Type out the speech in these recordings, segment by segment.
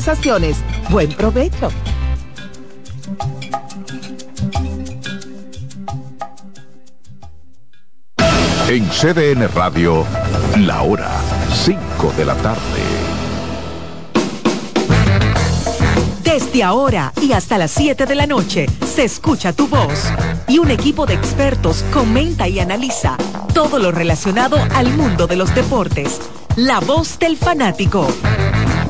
conversaciones. Buen provecho. En CDN Radio, la hora 5 de la tarde. Desde ahora y hasta las 7 de la noche se escucha tu voz y un equipo de expertos comenta y analiza todo lo relacionado al mundo de los deportes. La voz del fanático.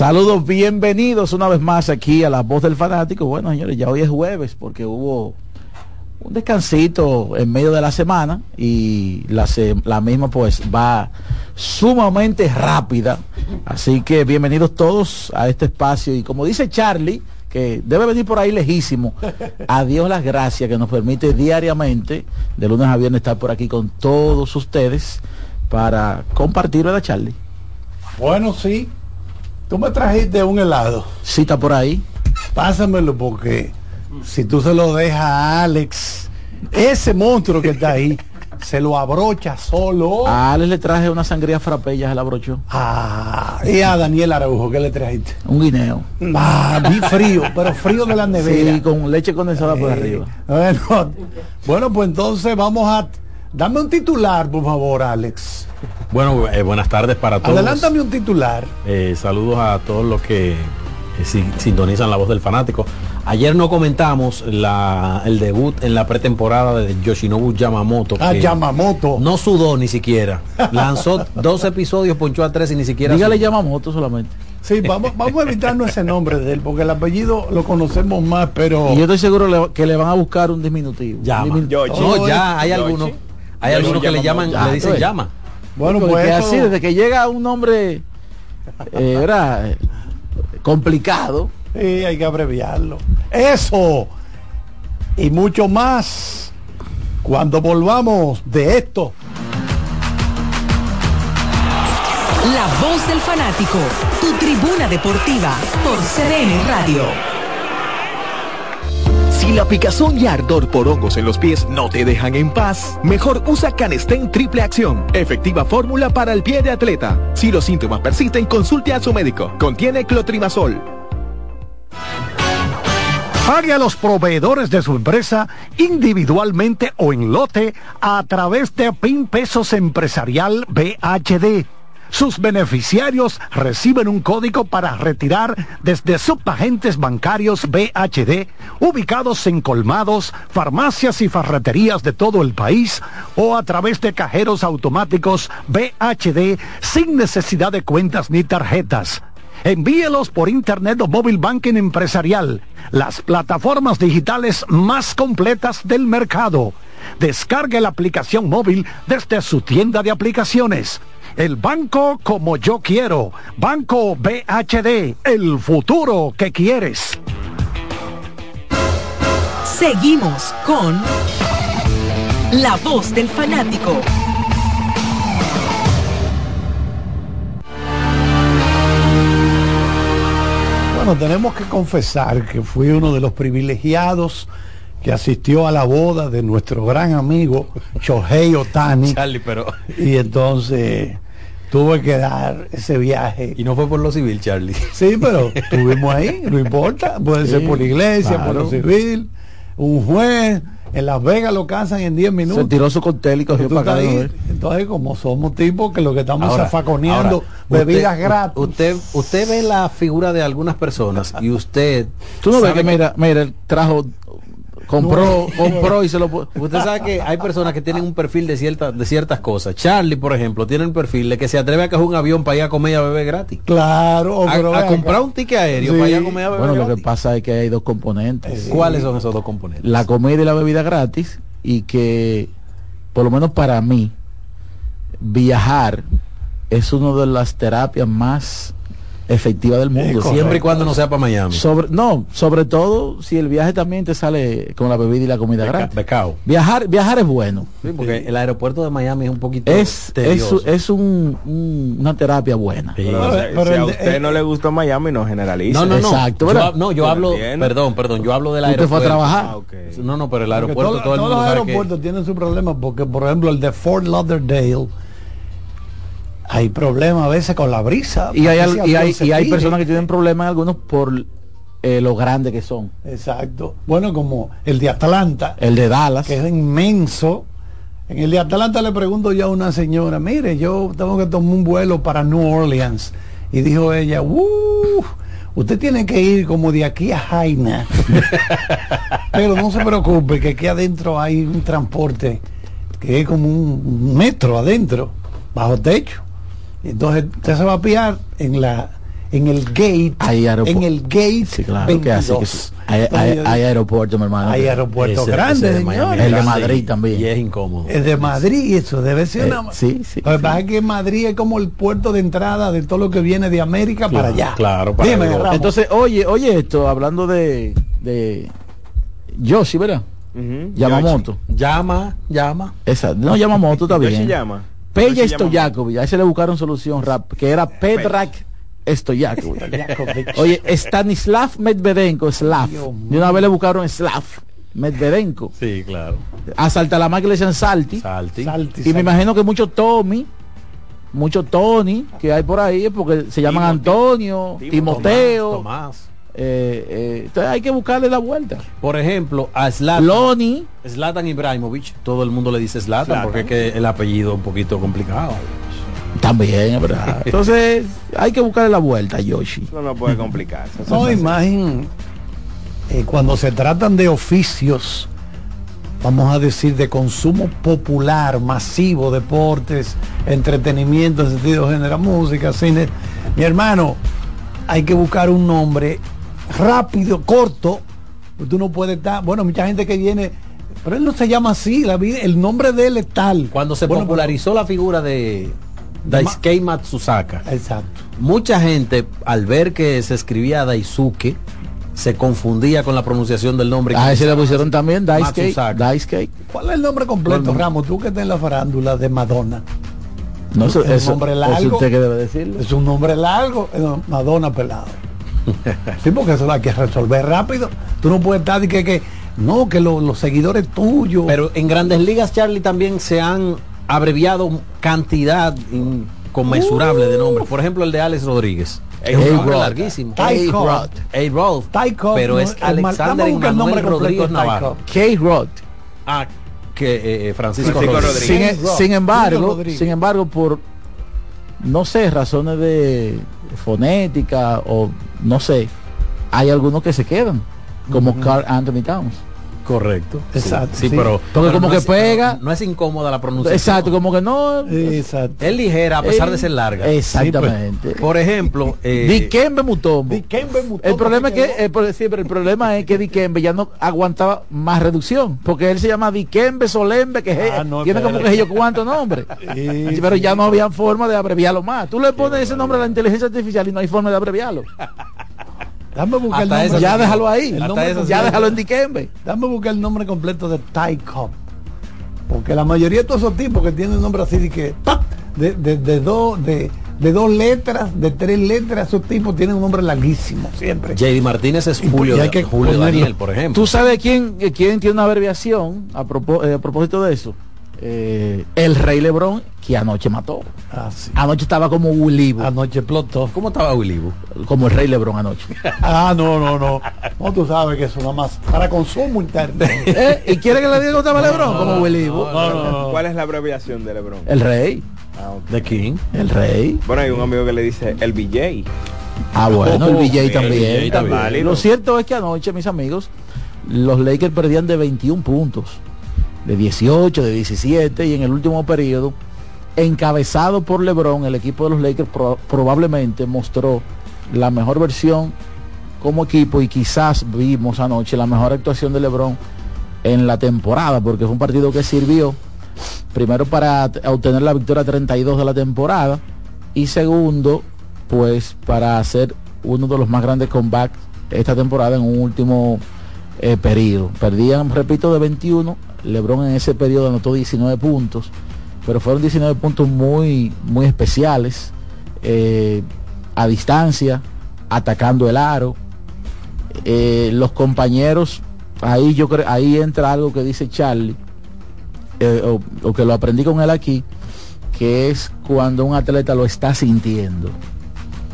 Saludos, bienvenidos una vez más aquí a La Voz del Fanático. Bueno, señores, ya hoy es jueves porque hubo un descansito en medio de la semana y la, la misma pues va sumamente rápida. Así que bienvenidos todos a este espacio y como dice Charlie, que debe venir por ahí lejísimo, a Dios las gracias que nos permite diariamente, de lunes a viernes, estar por aquí con todos ustedes para compartir, ¿verdad Charlie? Bueno, sí, Tú me trajiste un helado. Sí, está por ahí. Pásamelo porque si tú se lo dejas a Alex, ese monstruo que está ahí, se lo abrocha solo. A Alex le traje una sangría frappé, se la abrochó. Ah, y a Daniel Araujo, ¿qué le trajiste? Un guineo. Ah, vi frío, pero frío de la nevera. Sí, con leche condensada por arriba. Bueno, bueno, pues entonces vamos a... Dame un titular, por favor, Alex. Bueno, eh, buenas tardes para todos. Adelántame un titular. Eh, saludos a todos los que eh, sintonizan la voz del fanático. Ayer no comentamos el debut en la pretemporada de Yoshinobu Yamamoto. Ah, Yamamoto. No sudó ni siquiera. Lanzó dos episodios, ponchó a tres y ni siquiera. Dígale Yamamoto solamente. Sí, vamos, vamos a evitarnos ese nombre de él, porque el apellido lo conocemos más, pero. Y yo estoy seguro que le van a buscar un diminutivo. Llama. no, ya hay algunos. Hay algunos que le llaman, le dicen llama. Bueno, pues así, desde que llega un nombre eh, era complicado. Sí, hay que abreviarlo. Eso y mucho más cuando volvamos de esto. La voz del fanático, tu tribuna deportiva por CDN Radio. Si la picazón y ardor por hongos en los pies no te dejan en paz, mejor usa Canestén Triple Acción, efectiva fórmula para el pie de atleta. Si los síntomas persisten, consulte a su médico. Contiene clotrimazol. Pague a los proveedores de su empresa individualmente o en lote a través de PIN Pesos Empresarial BHD sus beneficiarios reciben un código para retirar desde subagentes bancarios BHD ubicados en colmados, farmacias y farreterías de todo el país o a través de cajeros automáticos BHD sin necesidad de cuentas ni tarjetas. Envíelos por Internet o Móvil Banking Empresarial, las plataformas digitales más completas del mercado. Descargue la aplicación móvil desde su tienda de aplicaciones. El banco como yo quiero. Banco BHD, el futuro que quieres. Seguimos con La voz del fanático. Bueno, tenemos que confesar que fui uno de los privilegiados que asistió a la boda de nuestro gran amigo Shohei Otani. Charlie, pero... Y entonces tuve que dar ese viaje. Y no fue por lo civil, Charlie. Sí, pero estuvimos ahí, no importa. Puede ser por la iglesia, por lo civil, un juez. En Las Vegas lo cansan en 10 minutos. Se tiró su cóctel y cogió para Entonces, como somos tipos que lo que estamos zafaconeando bebidas gratis. Usted, usted ve la figura de algunas personas y usted. Tú no ves que, mira, mira, trajo compró, compró y se lo Usted sabe que hay personas que tienen un perfil de ciertas de ciertas cosas. Charlie, por ejemplo, tiene el perfil de que se atreve a coger un avión para ir a comer y a beber gratis. Claro, a, comprar un ticket aéreo para ir a comer y a beber Bueno, lo que pasa es que hay dos componentes. ¿Cuáles son esos dos componentes? La comida y la bebida gratis y que por lo menos para mí viajar es una de las terapias más efectiva del mundo. Siempre y cuando no sea para Miami. Sobre, no, sobre todo si el viaje también te sale con la bebida y la comida Beca- gratis. becao. Viajar, viajar es bueno. Sí, porque el aeropuerto de Miami es un poquito Es, es, es un- un- una terapia buena. Sí. Pero, Pero- si- pero si a el usted el- no le gustó Miami, no generalice. No, no, no. Exacto, Yo, hab- no, yo Lo hablo, entiendo. perdón, perdón, yo hablo del Usted aeropuerto. fue a trabajar. Ah. No, no, pero el aeropuerto todo- todo el todos mundo los sabe que- aeropuertos tienen su problema porque, por ejemplo, el de Fort Lauderdale hay problemas a veces con la brisa. Y hay, y y personas que tienen problemas algunos por eh, lo grande que son. Exacto. Bueno, como el de Atlanta, El de Dallas. que es inmenso. En el de Atlanta le pregunto yo a una señora, mire, yo tengo que tomar un vuelo para New Orleans. Y dijo ella, "Uh, usted tiene que ir como de aquí a Jaina. Pero no se preocupe, que aquí adentro hay un transporte que es como un metro adentro, bajo techo. Entonces usted se va a pillar en la en el gate, Hay en el gate Sí, claro, que así que 22. es- hay, hay, hay aeropuertos, mi hermano. hay que- aeropuertos Ese- grandes, ese de El de Madrid también. Y es incómodo. El de Madrid, eso debe ser Eh, una. sí, sí, Lo que sí. pasa es que Madrid es como el puerto de entrada de todo lo que viene de América para allá. claro, para Dime. Entonces, oye, oye esto, hablando de, de Yoshi, ¿verdad? Ujú. Yamamoto. Llama, llama. Esa, no Yamamoto está Yoshi bien. llama. Yoshi Stojakovic, a ese le buscaron solución rap, que era Pedrak Stojakovic. Oye, Stanislav Medvedenko, Slav. De una vez le buscaron Slav Medvedenko. Sí, claro. A Salta la máquina le decían Salti. Salti. Salti, Y me salti. imagino que mucho Tommy, mucho Tony que hay por ahí, es porque se llaman. Antonio. Timoteo. Tomás. Eh, eh, entonces hay que buscarle la vuelta. Por ejemplo, a Zlatan. Loni, Zlatan Ibrahimovic, todo el mundo le dice Zlatan, Zlatan. porque es que el apellido es un poquito complicado. también, verdad. Entonces hay que buscarle la vuelta a Yoshi. Eso no puede complicarse. Eso No, así. imagen, eh, cuando se tratan de oficios, vamos a decir, de consumo popular, masivo, deportes, entretenimiento en sentido general, música, cine. Mi hermano, hay que buscar un nombre rápido, corto, porque tú no puedes estar, bueno, mucha gente que viene, pero él no se llama así, la vida, el nombre de él es tal. Cuando se Bueno, popularizó la figura de Daisuke Matsusaka, Exacto. mucha gente al ver que se escribía Daisuke se confundía con la pronunciación del nombre. A ese le pusieron también Daisuke. Matsusaka. Daisuke. ¿Cuál es el nombre completo, Ramos? Tú que estás en la farándula de Madonna. No, eso, Es un nombre eso largo. usted que debe decirlo. Es un nombre largo, Madonna pelado. Sí, porque eso lo hay que resolver rápido. Tú no puedes estar y que, que no, que lo- los seguidores tuyos. Pero en grandes ligas, Charlie, también se han abreviado cantidad inconmensurable de nombres. Por ejemplo, el de Alex Rodríguez. Es un nombre larguísimo. Cobb, Pero es Alexander dame busca el nombre Emanuel completo de Rodríguez Navarro. K-Rod. Ah, que eh, eh, Francisco, Francisco Rodríguez. Rodríguez. Sin, sin embargo, Rodríguez. sin embargo, por no sé, razones de fonética o no sé, hay algunos que se quedan, como Carl Anthony Towns. Correcto. Exacto, Sí, sí. pero. Porque como no que es- pega. No es incómoda la pronunciación. Exacto, como que no. Exacto. Es ligera a pesar de ser larga. Exactamente. Por ejemplo, eh, Dikembe Mutombo. Dikembe Mutombo El problema es que eh, por- sí, pero el problema es que Dikembe ya no aguantaba más reducción, porque él se llama Dikembe Solembe, que es- Ah, no, tiene como que yo cuántos nombres. Sí, Sí, pero ya no había forma de abreviarlo más. Tú le pones ese nombre a la inteligencia artificial y no hay forma de abreviarlo. Dame buscar el nombre. eso ya sí. déjalo ahí. El Hasta nombre eso sí. Ya completo. déjalo en Dikembe. Dame buscar el nombre completo de Ty Cobb. Porque la mayoría de todos esos tipos que tienen nombre así de que ¡pap! de, de, de dos de, de dos letras, de tres letras, esos tipos tienen un nombre larguísimo siempre. JD Martínez es Julio, y hay que Julio. Daniel, por ejemplo. ¿Tú sabes quién, eh, quién tiene una abreviación a, propó- eh, a propósito de eso? Eh, el Rey Lebrón, que anoche mató. Ah, sí. Anoche estaba como Willy, Anoche explotó. ¿Cómo estaba? Bu? como el Rey Lebrón anoche. Ah, no, no, no. No, tú sabes que eso nada más para consumo interno. Eh, ¿Y quiere que le diga cómo estaba Lebrón? como no, no, no. ¿Cuál es la abreviación de LeBron? El Rey. Ah. ¿De quién? El Rey. Bueno, hay un amigo que le dice el BJ. Ah, bueno, el BJ el también. BJ también. Lo cierto es que anoche, mis amigos, los Lakers perdían de 21 puntos, de 18, de 17, y en el último periodo, encabezado por LeBron, el equipo de los Lakers pro- probablemente mostró la mejor versión como equipo y quizás vimos anoche la mejor actuación de LeBron en la temporada, porque fue un partido que sirvió primero para obtener la victoria 32 de la temporada y segundo pues para hacer uno de los más grandes comebacks esta temporada en un último eh, periodo. Perdían, repito, de 21. LeBron en ese periodo anotó 19 puntos, pero fueron 19 puntos muy, muy especiales, eh, a distancia, atacando el aro. Eh, los compañeros, ahí yo ahí entra algo que dice Charlie, eh, o que lo aprendí con él aquí, que es cuando un atleta lo está sintiendo.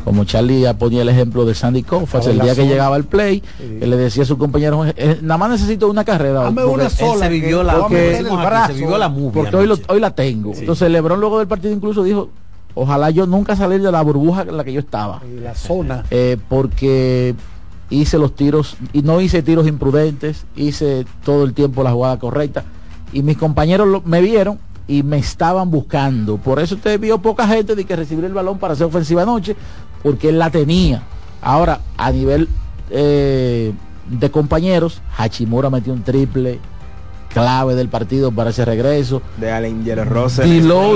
Como Charlie ya ponía el ejemplo de Sandy Koufax, el día que llegaba al play, Sí. él le decía a su compañero, "Eh, nada más necesito una carrera. Dame una sola. se vivió la- porque- meter en el decimos aquí, brazo. se vivió la movie porque hoy, lo- anoche. hoy la tengo. Sí. Entonces Lebron luego del partido incluso dijo, ojalá yo nunca salir de la burbuja en la que yo estaba. Y la zona. Eh, porque hice los tiros, y no hice tiros imprudentes, hice todo el tiempo la jugada correcta. Y mis compañeros lo- me vieron y me estaban buscando. Por eso usted vio poca gente de que recibir el balón para hacer ofensiva anoche, porque él la tenía. Ahora, a nivel eh, de compañeros, Hachimura metió un triple clave del partido para ese regreso. De Allen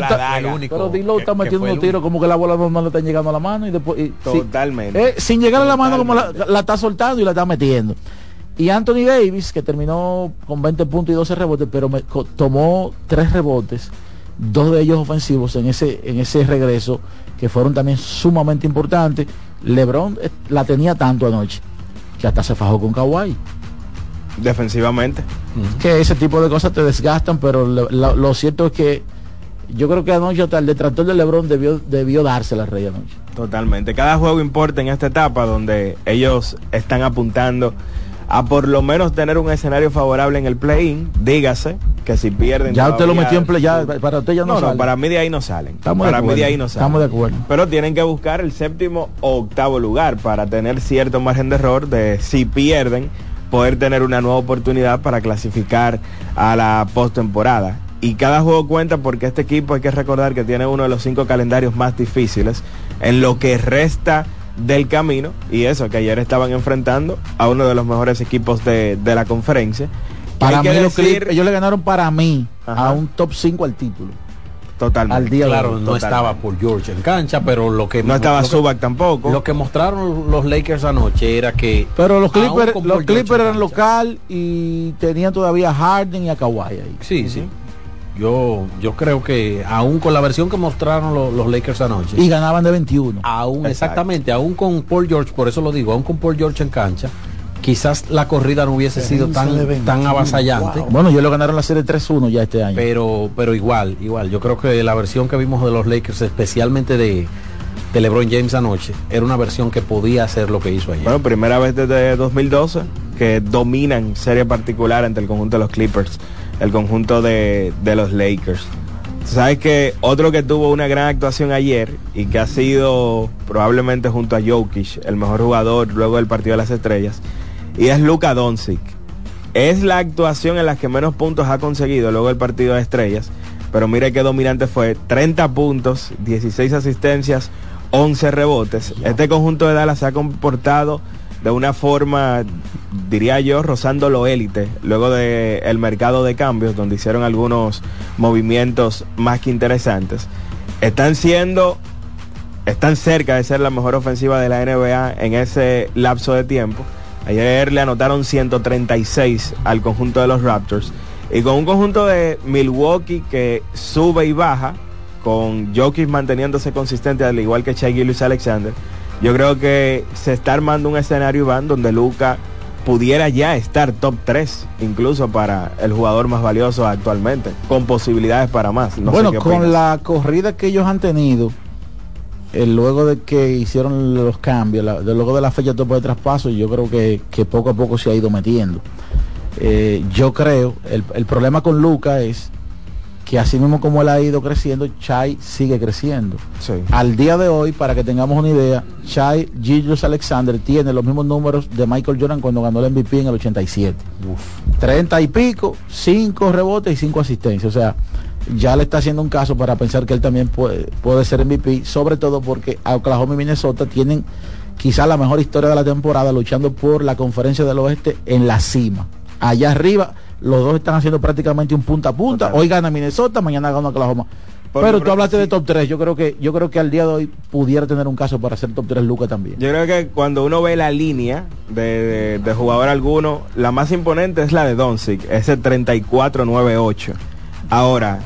está- el único pero Dilo está metiendo unos tiros como que la bola no, no le están llegando a la mano y después y- sí. Totalmente. Eh, sin llegar a la mano como la, está soltando y la está metiendo. Y Anthony Davis, que terminó con 20 puntos y 12 rebotes, pero me, co- tomó tres rebotes, dos de ellos ofensivos en ese, en ese regreso, que fueron también sumamente importantes. LeBron eh, la tenía tanto anoche, que hasta se fajó con Kawhi. Defensivamente. Que ese tipo de cosas te desgastan, pero lo, lo- lo cierto es que yo creo que anoche hasta el detractor de LeBron debió, debió darse la rey anoche. Totalmente. Cada juego importa en esta etapa donde ellos están apuntando a por lo menos tener un escenario favorable en el play-in. Dígase que si pierden. Ya usted lo metió en play, ya, para usted ya no, No, para mí de ahí no salen. Estamos de para mí de acuerdo. ahí no salen. Estamos de acuerdo. Pero tienen que buscar el séptimo o octavo lugar para tener cierto margen de error de si pierden, poder tener una nueva oportunidad para clasificar a la postemporada. Y cada juego cuenta porque este equipo hay que recordar que tiene uno de los cinco calendarios más difíciles en lo que resta del camino. Y eso, que ayer estaban enfrentando a uno de los mejores equipos de, de la conferencia. Para hay mí, los decir- Clippers, ellos le ganaron para mí Ajá. a un top 5 al título. Totalmente. Al día de Claro, hoy. no estaba por George en cancha, pero lo que No estaba Zubac tampoco. Lo que mostraron los Lakers anoche era que Pero los Clippers, los Paul George Clippers eran local y tenían todavía a Harden y a Kawhi ahí. Sí, sí. Yo, yo creo que aún con la versión que mostraron lo- los Lakers anoche, Y ganaban de 21. aún Exacto. exactamente, aún con Paul George, por eso lo digo, aún con Paul George en cancha, quizás la corrida no hubiese sido tan, 21, tan avasallante. wow. Bueno, ellos lo ganaron la serie 3-1 ya este año. Pero, pero igual, igual. Yo creo que la versión que vimos de los Lakers, especialmente de, de LeBron James anoche, era una versión que podía hacer lo que hizo ayer. Bueno, primera vez desde 2012 que dominan serie particular entre el conjunto de los Clippers, el conjunto de, de los Lakers. Sabes que otro que tuvo una gran actuación ayer y que ha sido probablemente junto a Jokic el mejor jugador luego del partido de las estrellas y es Luka Doncic. Es la actuación en la que menos puntos ha conseguido luego del partido de estrellas, pero mire qué dominante fue, 30 puntos, 16 asistencias, 11 rebotes. Este conjunto de Dallas se ha comportado de una forma, diría yo, rozando lo élite, luego del el mercado de cambios, donde hicieron algunos movimientos más que interesantes. Están siendo, están cerca de ser la mejor ofensiva de la NBA en ese lapso de tiempo. Ayer le anotaron 136 al conjunto de los Raptors. Y con un conjunto de Milwaukee que sube y baja, con Jokic manteniéndose consistente al igual que Shai Gilgeous Alexander, yo creo que se está armando un escenario, Iván, donde Luca pudiera ya estar top 3, incluso para el jugador más valioso actualmente, con posibilidades para más. No sé bueno, qué con la corrida que ellos han tenido, eh, luego de que hicieron los cambios, la- de- luego de la fecha tope de traspaso, yo creo que, que poco a poco se ha ido metiendo. Eh, yo creo, el, el problema con Luca es que así mismo como él ha ido creciendo, Chai sigue creciendo. Sí. Al día de hoy, para que tengamos una idea, Chai Gilgeous Alexander tiene los mismos números de Michael Jordan cuando ganó el MVP en el 87. 30 y pico, 5 rebotes y 5 asistencias. O sea, ya le está haciendo un caso para pensar que él también puede, puede ser MVP, sobre todo porque Oklahoma y Minnesota tienen quizá la mejor historia de la temporada luchando por la conferencia del oeste en la cima. Allá arriba, los dos están haciendo prácticamente un punta a punta. Total. Hoy gana Minnesota, mañana gana Oklahoma. Pero tú hablaste de top 3, yo creo que yo creo que al día de hoy pudiera tener un caso para ser top 3 Luca también. Yo creo que cuando uno ve la línea de, de, de jugador alguno, la más imponente es la de Doncic, ese 34-9-8. Ahora,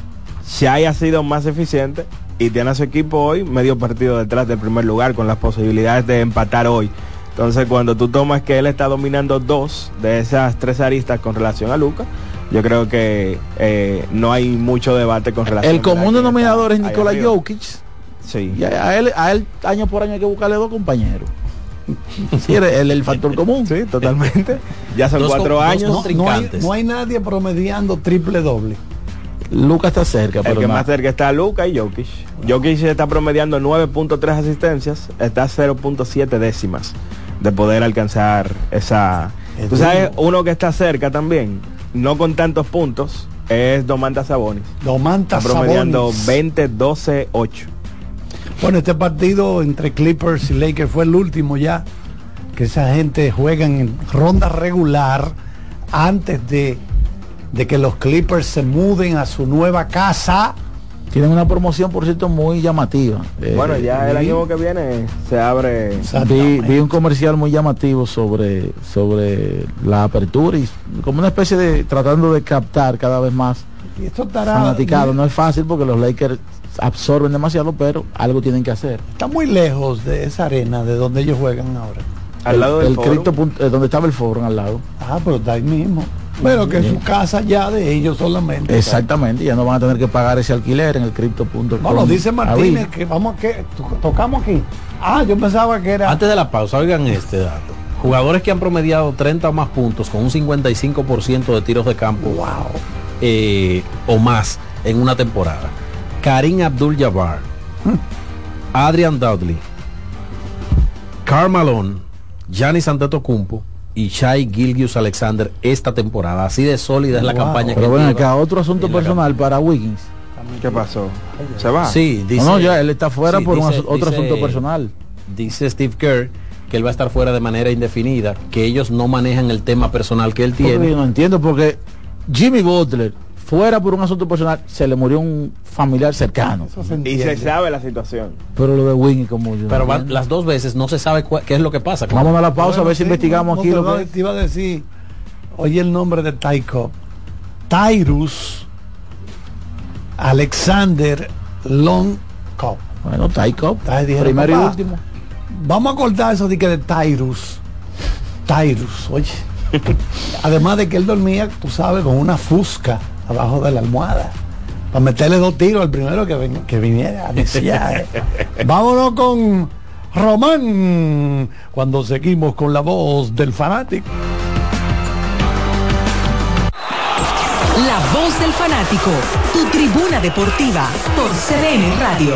si haya sido más eficiente y tiene a su equipo hoy medio partido detrás del primer lugar con las posibilidades de empatar hoy. Entonces, cuando tú tomas que él está dominando dos de esas tres aristas con relación a Luca, yo creo que eh, no hay mucho debate con relación El común denominador es Nikola. Jokic. Sí. Y a a él, a él año por año hay que buscarle dos compañeros. Sí, el, el, el factor común. Sí, totalmente. Ya son Dos cuatro dos años. con- No, no hay, Trincantes. no hay nadie promediando triple doble. Lucas está cerca, El pero que más cerca está Luca y Jokic. Jokic está promediando 9.3 asistencias, está a 0.7 décimas de poder alcanzar esa... Es Tú sabes, duro. uno que está cerca también, no con tantos puntos, es Domantas Sabonis. Domantas Está promediando Sabonis. 20, 12, 8. Bueno, este partido entre Clippers y Lakers fue el último ya que esa gente juegan en ronda regular antes de, de que los Clippers se muden a su nueva casa. Tienen una promoción, por cierto, muy llamativa. Eh, Bueno, ya el año que viene se abre... Vi, vi un comercial muy llamativo sobre, sobre la apertura y como una especie de tratando de captar cada vez más Y esto estará fanaticado. No es fácil porque los Lakers absorben demasiado, pero algo tienen que hacer. está muy lejos de esa arena de donde ellos juegan ahora. Al el, lado del el foro. Crypto Punt- eh, donde estaba el foro al lado. Ah, pero está ahí mismo. Pero que es su casa ya de ellos solamente. Exactamente, ya no van a tener que pagar ese alquiler en el crypto.com. Bueno, dice Martínez que vamos a que to- tocamos aquí. Ah, yo pensaba que era. Antes de la pausa, oigan este dato. Jugadores que han promediado 30 o más puntos con un 55% de tiros de campo Wow. eh, o más en una temporada. Karim Abdul-Jabbar, Adrian Dudley, Karl Malone, Giannis Antetokounmpo y Shai Gilgius Alexander esta temporada. Así de sólida es la Wow. campaña que Pero ven lleva acá, otro asunto personal para Wiggins. ¿Qué pasó? ¿Se va? Sí, dice, no, no, ya él está fuera sí, por dice- otro dice- asunto personal. Dice Steve Kerr que él va a estar fuera de manera indefinida, que ellos no manejan el tema personal que él Porque tiene. yo no entiendo porque Jimmy Butler fuera por un asunto personal se le murió un familiar cercano. Se Y se sabe la situación. Pero lo de Wiggins como yo. Pero van- las dos veces no se sabe cua- qué es lo que pasa. Vámonos a la pausa a ver si sí, investigamos no, aquí no, lo que Te iba a decir, oye el nombre de Taiko. Tyrus Alexander Long Cop. Bueno, dijeron, primero y último. Vamos a cortar eso de que de Tyrus. Tyrus, oye. Además de que él dormía, tú sabes, con una fusca abajo de la almohada. Para meterle dos tiros al primero que, ven- que viniera. Decía, eh. Vámonos con Román. Cuando seguimos con la voz del fanático. La voz del fanático, tu tribuna deportiva por CDN Radio.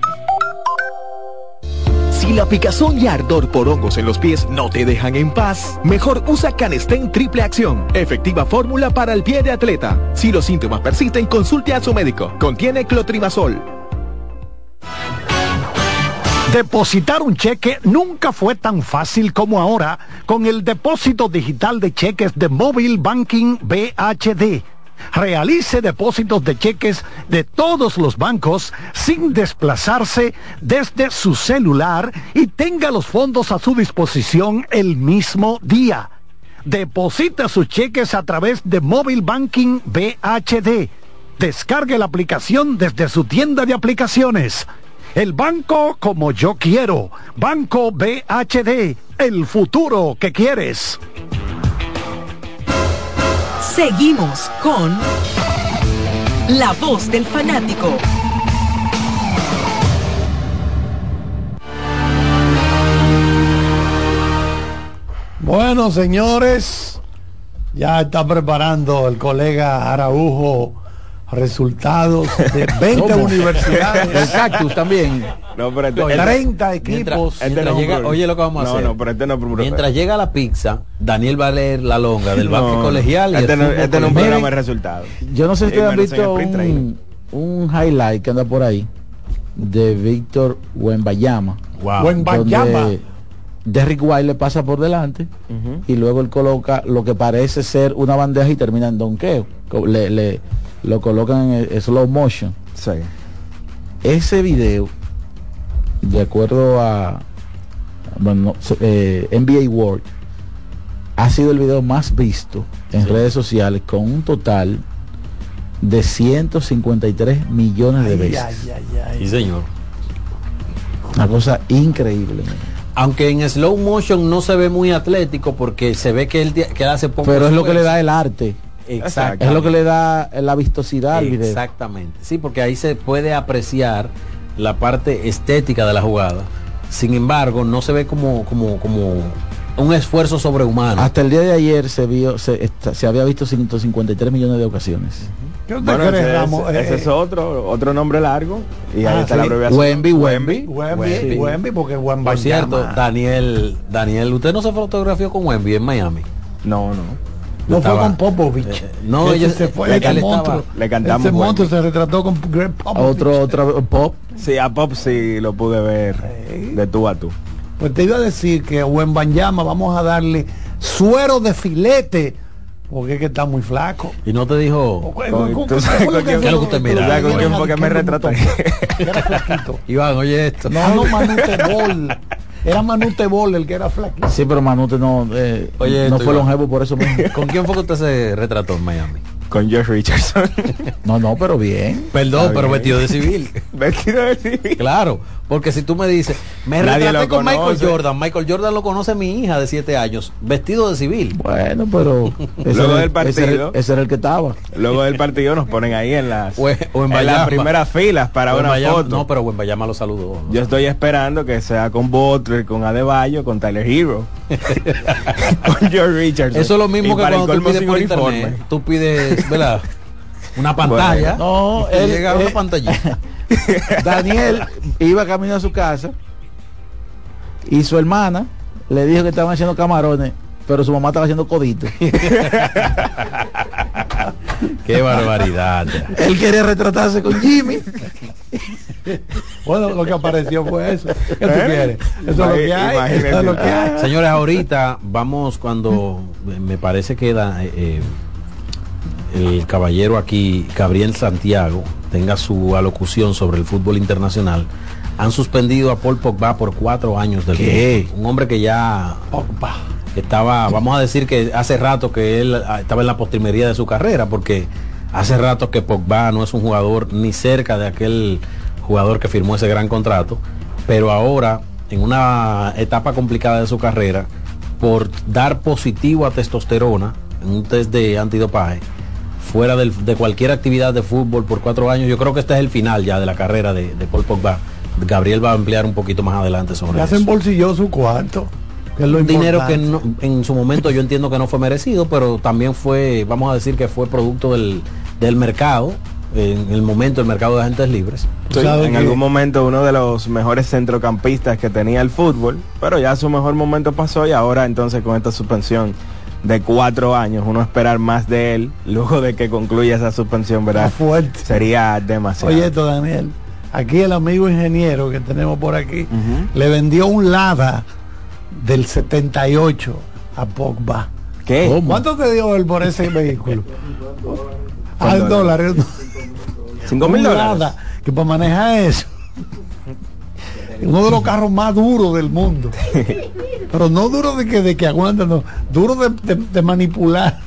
Si la picazón y ardor por hongos en los pies no te dejan en paz, mejor usa Canestén Triple Acción, efectiva fórmula para el pie de atleta. Si los síntomas persisten, consulte a su médico. Contiene clotrimazol. Depositar un cheque nunca fue tan fácil como ahora con el depósito digital de cheques de Mobile Banking BHD. Realice depósitos de cheques de todos los bancos sin desplazarse desde su celular y tenga los fondos a su disposición el mismo día. Deposita sus cheques a través de Mobile Banking BHD. Descargue la aplicación desde su tienda de aplicaciones. El banco como yo quiero. Banco BHD. El futuro que quieres. Seguimos con La Voz del Fanático. Bueno, señores, ya está preparando el colega Araujo resultados de 20 ¿Cómo? universidades. El cactus también. No, pero este- 30 este- equipos. este Mientras no llega- problema. oye lo que vamos a No, hacer. no, pero este no es un problema. Mientras llega la pizza, Daniel va a leer la longa del No, colegial. y Este no, este no es un programa de resultados. Yo no sé si ustedes han visto un, un highlight que anda por ahí de Víctor Wembayama. Wow. Wembanyama. donde Derrick White le pasa por delante y luego él coloca lo que parece ser una bandeja y termina en donqueo. Le, le- lo colocan en el- slow motion. Sí. Ese video, de acuerdo a bueno, eh, NBA World, ha sido el video más visto en redes sociales con un total de 153 millones de Ay, veces. ay, ay, ay. Sí, señor. Una cosa increíble. Aunque en slow motion no se ve muy atlético porque se ve que él, que él hace poco Pero es lo que le da el arte. Exacto. Es lo que le da la vistosidad al video. Exactamente. Sí, porque ahí se puede apreciar la parte estética de la jugada. Sin embargo, no se ve como, como, como un esfuerzo sobrehumano. Hasta el día de ayer se vio, se, esta- se había visto 153 millones de ocasiones. ¿Qué usted Bueno, cree, ese, Ramos? es, ese Eh, es otro, otro nombre largo. Y ahí Ah, está la sí. abreviación. Wemby, Wemby. Wemby, Sí. Wemby, porque Wembanyama. Por cierto, Daniel, Daniel, ¿usted no se fotografió con Wemby en Miami? No, no. No fue Estaba- con Popovich. Eh, no, Ese ellos- se fue le- monstruo. le cantamos Ese monstruo se retrató con Greg Popovich. Otro, otro pop. Sí, a Pop sí lo pude ver de tú a tú. Pues te iba a decir que a Wembanyama vamos a darle suero de filete porque es que está muy flaco. Y no te dijo, ¿Qué es lo que usted mira? ¿Tú sabes con quién fue que me retraté? Era flaquito. Iván, oye esto. No, no, Manute Bol. Era Manute Bol el que era flaquito. Sí, pero Manute no, eh, Oye, no fue longevo por eso mismo. ¿Con quién fue que usted se retrató en Miami? Con Josh Richardson. No, no, pero bien. Perdón, Está pero bien. vestido de civil. Vestido de civil. Claro, porque si tú me dices, me Nadie retraté lo con Michael. Jordan, Michael Jordan lo conoce mi hija de 7 años, vestido de civil. Bueno, pero ese, Luego era, del ese era partido. ese era el que estaba. Luego del partido nos ponen ahí en las, O en- o en en Bayama. las primeras filas para una Wembanyama- foto. No, pero Wembayama lo saludó. ¿no? Yo estoy esperando que sea con Butler, con Adebayo, con Tyler Hero, con George Richardson. Eso es lo mismo Y que cuando tú pides por uniforme. internet. Tú pides, ¿verdad? Una pantalla. No, él- llega eh, una pantallita. Daniel iba camino a su casa y su hermana le dijo que estaban haciendo camarones, pero su mamá estaba haciendo coditos. Qué barbaridad. Él quería retratarse con Jimmy. Bueno, lo que apareció fue eso. ¿Qué tú ¿Eh? quieres? Eso es lo que hay. Imagínate. Eso es lo que hay. Señores, ahorita vamos cuando me parece que da, eh, el caballero aquí, Gabriel Santiago, tenga su alocución sobre el fútbol internacional. Han suspendido a Paul Pogba por cuatro años del ¿Qué? Un hombre que ya Pogba. estaba, vamos a decir que hace rato que él ah, estaba en la postrimería de su carrera, porque hace rato que Pogba no es un jugador ni cerca de aquel jugador que firmó ese gran contrato, pero ahora, en una etapa complicada de su carrera, por dar positivo a testosterona en un test de antidopaje, fuera del- de cualquier actividad de fútbol por cuatro años, yo creo que este es el final ya de la carrera de, de Paul Pogba. Gabriel va a ampliar un poquito más adelante sobre Le eso. hacen bolsillo su cuarto. Que es lo Un dinero que no- en su momento yo entiendo que no fue merecido, pero también fue, vamos a decir que fue producto del, del mercado, en el momento del mercado de agentes libres. Sí, en algún momento uno de los mejores centrocampistas que tenía el fútbol, pero ya su mejor momento pasó y ahora entonces con esta suspensión de cuatro años, uno esperar más de él luego de que concluya esa suspensión, ¿verdad? fuerte. Sería demasiado. Oye, esto, Daniel. Aquí el amigo ingeniero que tenemos por aquí le vendió un Lada del 78 a Pogba. ¿Qué? ¿Cómo? ¿Cuánto te dio él por ese vehículo? ¿Cuál Al dólar. ¿Cinco mil dólares? Lada, que para manejar eso. Uno de los carros más duros del mundo. Pero no duro de que, de que aguantan, no. Duro de, de- de manipular.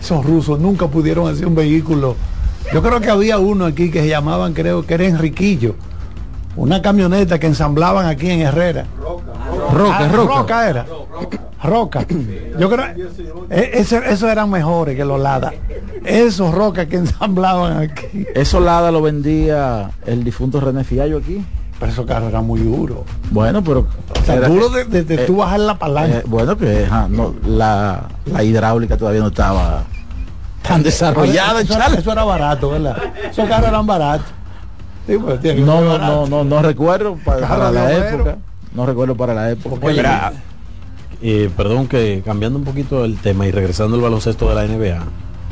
Esos rusos nunca pudieron hacer un vehículo. Yo creo que había uno aquí que se llamaban, creo que era Enriquillo. Una camioneta que ensamblaban aquí en Herrera. Roca, Ah, Roca. Roca era. Roca. Yo creo e- esos eran mejores que los Lada. Esos Roca que ensamblaban aquí. Eso Lada lo vendía el difunto René Fiallo aquí. Pero esos carros eran muy duros. Bueno, pero... O sea, era- duro de, de- de eh, tú bajar la palanca. eh, bueno, que no, la, la hidráulica todavía no estaba tan desarrollada. eso, era, eso era barato, ¿verdad? Esos carros eran baratos. Sí, pues, No, no, barato. no, no, no recuerdo pa- para, la época. No recuerdo para la época. Oye, eh, perdón que cambiando un poquito el tema y regresando al baloncesto de la NBA,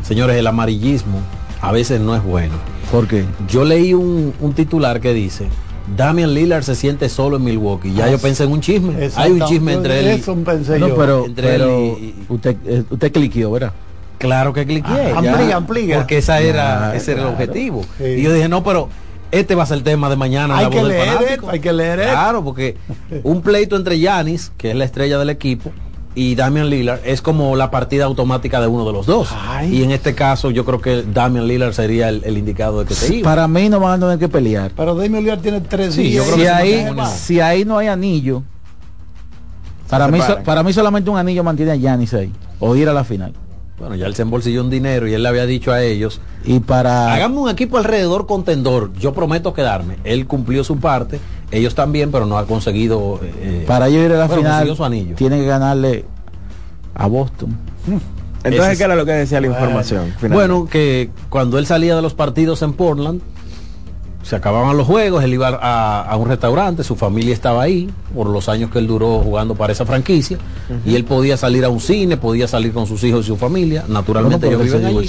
señores, el amarillismo a veces no es bueno. ¿Por qué? Yo leí un, un titular que dice, Damian Lillard se siente solo en Milwaukee. Ya Ah, yo pensé en un chisme. Hay un chisme entre él. y- Eso pensé no, yo. pero, entre él y- usted, eh, usted cliqueó, ¿verdad? Claro que cliqué. Ah, amplía, amplía. Porque esa era, Ah, ese era el objetivo. Sí. Y yo dije, no, pero este va a ser el tema de mañana. en Hay la que voz del leer fanático". esto, hay que leer esto. Claro, porque un pleito entre Yanis, que es la estrella del equipo, y Damian Lillard es como la partida automática de uno de los dos. Ay. Y en este caso yo creo que Damian Lillard sería el, el indicado de que se iba. Para mí no van a tener que pelear. Pero Damian Lillard tiene tres Sí, días. yo creo Si que ahí, si ahí no hay anillo, para mí, so- para mí solamente un anillo mantiene a Yanis ahí. O ir a la final. Bueno, ya él se embolsilló un dinero y él le había dicho a ellos, Y para... hagamos un equipo alrededor contendor, yo prometo quedarme. Él cumplió su parte, ellos también, pero no ha conseguido... eh, Para ellos ir a la bueno, final, su anillo. tienen que ganarle a Boston. Entonces, Ese es- ¿qué era lo que decía la información? Bueno, que cuando él salía de los partidos en Portland, se acababan los juegos, él iba a, a un restaurante, su familia estaba ahí, por los años que él duró jugando para esa franquicia, y él podía salir a un cine, podía salir con sus hijos y su familia, naturalmente Bueno, ellos viven allí.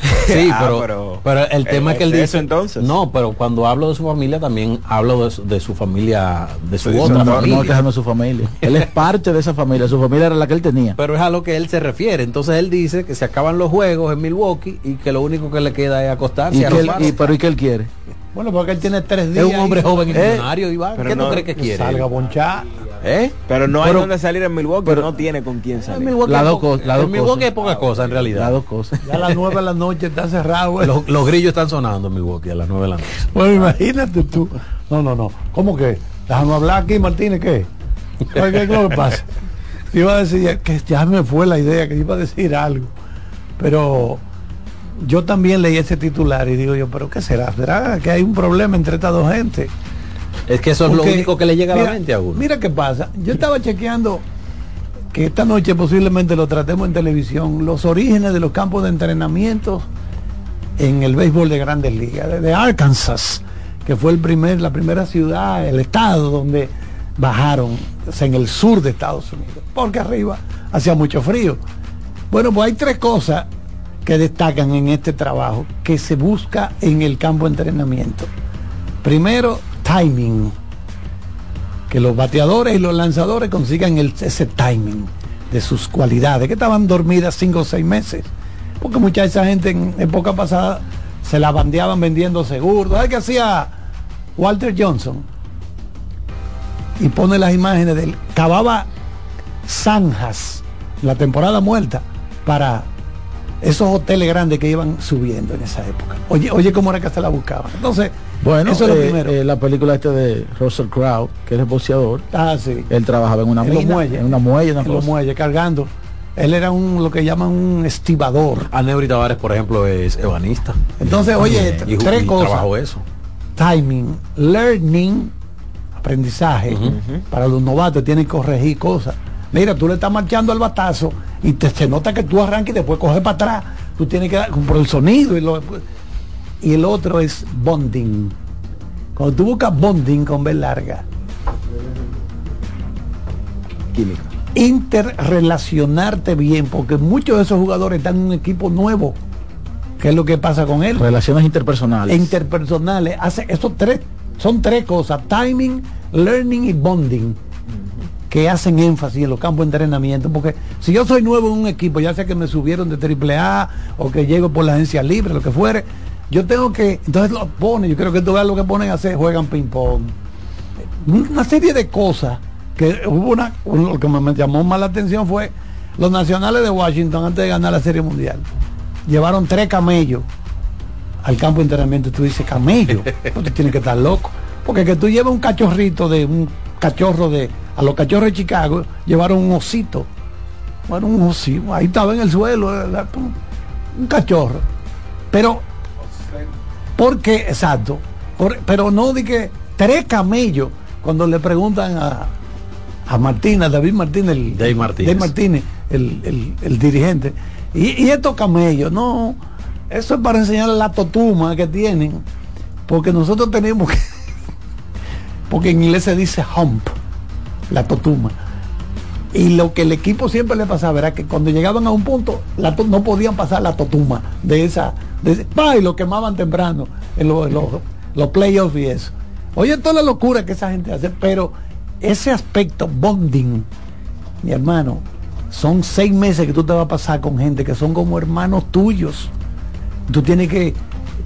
Sí, Ah, pero, pero- pero, el tema eh, es que él dice eso entonces. No, pero cuando hablo de su familia también hablo de, su- de su familia, de su otra No, familia. no a su familia. Él es parte de esa familia. Su familia era la que él tenía. Pero es a lo que él se refiere. Entonces él dice que se acaban los juegos en Milwaukee y que lo único que le queda es acostarse ¿Y y que él, y, pero ¿y qué él quiere? Bueno, porque él tiene tres Es días. un hombre ahí. joven y Eh, millonario, Iván. pero ¿Qué no- tú crees que quiere? salga a bonchar. ¿Eh? Pero no hay Pero- donde salir en Milwaukee, pero- no tiene con quién En salir. Las dos cosas, en Milwaukee hay poca cosa en realidad. Las dos cosas. Ya a las nueve de la noche está cerrado. Los, los grillos están sonando en Milwaukee a las 9 de la noche. Bueno, imagínate tú. No, no, no. ¿Cómo que? Déjame hablar aquí, Martínez, ¿qué? ¿Qué es lo que pasa? Iba a decir que ya me fue la idea, que iba a decir algo. Pero yo también leí ese titular y digo yo, ¿pero qué será? ¿Será que hay un problema entre estas dos gentes? Es que eso es Porque, lo único que le llega a la mente a uno. Mira qué pasa. Yo estaba chequeando que esta noche posiblemente lo tratemos en televisión, los orígenes de los campos de entrenamiento en el béisbol de grandes ligas, de, de Arkansas, que fue el primer, la primera ciudad, el estado donde bajaron, o sea, en el sur de Estados Unidos, porque arriba hacía mucho frío. Bueno, pues hay tres cosas que destacan en este trabajo que se busca en el campo de entrenamiento. Primero, timing. Que los bateadores y los lanzadores consigan el- ese timing de sus cualidades, que estaban dormidas cinco o seis meses. Porque mucha esa gente en época pasada se la bandeaban vendiendo seguros. ¿Sabes qué hacía Walter Johnson? Y pone las imágenes de él. Cavaba zanjas, la temporada muerta, para esos hoteles grandes que iban subiendo en esa época. Oye, oye cómo era que se la buscaban. Entonces, Bueno, eso es lo eh, primero. eh, la película este de Russell Crowe, que es el boxeador, ah, sí. él trabajaba en una En mina, muelles. en una muelle, una En los muelles, cargando. Él era un lo que llaman un estibador. Aneuri Tavares, por ejemplo, es ebanista. Entonces, oye, Y, tres y cosas. trabajó eso. timing, learning, aprendizaje. Para los novatos tienen que corregir cosas. Mira, tú le estás marchando al batazo y te, se nota que tú arrancas y después coges para atrás. Tú tienes que dar por el sonido y lo- y el otro es bonding. Cuando tú buscas bonding con B larga, Química. interrelacionarte bien, porque muchos de esos jugadores están en un equipo nuevo. ¿Qué es lo que pasa con él? Relaciones interpersonales. interpersonales hace esos tres son tres cosas timing learning y bonding que hacen énfasis en los campos de entrenamiento porque si yo soy nuevo en un equipo ya sea que me subieron de triple A o que llego por la agencia libre lo que fuere yo tengo que entonces lo pone yo creo que veas lo que ponen a hacer juegan ping pong una serie de cosas que hubo una lo que me, llamó más la atención fue los nacionales de Washington antes de ganar la serie mundial llevaron tres camellos al campo de entrenamiento. Tú dices camello tú tienes que estar loco. Porque que tú lleves un cachorrito de un cachorro de a los cachorros de Chicago llevaron un osito bueno un osito ahí estaba en el suelo eh, un cachorro pero porque exacto por- pero no de que tres camellos cuando le preguntan a a Martínez, David Martínez, el, Dave Martínez. Dave Martínez, el, el- el dirigente. Y, y estos camellos, no, eso es para enseñarle la totuma que tienen, porque nosotros tenemos que, porque en inglés se dice hump, la totuma. Y lo que el equipo siempre le pasaba era que cuando llegaban a un punto, no podían pasar la totuma de esa, de y lo quemaban temprano en los, los- los playoffs y eso. Oye, toda la locura que esa gente hace, pero ese aspecto bonding, mi hermano, son seis meses que tú te vas a pasar con gente que son como hermanos tuyos. Tú tienes que,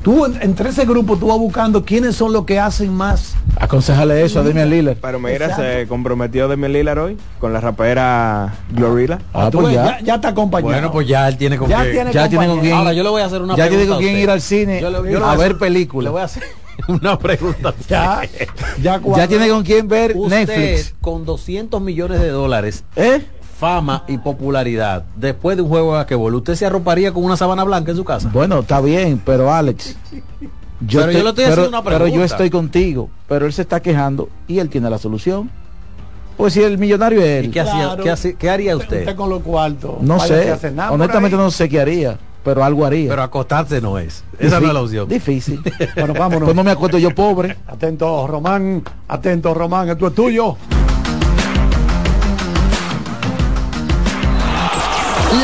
tú en- entre ese grupo tú vas buscando quiénes son los que hacen más. Aconsejale eso a Damian Lillard. Pero mira, Exacto. se comprometió de Lillard hoy con la rapera Glorilla. Ah, pues ves, ya. ya, ya está acompañado. Bueno, pues ya él tiene con Ya tiene ya tiene con quién. Ahora yo le voy a hacer una ya tiene pregunta con a quién usted. ir al cine Yo le- yo a hacer- ver películas. Le voy a hacer una pregunta. a ya, ya, Ya tiene con quién ver Usted, Netflix. con 200 millones de dólares, ¿Eh? Fama y popularidad, después de un juego de basquetbol, ¿usted se arroparía con una sábana blanca en su casa? Bueno, está bien, pero Alex. Pero yo le estoy haciendo una pero yo estoy contigo, pero él se está quejando y él tiene la solución. Pues si el millonario es ¿Y él, qué, hacía- Claro. qué hace- qué haría Usted, usted? con los cuartos. no sé, honestamente no sé qué haría, pero algo haría. Pero acostarse no es. Esa no es la opción. Difícil. Bueno, vámonos. pues no me acuerdo yo pobre. Atento, Román. Atento, Román. Esto es tuyo.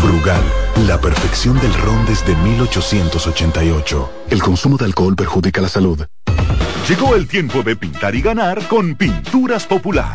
Brugal, la perfección del ron desde 1888. El consumo de alcohol perjudica la salud. Llegó el tiempo de pintar y ganar con Pinturas Popular.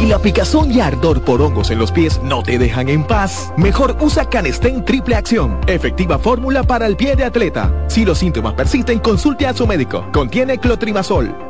Si la picazón y ardor por hongos en los pies no te dejan en paz, mejor usa Canestén Triple Acción, efectiva fórmula para el pie de atleta. Si los síntomas persisten, consulte a su médico. Contiene clotrimazol.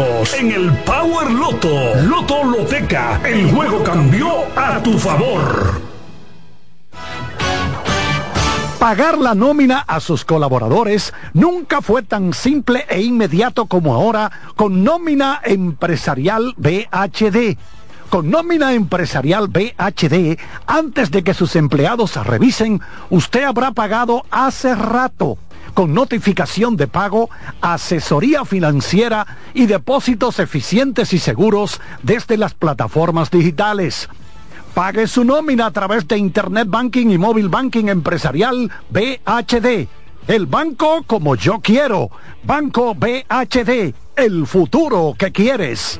en el Power Loto. Loto Loteca. El juego cambió a tu favor. Pagar la nómina a sus colaboradores nunca fue tan simple e inmediato como ahora con nómina empresarial BHD. Con nómina empresarial BHD, antes de que sus empleados revisen, usted habrá pagado hace rato con notificación de pago, asesoría financiera y depósitos eficientes y seguros desde las plataformas digitales. Pague su nómina a través de Internet Banking y Móvil Banking Empresarial BHD. El banco como yo quiero. Banco BHD. El futuro que quieres.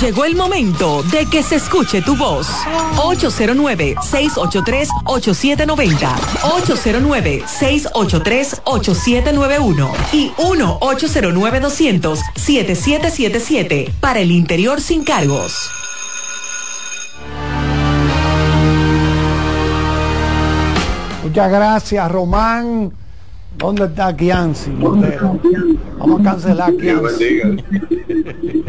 Llegó el momento de que se escuche tu voz. 809-683-8790. 809-683-8791. Y 1-809-200-7777. Para el interior sin cargos. Muchas gracias, Román. ¿Dónde está Kianci? Vamos a cancelar Kianci.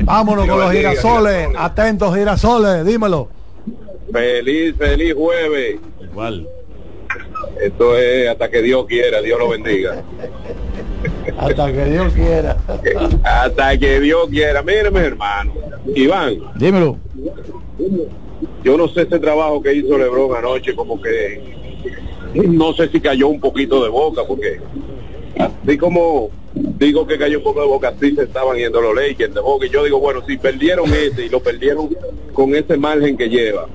Vámonos con los girasoles. Atentos, girasoles. Dímelo. Feliz, feliz jueves. Igual. Esto es hasta que Dios quiera, Dios lo bendiga. Hasta que Dios quiera. hasta que Dios quiera. Mire, mis hermanos. Iván. Dímelo. Yo no sé ese trabajo que hizo Lebron anoche, como que no sé si cayó un poquito de boca, porque así como digo que cayó un poco de boca, así se estaban yendo los Lakers de boca. Y yo digo, bueno, si perdieron ese y lo perdieron con ese margen que lleva,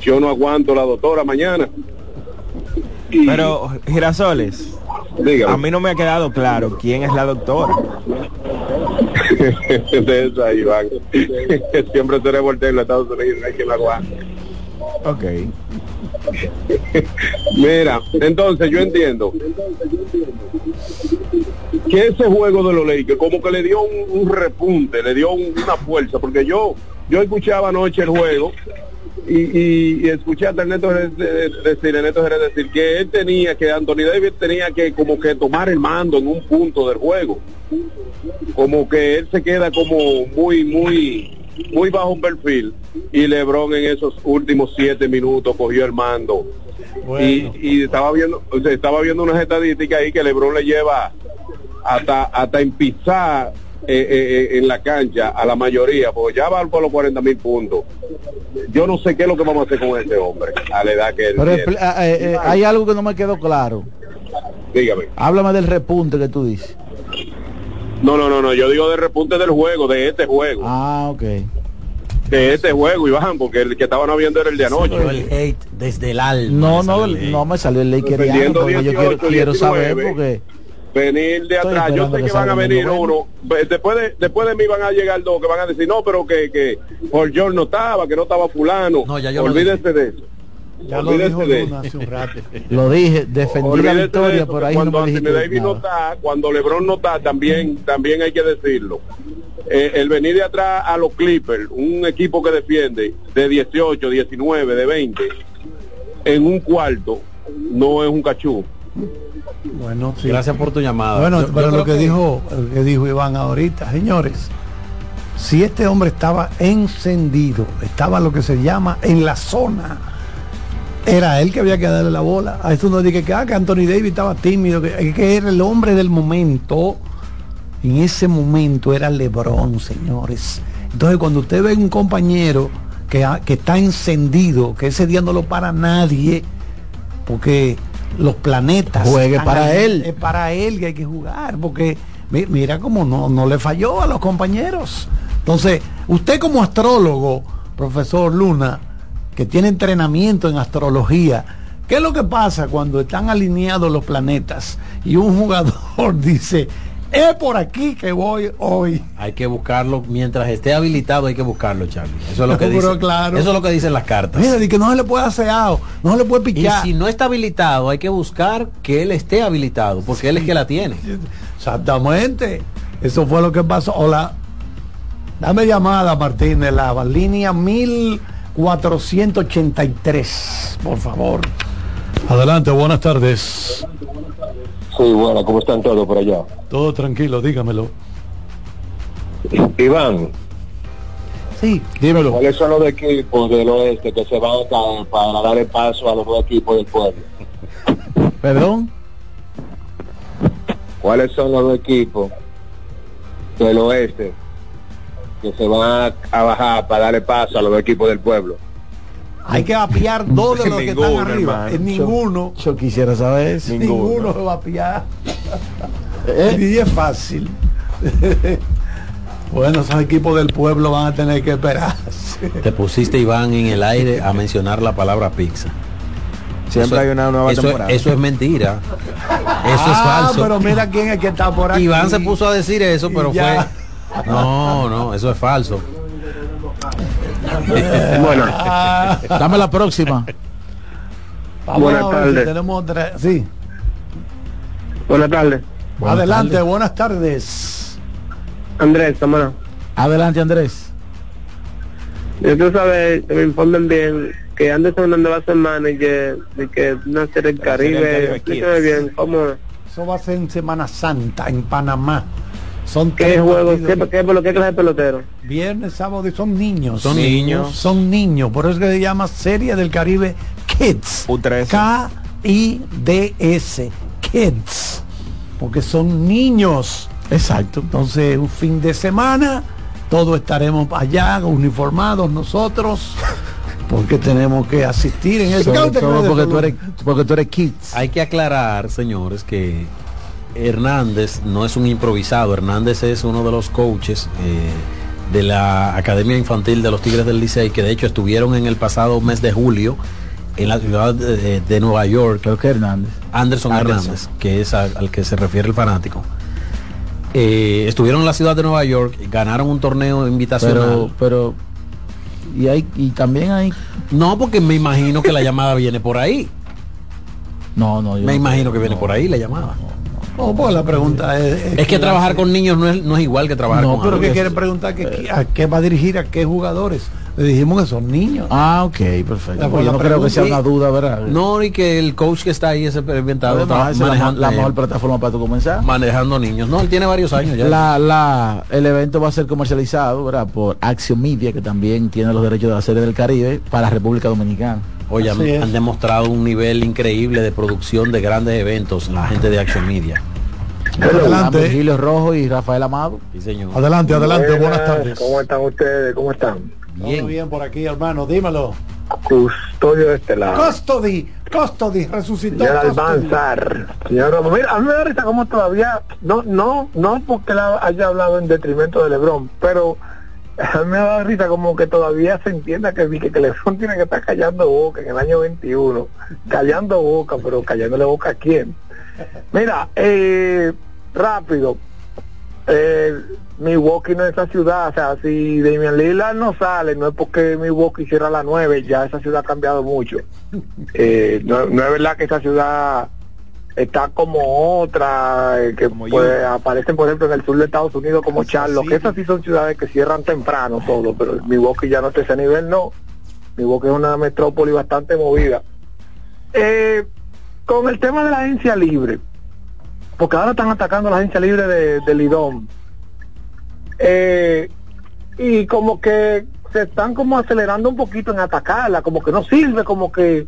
yo no aguanto la doctora mañana. Pero, Girasoles, a mí no me ha quedado claro quién es la doctora. de esa, Iván. Siempre se revoltea en los Estados Unidos, hay que la aguante. Ok. Mira, entonces yo entiendo que ese juego de los Lakers como que le dio un, repunte, le dio una fuerza, porque yo yo escuchaba anoche el juego y, y, escuché a Ernesto decir, decir que él tenía que Anthony Davis tenía que como que tomar el mando en un punto del juego, como que él se queda como muy muy muy bajo perfil. Y LeBron en esos últimos siete minutos cogió el mando. Y, estaba viendo estaba viendo unas estadísticas ahí que LeBron le lleva hasta hasta en pisar eh, eh, eh, en la cancha a la mayoría porque ya va por los 40 mil puntos. Yo no sé qué es lo que vamos a hacer con ese hombre a la edad que él Pero hay algo que no me quedó claro. Dígame. Háblame del repunte que tú dices no, no, no, no, yo digo de repunte del juego, de este juego. Ah, ok. De este juego, Iván, porque el que estaban viendo era el de anoche. el hate desde el alma. No, no, no me salió el ley queriendo, porque yo quiero, quiero saber porque venir de atrás. Yo sé que, van a venir uno. Después de, después de mí van a llegar dos que van a decir, no, pero que, que por George no estaba, que no estaba fulano. No, ya yo Olvídese de eso. Ya lo dijo Luna hace un rato. Lo dije, defendí la victoria, por ahí cuando no me dijiste no está, cuando LeBron no está, también, también hay que decirlo. Eh, el venir de atrás a los Clippers, un equipo que defiende de 18, 19, de 20, en un cuarto, no es un cachú. Bueno, sí. Gracias por tu llamada. Bueno, Yo- pero lo que, dijo, lo que dijo Iván ahorita, señores, si este hombre estaba encendido, estaba lo que se llama en la zona, era él que había que darle la bola. A eso no dije que, ah, que Anthony Davis estaba tímido, que, que era el hombre del momento. En ese momento era Lebron, señores. Entonces, cuando usted ve un compañero que, que está encendido, que ese día no lo para nadie, porque los planetas Juegue para ahí, él. es para él que hay que jugar porque mi- mira cómo no, no le falló a los compañeros entonces usted como astrólogo profesor Luna que tiene entrenamiento en astrología ¿qué es lo que pasa cuando están alineados los planetas y un jugador dice es por aquí que voy hoy Hay que buscarlo mientras esté habilitado, hay que buscarlo, Charlie. Eso es lo que Pero dice. claro. Eso es lo que dicen las cartas. mira di que no se le puede hacer out, no se le puede Y pichar si no está habilitado, hay que buscar que él esté habilitado, porque él es que la tiene. Exactamente. Eso fue lo que pasó. Hola. Dame llamada, Martínez, la línea 1483, por favor. Adelante, buenas tardes. Sí, bueno, ¿cómo están todos por allá? Todo tranquilo, dígamelo. Iván, Sí, dímelo. ¿cuáles son los equipos del oeste que se van a caer para dar el paso a los dos equipos del pueblo? Perdón. ¿Cuáles son los dos equipos del oeste que se van a, a bajar para darle paso a los equipos del pueblo? Hay que apiar dos de los que están arriba. hermano. Es ninguno. Yo quisiera saber eso. Ninguno, se va a apiar. ¿Eh? Y es fácil. bueno, esos equipos del pueblo van a tener que esperar. Te pusiste, Iván, en el aire a mencionar la palabra pizza. Siempre hay una nueva eso, temporada. Eso es mentira. Eso es Ah, falso. pero mira quién es que está por aquí. Iván se puso a decir eso, pero fue. No, no, eso es falso. Bueno, Dame la próxima. vamos Buenas si tardes. tenemos otra. Sí. buenas tardes. Adelante, buenas tardes. Andrés, toma. Adelante, Andrés. Yo quiero saber, que me informen bien, que Anderson Hernández va a ser manager de que La Serie del Caribe. Caribe bien, ¿cómo es? Eso va a ser en Semana Santa, en Panamá. Son ¿Qué tres juego? ¿Qué, qué, qué, qué clase de pelotero? Viernes, sábado y son niños. Son niños. Son niños. Por eso que se llama Serie del Caribe Kids. U13. K-I-D-S. Kids. Porque son niños. Exacto. Entonces, un fin de semana, todos estaremos allá uniformados nosotros, porque tenemos que asistir en todo porque tú eres, porque tú eres kids. Hay que aclarar, señores, que Hernández no es un improvisado. Hernández es uno de los coaches eh, de la Academia Infantil de los Tigres del Licey, que de hecho estuvieron en el pasado mes de julio en la ciudad de, de Nueva York. Creo que Hernández. Anderson, Anderson. Hernández, que es al que se refiere el fanático. Eh, estuvieron en la ciudad de Nueva York, ganaron un torneo invitacional. Pero, pero y hay y también hay no, porque me imagino que la llamada viene por ahí. no no yo Me no imagino que viene no. por ahí la llamada. Oh, pues la pregunta es... Es que trabajar con niños no es, no es igual que trabajar No, con pero que adultos. quiere preguntar que, a qué va a dirigir a qué jugadores. Le dijimos que son niños. Ah, ok, perfecto. Pues yo no creo que sea una duda, ¿verdad? No, y que el coach que está ahí es experimentado Además, tra- esa es la, manejando, la mejor plataforma para tu comenzar. manejando niños. No, él tiene varios años ya. La, la, el evento va a ser comercializado ¿verdad? por Action Media, que también tiene los derechos de la serie del Caribe para la República Dominicana. Oye, han, han demostrado un nivel increíble de producción de grandes eventos, la gente de Action Media. Adelante. Virgilio Rojo y Rafael Amado. Sí, señor. Adelante, adelante, buenas tardes. ¿Cómo están ustedes? ¿Cómo están? Todo Bien. bien por aquí, hermano, dímelo. Custodio de este lado. Custody, Custody, resucitó. Señor. Albanzar, señor Romo, mira, a mí me da risa como todavía, no, no, no porque la haya hablado en detrimento de Lebron, pero a mí me da risa como que todavía se entienda que, que, que Lebron tiene que estar callando boca en el año 21, callando boca, pero callándole boca a quién. Mira, eh, rápido, eh, Milwaukee no es esa ciudad, o sea, si Damian Lillard no sale, no es porque Milwaukee cierra a las 9, ya esa ciudad ha cambiado mucho. Eh, no, no es verdad que esa ciudad está como otra, eh, que Como aparecen por ejemplo en el sur de Estados Unidos como Charlotte, que esas sí son ciudades que cierran temprano todo, pero Milwaukee ya no está a ese nivel, no. Milwaukee es una metrópoli bastante movida. Eh, con el tema de la agencia libre, porque ahora están atacando la agencia libre de, de Lidón. Eh, y como que se están como acelerando un poquito en atacarla, como que no sirve, como que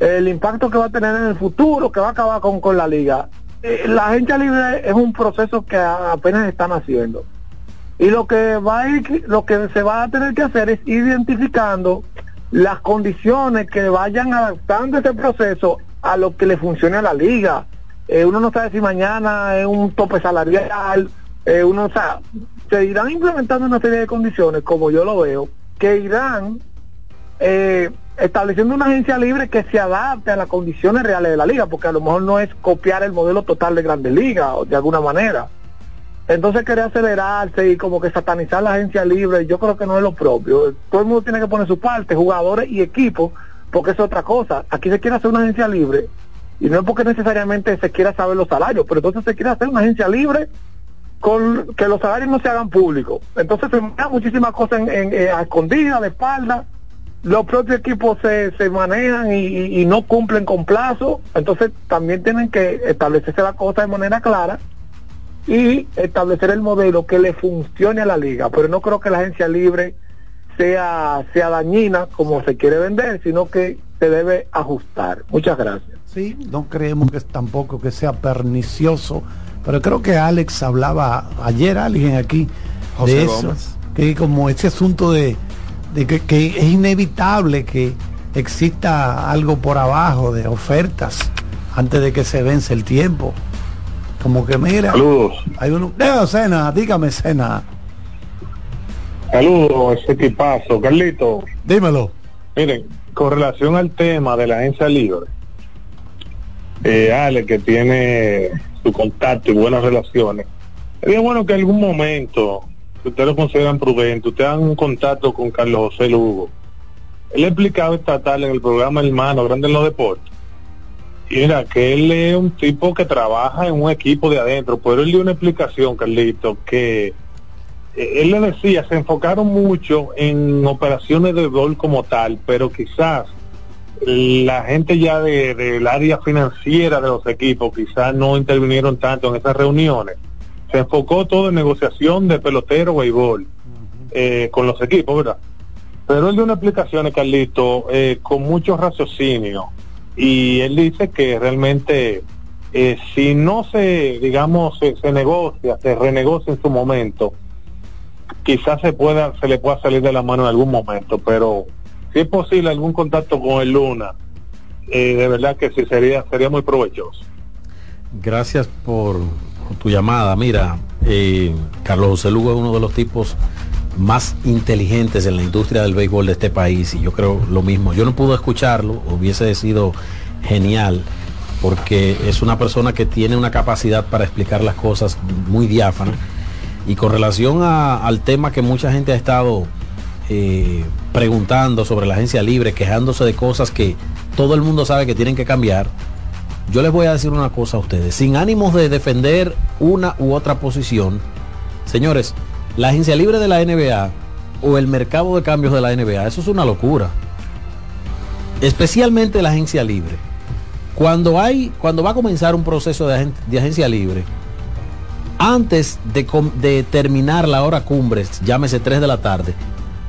el impacto que va a tener en el futuro, que va a acabar con, con la liga. Eh, la agencia libre es un proceso que apenas están haciendo. Y lo que va a ir, lo que se va a tener que hacer es identificando las condiciones que vayan adaptando este proceso a lo que le funcione a la liga. Eh, uno no sabe si mañana es un tope salarial, eh, uno, sea, se irán implementando una serie de condiciones, como yo lo veo, que irán eh, estableciendo una agencia libre que se adapte a las condiciones reales de la liga, porque a lo mejor no es copiar el modelo total de Grandes Ligas, de alguna manera. Entonces querer acelerarse y como que satanizar la agencia libre, yo creo que no es lo propio. Todo el mundo tiene que poner su parte, jugadores y equipos, porque es otra cosa. Aquí se quiere hacer una agencia libre y no es porque necesariamente se quiera saber los salarios, pero entonces se quiere hacer una agencia libre con que los salarios no se hagan públicos. Entonces se manejan muchísimas cosas en, eh, a escondidas, de espalda. Los propios equipos se, se manejan y, y- y no cumplen con plazo. Entonces también tienen que establecerse la cosa de manera clara y establecer el modelo que le funcione a la liga. Pero no creo que la agencia libre sea, sea dañina como se quiere vender, sino que se debe ajustar. Muchas gracias. Sí, no creemos que es tampoco que sea pernicioso, pero creo que Alex hablaba ayer alguien aquí José de eso, Gómez. que como ese asunto de, de que, que es inevitable que exista algo por abajo de ofertas antes de que se vence el tiempo. Como que mira, Saludos. hay uno, dígame Sena, Saludos, ese equipazo. Carlito, dímelo. miren, con relación al tema de la agencia libre, eh, Ale, que tiene su contacto y buenas relaciones, sería bueno que en algún momento, si ustedes lo consideran prudente, ustedes hagan un contacto con Carlos José Lugo. Él ha explicado esta tarde en el programa Hermano Grande en los Deportes. Y mira, que él es un tipo que trabaja en un equipo de adentro, pero él dio una explicación, Carlito, que él le decía, se enfocaron mucho en operaciones de gol como tal, pero quizás la gente ya de- del área financiera de los equipos quizás no intervinieron tanto en esas reuniones. Se enfocó todo en negociación de pelotero, béisbol, eh, con los equipos, ¿verdad? Pero él dio una explicación, Carlito, eh, con mucho raciocinio. Y él dice que realmente eh, si no se, digamos, se, se negocia, se renegocia en su momento, quizás se pueda, se le pueda salir de la mano en algún momento, pero si es posible algún contacto con el Luna, eh, de verdad que sí sería, sería muy provechoso. Gracias por, tu llamada. Mira, eh, Carlos José Lugo es uno de los tipos más inteligentes en la industria del béisbol de este país y yo creo lo mismo. Yo no pude escucharlo, hubiese sido genial porque es una persona que tiene una capacidad para explicar las cosas muy diáfana y con relación al tema que mucha gente ha estado eh, preguntando sobre la agencia libre, quejándose de cosas que todo el mundo sabe que tienen que cambiar, yo les voy a decir una cosa a ustedes, sin ánimos de defender una u otra posición, señores, la agencia libre de la NBA o el mercado de cambios de la NBA, eso es una locura. Especialmente la agencia libre. Cuando hay, cuando va a comenzar un proceso de agencia libre, antes de, terminar la hora cumbres, llámese 3 de la tarde,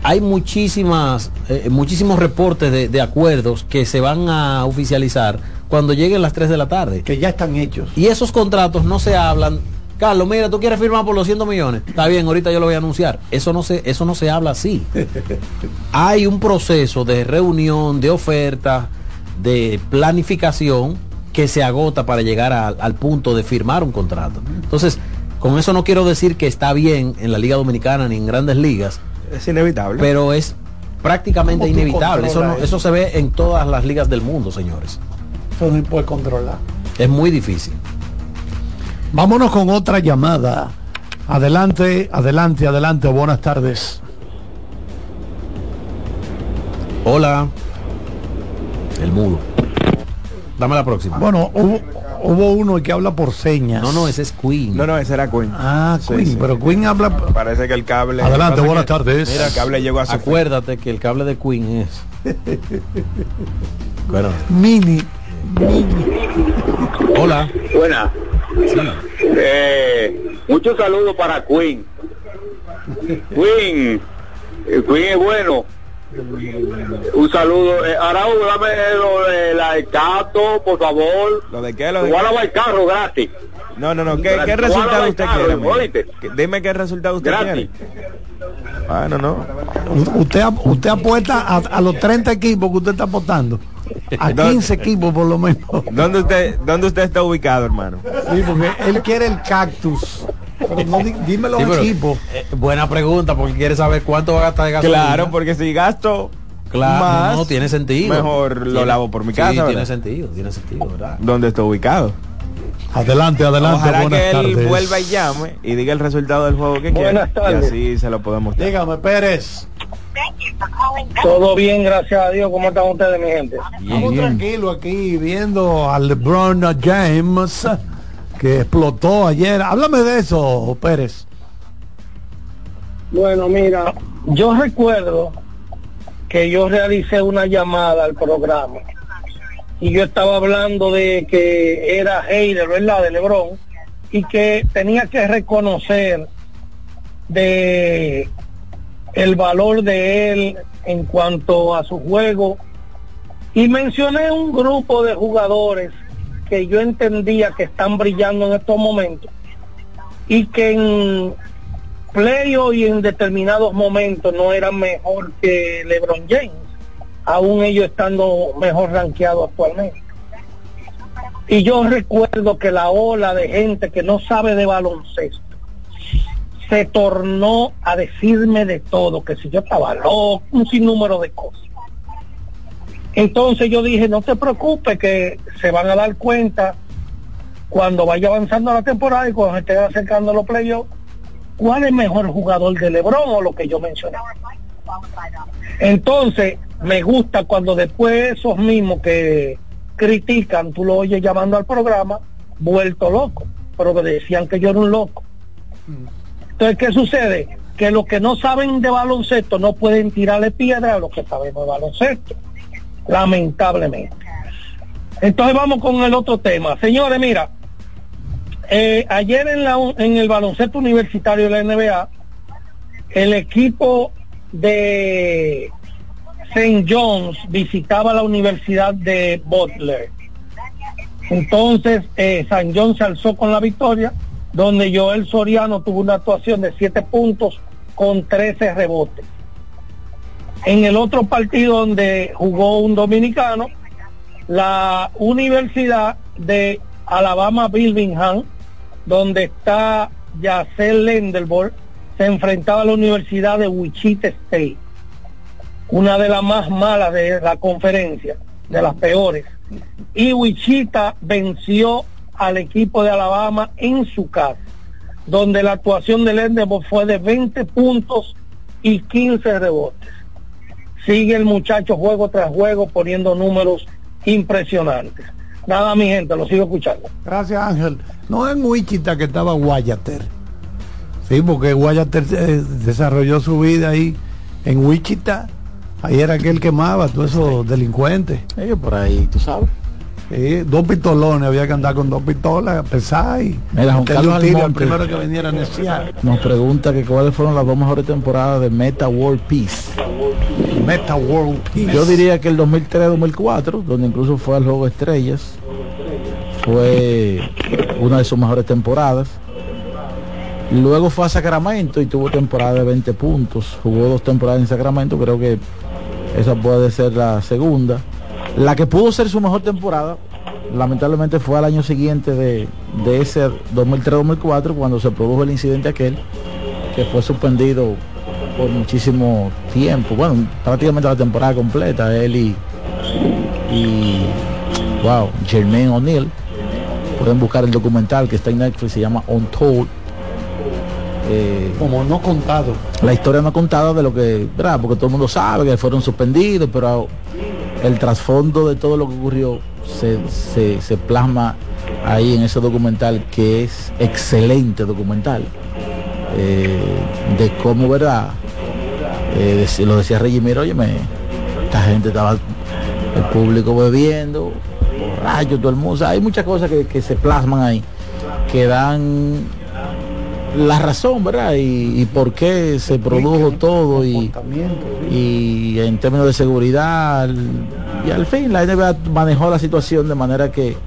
hay muchísimas, eh, muchísimos reportes de, de acuerdos que se van a oficializar cuando lleguen las 3 de la tarde. Que ya están hechos. Y esos contratos no se hablan. Carlos, mira, tú quieres firmar por los 100 millones. Está bien, ahorita yo lo voy a anunciar. Eso no se, eso no se habla así. Hay un proceso de reunión, de oferta, de planificación que se agota para llegar a- al punto de firmar un contrato. Entonces, con eso no quiero decir que está bien en la Liga Dominicana ni en grandes ligas. Es inevitable. Pero es prácticamente ¿Cómo tú inevitable. Eso, no- controlas eso se ve en todas las ligas del mundo, señores. Eso no se puede controlar. Es muy difícil. Vámonos con otra llamada. Adelante, adelante, adelante. Buenas tardes. Hola. El mudo. Dame la próxima. Bueno, hubo, hubo uno que habla por señas. No, no, ese es Queen. No, no, ese era Queen. Ah, Sí, Queen, sí. pero Queen habla. Parece que el cable. Adelante, buenas que- tardes. Mira, el cable llegó a su fin. Acuérdate que el cable de Queen es. bueno, Mini. Mini. Hola. Buena. Eh, muchos saludos para Queen. Queen, eh, Queen es bueno. Un saludo. Eh, Arau, dame lo de la de Cato, por favor. ¿Lo de qué? Lo de Voy a lavar el carro gratis. No, no, no. ¿Qué, qué resultado usted carro, quiere? Dime qué resultado usted Gratis. quiere. Bueno, no. Usted, usted apuesta a, a los 30 equipos que usted está apostando. A No. 15 equipos por lo menos. ¿Dónde usted, ¿Dónde usted está ubicado, hermano? Sí, porque él quiere el cactus. Pero no di- dime los Sí, pero, equipos. eh, buena pregunta, porque quiere saber cuánto va a gastar de gasolina. Claro, porque si gasto Claro, más, no, no, tiene sentido. mejor lo Tiene- lavo por mi sí, casa. tiene ¿verdad? sentido, tiene sentido, ¿verdad? ¿Dónde está ubicado? Adelante, adelante. Ojalá buenas que él tardes. vuelva y llame y diga el resultado del juego que quiere. Buenas tardes. Y así se lo podemos dar. Dígame, Pérez. Todo bien, gracias a Dios. ¿Cómo están ustedes, mi gente? Estamos tranquilos aquí viendo al LeBron James que explotó ayer. Háblame de eso, Pérez. Bueno, mira, yo recuerdo que yo realicé una llamada al programa y yo estaba hablando de que era hater, ¿verdad? De Lebron y que tenía que reconocer de el valor de él en cuanto a su juego y mencioné un grupo de jugadores que yo entendía que están brillando en estos momentos y que en playoff y en determinados momentos no eran mejor que LeBron James, aún ellos estando mejor rankeados actualmente. Y yo recuerdo que la ola de gente que no sabe de baloncesto se tornó a decirme de todo, que si yo estaba loco, un sinnúmero de cosas. Entonces yo dije, no te preocupes, que se van a dar cuenta cuando vaya avanzando la temporada y cuando se estén acercando los playoffs, cuál es mejor jugador de LeBron o lo que yo mencioné. Entonces, me gusta cuando después esos mismos que critican, tú lo oyes llamando al programa, vuelto loco, pero decían que yo era un loco. Entonces, ¿qué sucede? Que los que no saben de baloncesto no pueden tirarle piedra a los que sabemos de baloncesto, lamentablemente. Entonces vamos con el otro tema. Señores, mira, eh, ayer en, la, en el baloncesto universitario de la NBA, el equipo de St. John's visitaba la Universidad de Butler. Entonces, eh, St. John se alzó con la victoria, donde Joel Soriano tuvo una actuación de 7 puntos con 13 rebotes. En el otro partido donde jugó un dominicano, la Universidad de Alabama Birmingham, donde está Yacel Lendelborg, se enfrentaba a la Universidad de Wichita State, una de las más malas de la conferencia, de las peores. Y Wichita venció al equipo de Alabama en su casa, donde la actuación de Lendelborg fue de 20 puntos y 15 rebotes. Sigue el muchacho juego tras juego poniendo números impresionantes. Nada, mi gente, lo sigo escuchando. Gracias, Ángel. No en Wichita que estaba Guayater. Sí, porque Guayater eh, desarrolló su vida ahí en Wichita. Ahí era aquel que quemaba a todos esos delincuentes. Ellos por ahí, tú sabes. Sí, dos pistolones, había que andar con dos pistolas, pesar y Mira, Juan Carlos Almonte. primero que viniera a neciar. Nos pregunta que cuáles fueron las dos mejores temporadas de Meta World Peace. Meta World Peace. Yo diría que el 2003-2004, donde incluso fue al Juego Estrellas, fue una de sus mejores temporadas. Luego fue a Sacramento y tuvo temporada de 20 puntos. Jugó dos temporadas en Sacramento, creo que esa puede ser la segunda. La que pudo ser su mejor temporada, lamentablemente fue al año siguiente de, de ese 2003-2004, cuando se produjo el incidente aquel, que fue suspendido por muchísimo tiempo, bueno, prácticamente la temporada completa, él y, y wow, Jermaine O'Neal. Pueden buscar el documental que está en Netflix, se llama Untold. Eh, Como no contado. la historia no contada de lo que, ¿verdad? Porque todo el mundo sabe que fueron suspendidos, pero el trasfondo de todo lo que ocurrió se, se- plasma ahí en ese documental que es excelente documental eh, de cómo, ¿verdad? Eh, lo decía Reggie Miro, oye, esta gente estaba, el público bebiendo, rayos, todo el hay muchas cosas que, que se plasman ahí, que dan la razón, ¿verdad? Y, y por qué se produjo todo y, y en términos de seguridad. Y al fin la NBA manejó la situación de manera que,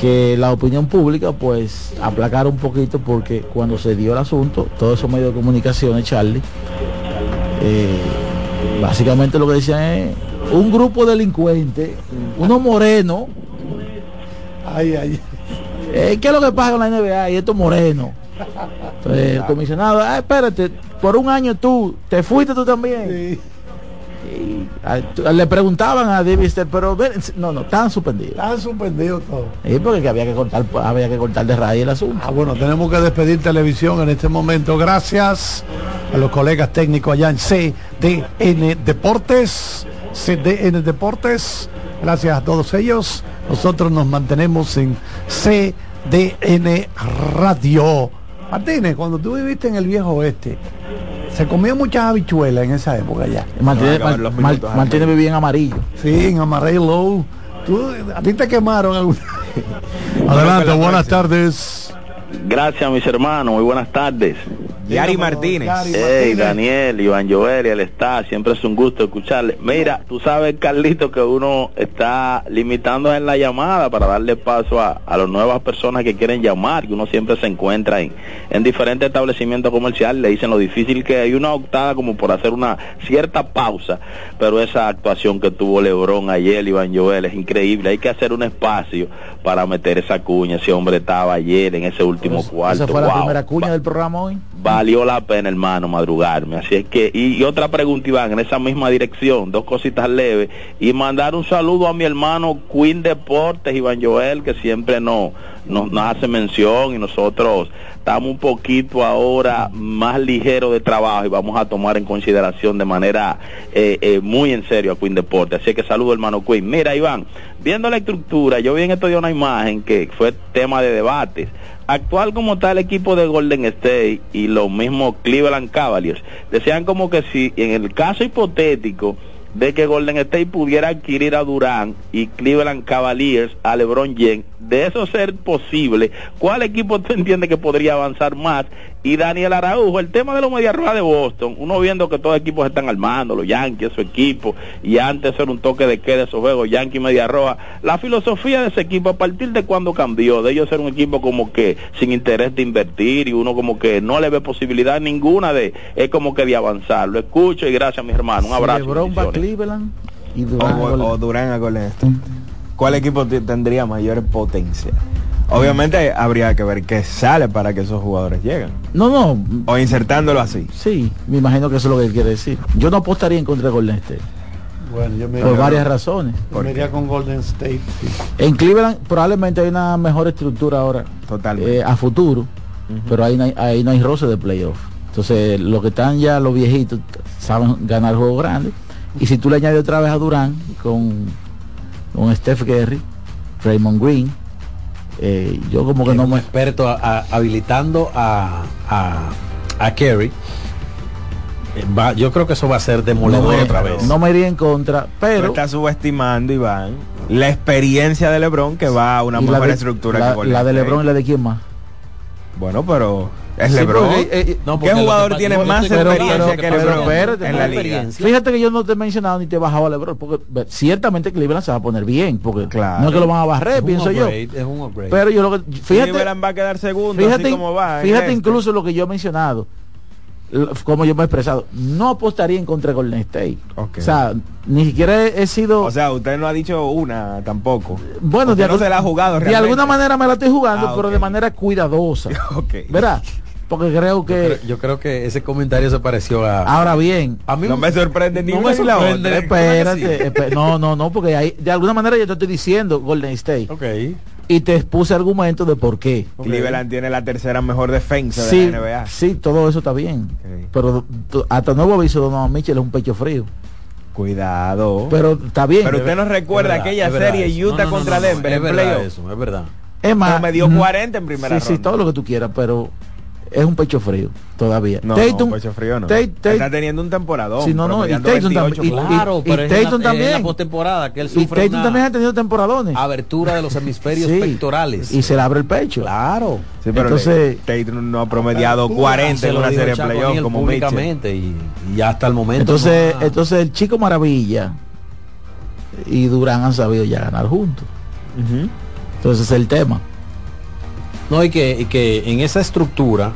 que la opinión pública pues aplacara un poquito porque cuando se dio el asunto, todos esos medios de comunicación, Charlie, eh, básicamente lo que decían es un grupo delincuente, uno moreno. Ay, ay. Eh, ¿Qué es lo que pasa con la NBA y estos morenos? Entonces, el comisionado, ah, espérate, por un año tú, te fuiste tú también. Y, ah, le preguntaban a David Stern, pero ven, no, no, estaban suspendidos. Están suspendidos todos. Sí, porque había que cortar, había que cortar de raíz el asunto. Ah, bueno, tenemos que despedir televisión en este momento. Gracias a los colegas técnicos allá en CDN Deportes. CDN Deportes. Gracias a todos ellos. Nosotros nos mantenemos en CDN Radio. Martínez, cuando tú viviste en el viejo oeste, se comió muchas habichuelas en esa época ya. Martínez, Mar- Mar- Martínez vivía en amarillo. Sí, en amarillo. Tú, a ti te quemaron alguna. Adelante, buenas tardes. Gracias, mis hermanos. Muy buenas tardes. Yari Martínez. Hey, Daniel, Iván Joel y el está. Siempre es un gusto escucharle. Mira, tú sabes, Carlito, que uno está limitando en la llamada para darle paso a, a las nuevas personas que quieren llamar, que uno siempre se encuentra en, en diferentes establecimientos comerciales. Le dicen lo difícil que hay una octada como por hacer una cierta pausa, pero esa actuación que tuvo Lebron ayer, Iván Joel, es increíble. Hay que hacer un espacio para meter esa cuña. Ese hombre estaba ayer en ese último cuarto. Esa fue la Wow. primera cuña del programa hoy. Valió la pena, hermano, madrugarme. Así es que, y, otra pregunta, Iván, en esa misma dirección, dos cositas leves. Y mandar un saludo a mi hermano Queen Deportes, Iván Joel, que siempre nos, nos, nos hace mención y nosotros estamos un poquito ahora más ligeros de trabajo y vamos a tomar en consideración de manera eh, eh, muy en serio a Queen Deportes. Así que saludo, hermano Queen. Mira, Iván, viendo la estructura, yo vi en estos días una imagen que fue tema de debates actual como el equipo de Golden State y los mismos Cleveland Cavaliers, decían como que si en el caso hipotético de que Golden State pudiera adquirir a Durán y Cleveland Cavaliers a LeBron James, de eso ser posible, ¿cuál equipo tú entiendes que podría avanzar más? Y Daniel Araujo, el tema de los Medias Rojas de Boston, uno viendo que todos los equipos están armando, los Yankees, su equipo, y antes era un toque de queda de esos juegos, Yankee Media Roja, la filosofía de ese equipo, a partir de cuando cambió, de ellos ser un equipo como que sin interés de invertir y uno como que no le ve posibilidad ninguna de, es como que de avanzar. Lo escucho y gracias mis hermanos, un abrazo. Bendiciones. Cleveland y O, Durán. a Golden- o Durán a Golden State. ¿Cuál equipo te- tendría mayor potencia? Obviamente habría que ver qué sale para que esos jugadores lleguen. No, no. O insertándolo así. Sí, me imagino que eso es lo que él quiere decir. Yo no apostaría en contra de Golden State. Bueno, yo me Por iría- varias razones. yo me iría con Golden State. sí. En Cleveland probablemente hay una mejor estructura ahora. Totalmente. eh, a futuro. Pero ahí no hay, ahí no hay roce de playoff. Entonces, los que están ya, los viejitos, saben ganar juegos grandes. Y si tú le añades otra vez a Durán con, con Steph Curry, Raymond Green, eh, yo como que no un me... experto a- a- habilitando a, a, a Kerry. Eh, va- yo creo que eso va a ser demoledor otra vez. No me iría en contra, pero... estás subestimando, Iván, la experiencia de LeBron que va a una mejor de- estructura la, que la de. LeBron y la de quién más. Bueno, pero es Sí, LeBron. porque, eh, eh, no, ¿Qué jugador tiene más pero- experiencia pero- que pero LeBron espérate, en la pero- liga? Fíjate que yo no te he mencionado ni te he bajado a LeBron, porque ciertamente Cleveland se va a poner bien, porque no es que lo van a barrer, Es pienso yo. upgrade, es un upgrade. Pero yo lo que fíjate, Cleveland va a quedar segundo, fíjate, así como va. en fíjate este. incluso lo que yo he mencionado, como yo me he expresado, no apostaría en contra de Golden State. O sea, ni siquiera he, he sido O sea, usted no ha dicho una tampoco. bueno, de, no se la ha jugado de alguna manera me la estoy jugando, Ah, pero de manera cuidadosa. Ok. ¿Verdad? Porque creo que Yo creo, yo creo que ese comentario se pareció a. ahora bien, a mí No me sorprende ni no me sorprende. Espérate, espe- no, no, no, porque hay, de alguna manera yo te estoy diciendo Golden State Ok. y te puse argumentos de por qué. Cleveland tiene la tercera mejor defensa Sí, de la NBA. sí, todo eso está bien. Pero hasta nuevo aviso Donovan Mitchell es un pecho frío. Cuidado. Pero está bien. Pero usted no recuerda verdad, aquella serie eso. Utah No, no, no, contra no, no, Denver es en verdad eso, es verdad. es más, No, me dio mm, 40 en primera sí, sí, ronda. todo lo que tú quieras, pero es un pecho frío todavía. No, Tatum, no, pecho frío no. Tate- Tate- Está teniendo un temporadón. Sí, no, no, y Tatum 28 también. Y. Claro, y- y pero en Tatum en también. la postemporada que él y sufre Tatum una también ha tenido temporadones. abertura de los hemisferios Sí. pectorales. Y se le abre el pecho. Claro. Sí, pero Entonces- Tatum no ha promediado 40 Se en lo una serie de O'Neal como Mitchell. y, y hasta el momento. Entonces, no ha- entonces el chico maravilla y Durán han sabido ya ganar juntos. Entonces ese es el tema. No, y que, y que en esa estructura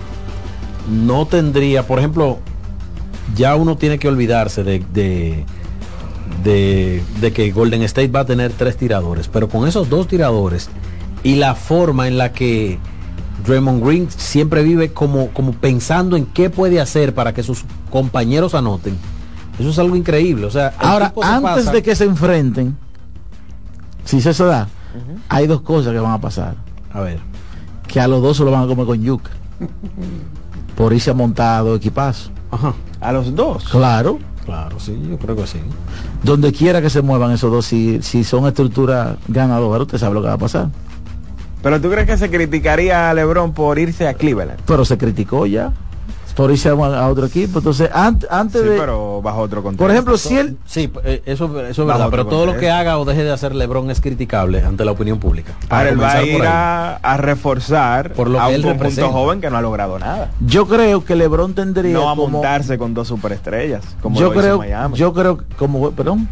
no tendría, por ejemplo, ya uno tiene que olvidarse de, de, de- de que Golden State va a tener tres tiradores, pero con esos dos tiradores y la forma en la que Draymond Green siempre vive como, como pensando en qué puede hacer para que sus compañeros anoten. Eso es algo increíble. O sea, Ahora, se antes pasa- de que se enfrenten, si se da, hay dos cosas que van a pasar. A ver. Que a los dos se lo van a comer con yuca. Por irse a montado equipazo. Ajá. A los dos. Claro. Claro, sí, yo creo que sí. Donde quiera que se muevan esos dos, si, si son estructuras ganadoras, usted sabe lo que va a pasar. Pero tú crees que se criticaría a LeBron por irse a Cleveland? Pero se criticó ya. Por irse a, a otro equipo. Entonces, ant- antes Sí, de... pero bajo otro contexto. Por ejemplo, si él... Sí, eh, eso, eso es verdad, pero todo lo que haga o deje de hacer LeBron es criticable ante la opinión pública. Para Ahora él va a ir a, a reforzar Por lo a que un conjunto joven que no ha logrado nada. Yo creo que LeBron tendría No va a como- montarse con dos superestrellas, como yo lo hizo creo, Miami. yo creo que como, perdón.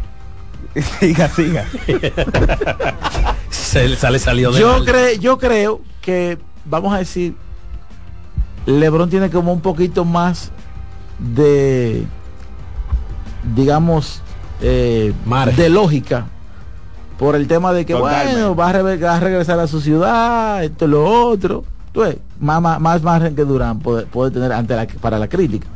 siga, siga. Se, sale salió de Yo creo, yo creo que vamos a decir, LeBron tiene como un poquito más de, digamos, eh, de lógica por el tema de que Totalmente. bueno va a, re- va a regresar a su ciudad, esto lo otro. Tú ves, más, más, más margen que Durán puede, puede tener ante la, para la crítica.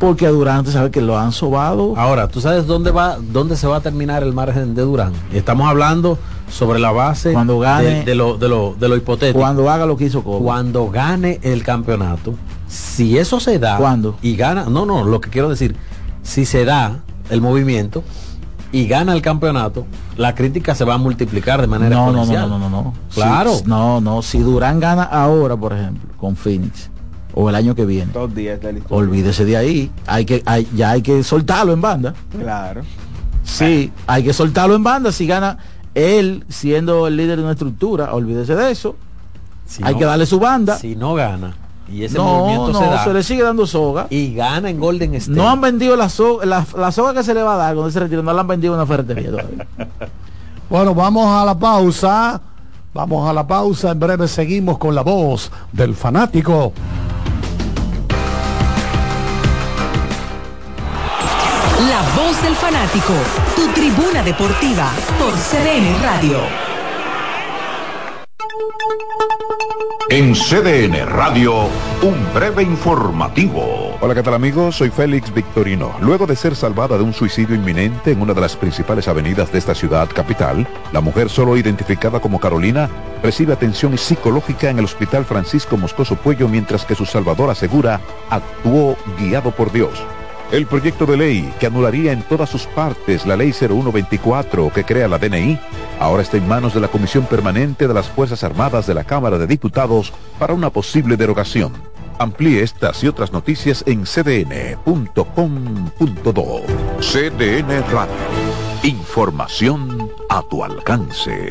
Porque a Durán, tú sabes que lo han sobado. Ahora, ¿tú sabes dónde va, dónde se va a terminar el margen de Durán? Estamos hablando sobre la base Cuando gane- de, de lo, de, lo, de lo hipotético. Cuando haga lo que hizo Kobe. Cuando gane el campeonato, si eso se da ¿Cuándo? y gana, no, no, lo que quiero decir, si se da el movimiento y gana el campeonato, la crítica se va a multiplicar de manera no, no, no, exponencial. no, no, no. Claro. Si- no, no. Si Durán gana ahora, por ejemplo, con Phoenix, o el año que viene, Dos días de la olvídese de ahí. Hay que, hay- ya hay que soltarlo en banda. Claro. Sí, hay que soltarlo en banda. Si gana él siendo el líder de una estructura, olvídese de eso. Si hay no- que darle su banda. Si no gana y ese no, movimiento no, se da le sigue dando soga. y gana en Golden State. No han vendido la soga, la, la soga que se le va a dar cuando se retire, no la han vendido en una ferretería todavía. Bueno, vamos a la pausa. Vamos a la pausa. En breve seguimos con la voz del fanático. Voz del fanático, tu tribuna deportiva por CDN Radio. En CDN Radio, un breve informativo. Hola, ¿qué tal amigos? Soy Félix Victorino. Luego de ser salvada de un suicidio inminente en una de las principales avenidas de esta ciudad capital, la mujer solo identificada como Carolina recibe atención psicológica en el Hospital Francisco Moscoso Puello mientras que su salvador asegura actuó guiado por Dios. El proyecto de ley que anularía en todas sus partes la ley 0124 que crea la DNI ahora está en manos de la Comisión Permanente de las Fuerzas Armadas de la Cámara de Diputados para una posible derogación. Amplíe estas y otras noticias en cdn.com.do. CDN Radio. Información a tu alcance.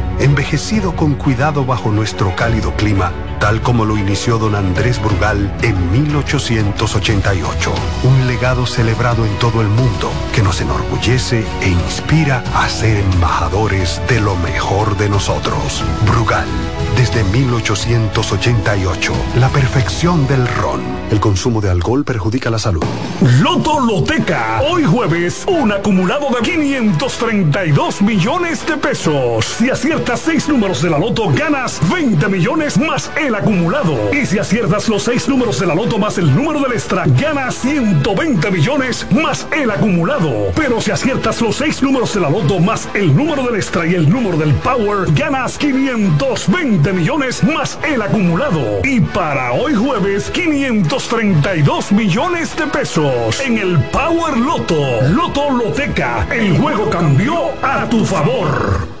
envejecido con cuidado bajo nuestro cálido clima, tal como lo inició don Andrés Brugal en 1888. Un legado celebrado en todo el mundo que nos enorgullece e inspira a ser embajadores de lo mejor de nosotros. Brugal, desde 1888, la perfección del ron. El consumo de alcohol perjudica la salud. Loto Loteca. Hoy jueves, un acumulado de 532 millones de pesos. Si aciertas seis números de la Loto, ganas 20 millones más el acumulado. Y si aciertas los seis números de la Loto más el número del extra, ganas 120 millones más el acumulado. Pero si aciertas los seis números de la Loto más el número del extra y el número del Power, ganas 520 millones más el acumulado. Y para hoy jueves, 500 32 millones de pesos en el Power Loto. Loto Loteca. El juego cambió a tu favor.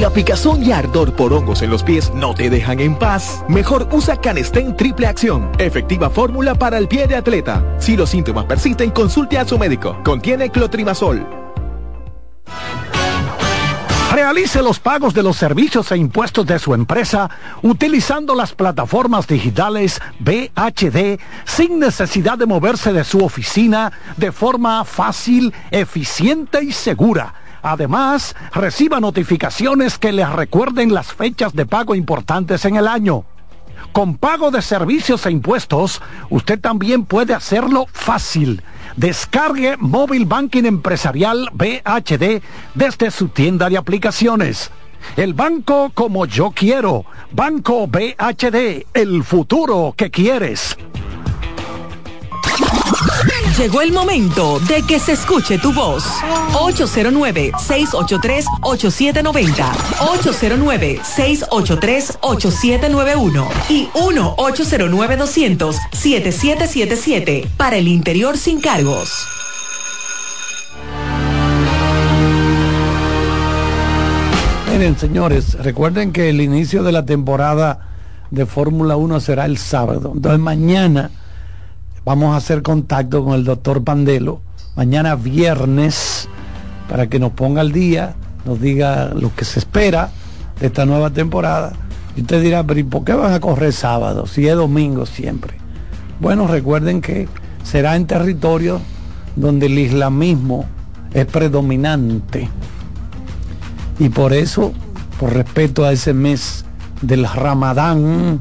La picazón y ardor por hongos en los pies no te dejan en paz, mejor usa Canestén Triple Acción, efectiva fórmula para el pie de atleta. Si los síntomas persisten, consulte a su médico. Contiene clotrimazol. Realice los pagos de los servicios e impuestos de su empresa utilizando las plataformas digitales BHD sin necesidad de moverse de su oficina de forma fácil, eficiente y segura. Además, reciba notificaciones que le recuerden las fechas de pago importantes en el año. Con pago de servicios e impuestos, usted también puede hacerlo fácil. Descargue Móvil Banking Empresarial BHD desde su tienda de aplicaciones. El banco como yo quiero. Banco BHD, el futuro que quieres. Llegó el momento de que se escuche tu voz. 809-683-8790. 809-683-8791. Y 1-809-200-7777. Para el interior sin cargos. Miren, señores, recuerden que el inicio de la temporada de Fórmula 1 será el sábado. Entonces mañana vamos a hacer contacto con el doctor Pandelo. Mañana viernes, para que nos ponga al día, nos diga lo que se espera de esta nueva temporada. Y usted dirá, pero ¿y por qué van a correr sábado? Si es domingo siempre. Bueno, recuerden que será en territorio donde el islamismo es predominante. Y por eso, por respeto a ese mes del Ramadán,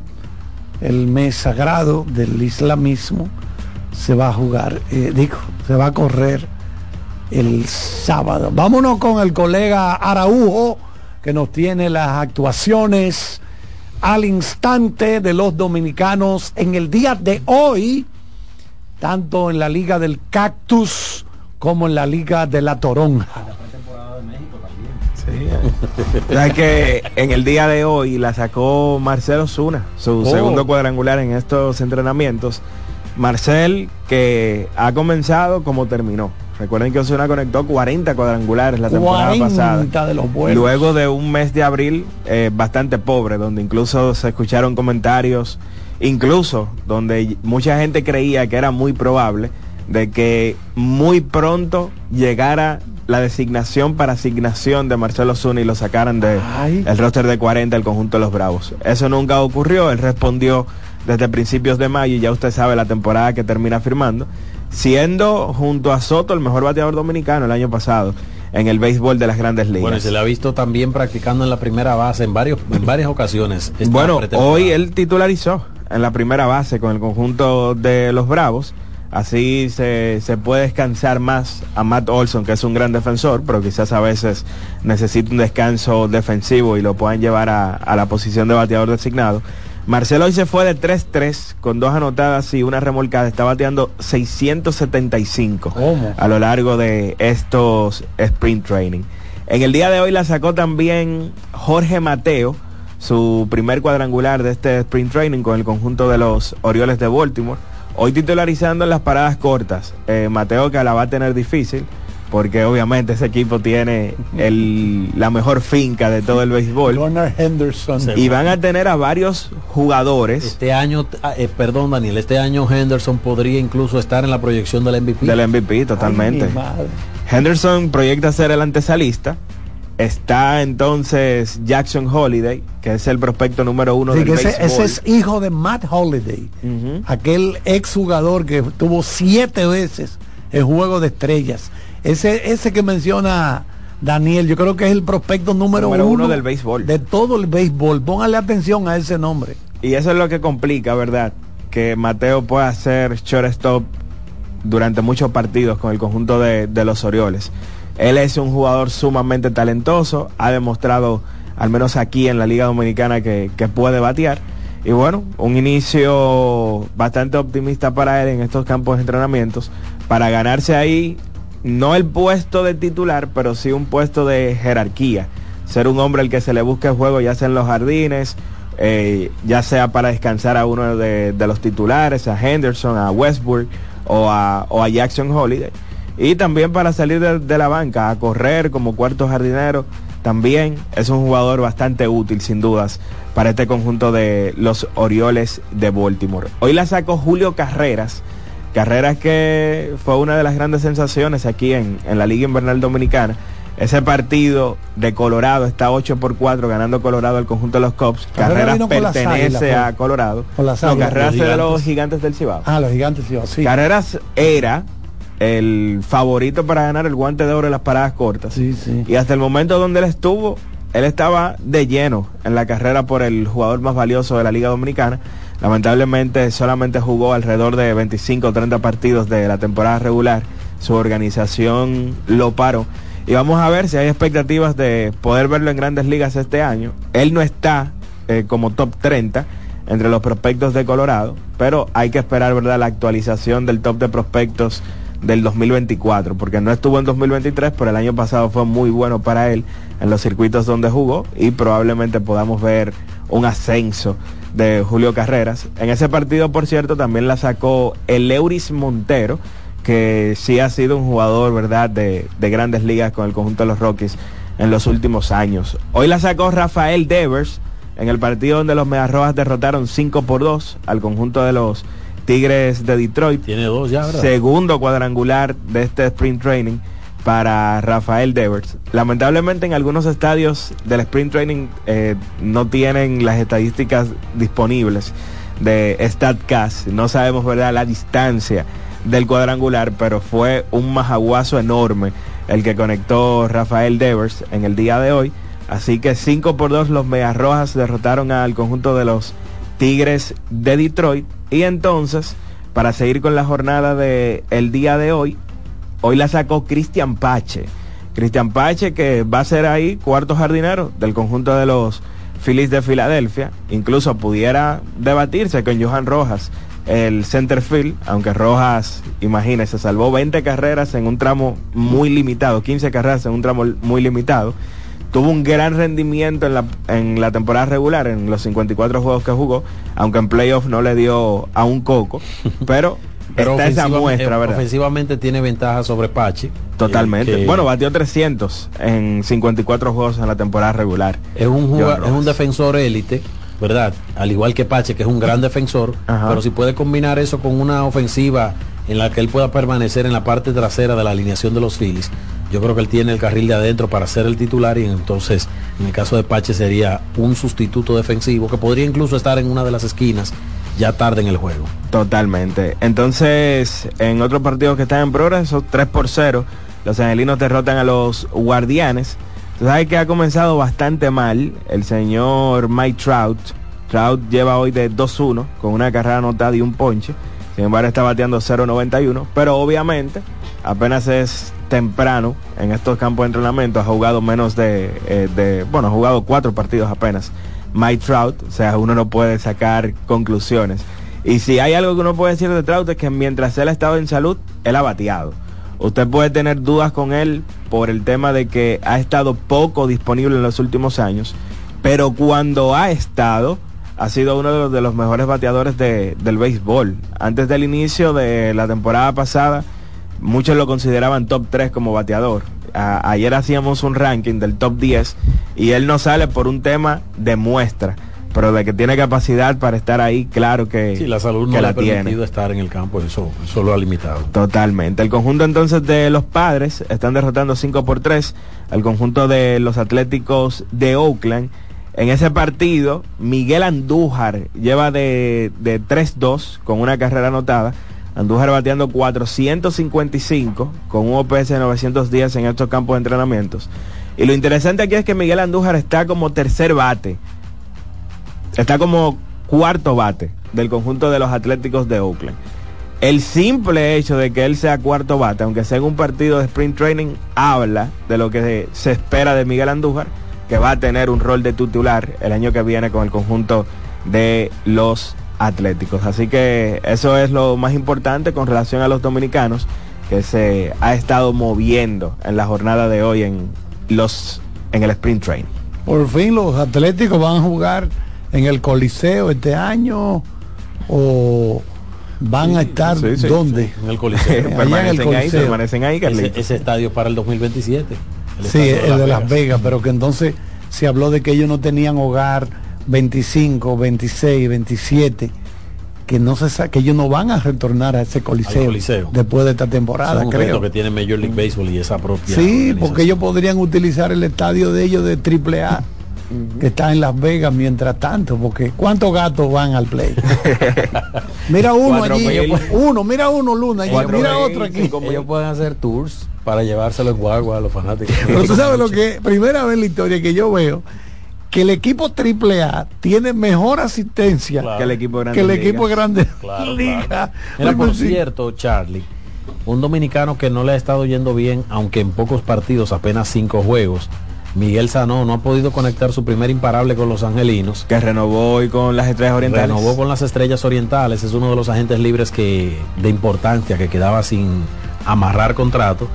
el mes sagrado del islamismo, se va a jugar, eh, digo, se va a correr el sábado. Vámonos con el colega Araujo, que nos tiene las actuaciones al instante de los dominicanos en el día de hoy, tanto en la Liga del Cactus como en la Liga de la Toronja. Que en el día de hoy la sacó Marcelo Zuna, su Oh. segundo cuadrangular en estos entrenamientos. Marcel que ha comenzado como terminó. Recuerden que Osuna conectó 40 cuadrangulares la temporada 40 pasada. de los buenos. Luego de un mes de abril eh, bastante pobre, donde incluso se escucharon comentarios, incluso donde mucha gente creía que era muy probable de que muy pronto llegara la designación para asignación de Marcelo Zuna y lo sacaran de el roster de 40 del conjunto de los Bravos. Eso nunca ocurrió, él respondió desde principios de mayo y ya usted sabe la temporada que termina firmando, siendo junto a Soto el mejor bateador dominicano el año pasado en el béisbol de las grandes ligas. Bueno, y se le ha visto también practicando en la primera base en, varios, en varias ocasiones. Bueno, hoy él titularizó en la primera base con el conjunto de los Bravos. Así se, se puede descansar más a Matt Olson, que es un gran defensor, pero quizás a veces necesita un descanso defensivo y lo puedan llevar a, a la posición de bateador designado. Marcelo hoy se fue de 3-3 con dos anotadas y una remolcada. Está bateando 675 a lo largo de estos sprint training. En el día de hoy la sacó también Jorge Mateo, su primer cuadrangular de este sprint training con el conjunto de los Orioles de Baltimore. Hoy titularizando en las paradas cortas. Eh, Mateo que la va a tener difícil porque obviamente ese equipo tiene el, la mejor finca de todo el béisbol. Henderson. Y van a tener a varios jugadores. Este año, eh, perdón Daniel, este año Henderson podría incluso estar en la proyección del MVP. Del MVP, totalmente. Henderson proyecta ser el antesalista. Está entonces Jackson Holiday, que es el prospecto número uno Sí, del que ese, béisbol. ese es hijo de Matt Holiday, aquel exjugador que tuvo siete veces el juego de estrellas. Ese, ese que menciona Daniel, yo creo que es el prospecto número, Número uno uno, del béisbol. De todo el béisbol. Póngale atención a ese nombre. Y eso es lo que complica, ¿verdad? Que Mateo pueda hacer shortstop durante muchos partidos con el conjunto de, de los Orioles. Él es un jugador sumamente talentoso, ha demostrado, al menos aquí en la Liga Dominicana, que, que puede batear. Y bueno, un inicio bastante optimista para él en estos campos de entrenamientos, para ganarse ahí no el puesto de titular, pero sí un puesto de jerarquía. Ser un hombre al que se le busque juego, ya sea en los jardines, eh, ya sea para descansar a uno de, los titulares, a Henderson, a Westbrook o a, o a Jackson Holiday. Y también para salir de, de la banca, a correr como cuarto jardinero, también es un jugador bastante útil, sin dudas, para este conjunto de los Orioles de Baltimore. Hoy la sacó Julio Carreras. Carreras que fue una de las grandes sensaciones aquí en, en la Liga Invernal Dominicana. Ese partido de Colorado está 8 por 4 ganando Colorado el conjunto de los Cubs. Carrera Carreras vino con las pertenece águilas, a Colorado. con las no, águilas. Carreras Los es de los gigantes. del Cibao. Ah, los gigantes, sí, sí. Carreras era el favorito para ganar el guante de oro en las paradas cortas. Y hasta el momento donde él estuvo, él estaba de lleno en la carrera por el jugador más valioso de la Liga Dominicana. Lamentablemente solamente jugó alrededor de 25 o 30 partidos de la temporada regular. Su organización lo paró. Y vamos a ver si hay expectativas de poder verlo en grandes ligas este año. Él no está eh, como top 30 entre los prospectos de Colorado, pero hay que esperar verdad la actualización del top de prospectos del 2024, porque no estuvo en 2023, pero el año pasado fue muy bueno para él en los circuitos donde jugó y probablemente podamos ver un ascenso de Julio Carreras. En ese partido, por cierto, también la sacó el Euris Montero, que sí ha sido un jugador, ¿verdad?, de, de grandes ligas con el conjunto de los Rockies en los últimos años. Hoy la sacó Rafael Devers en el partido donde los Mediarrojas derrotaron 5 por 2 al conjunto de los Tigres de Detroit. Tiene dos ya, ¿verdad? Segundo cuadrangular de este sprint training para Rafael Devers. Lamentablemente en algunos estadios del sprint training eh, no tienen las estadísticas disponibles de StatCast. No sabemos verdad la distancia del cuadrangular, pero fue un majaguazo enorme el que conectó Rafael Devers en el día de hoy. Así que 5 por 2 los Medias Rojas derrotaron al conjunto de los Tigres de Detroit. Y entonces, para seguir con la jornada del el día de hoy, hoy la sacó Cristian Pache. Cristian Pache que va a ser ahí cuarto jardinero del conjunto de los Phillies de Filadelfia. Incluso pudiera debatirse con Johan Rojas, el center field, aunque Rojas, imagínese, salvó 20 carreras en un tramo muy limitado, 15 carreras en un tramo muy limitado. Tuvo un gran rendimiento en la, en la temporada regular, en los 54 juegos que jugó, aunque en playoff no le dio a un coco, pero, Pero está esa ofensiva- muestra, eh, ¿verdad? Ofensivamente tiene ventaja sobre Pache. Totalmente. que- Bueno, batió 300 en 54 juegos en la temporada regular. Es un, es un defensor élite, ¿verdad? Al igual que Pache, que es un gran defensor, Ajá. pero si puede combinar eso con una ofensiva en la que él pueda permanecer en la parte trasera de la alineación de los Phillies, yo creo que él tiene el carril de adentro para ser el titular y entonces en el caso de Pache sería un sustituto defensivo que podría incluso estar en una de las esquinas ya tarde en el juego. Totalmente. Entonces, en otro partido que está en progreso, 3 por 0, los angelinos derrotan a los guardianes. Tú sabes que ha comenzado bastante mal el señor Mike Trout. Trout lleva hoy de 2-1 con una carrera anotada y un ponche. Sin embargo, está bateando 0.91. Pero obviamente, apenas es temprano en estos campos de entrenamiento. Ha jugado menos de, eh, de- bueno, ha jugado cuatro partidos apenas. Mike Trout, o sea, uno no puede sacar conclusiones. Y si hay algo que uno puede decir de Trout es que mientras él ha estado en salud, él ha bateado. Usted puede tener dudas con él por el tema de que ha estado poco disponible en los últimos años, pero cuando ha estado, ha sido uno de los, mejores bateadores de- del béisbol. Antes del inicio de la temporada pasada, muchos lo consideraban top 3 como bateador. A- ayer hacíamos un ranking del top 10 y él no sale por un tema de muestra, pero de que tiene capacidad para estar ahí, claro que, Sí, la salud no que le la ha permitido estar en el campo, eso, eso lo ha limitado. Totalmente. El conjunto entonces de los padres están derrotando 5 por 3 al conjunto de los Atléticos de Oakland. En ese partido, Miguel Andújar lleva de, de 3-2 con una carrera anotada. Andújar bateando 455 con un OPS de 910 en estos campos de entrenamientos. Y lo interesante aquí es que Miguel Andújar está como tercer bate. Está como cuarto bate del conjunto de los Atléticos de Oakland. El simple hecho de que él sea cuarto bate, aunque sea en un partido de sprint training, habla de lo que se espera de Miguel Andújar, que va a tener un rol de titular el año que viene con el conjunto de los Atléticos. Así que eso es lo más importante con relación a los dominicanos que se ha estado moviendo en la jornada de hoy en los en el sprint training. Por fin los Atléticos van a jugar en el Coliseo este año o van a estar Sí, sí, dónde? sí, en el Coliseo. Allá en el Permanecen ahí, permanecen ahí, Ese, ese estadio es para el 2027. el Sí, el de Las Vegas, pero que entonces se habló de que ellos no tenían hogar 25, 26, 27, que no se sa- que ellos no van a retornar a ese coliseo, después de esta temporada, es un creo. que tiene Major League Baseball y esa propia Sí, porque ellos podrían utilizar el estadio de ellos de Triple A que está en Las Vegas mientras tanto, porque ¿cuántos gatos van al play? mira uno allí, mil. uno, mira uno Luna, allí, mira mil, otro aquí. mil. Ellos pueden hacer tours para llevárselo en guagua a los fanáticos. Pero tú sabes lo que primera vez en la historia que yo veo que el equipo triple A tiene mejor asistencia Que el equipo de que el equipo de grande Claro, liga. claro. Mira, por sí. cierto, Charlie, un dominicano que no le ha estado yendo bien, aunque en pocos partidos, apenas cinco juegos, Miguel Sanó no ha podido conectar su primer imparable con los angelinos. Que renovó hoy con las estrellas orientales. Renovó con las estrellas orientales, es uno de los agentes libres que de importancia que quedaba sin amarrar contrato.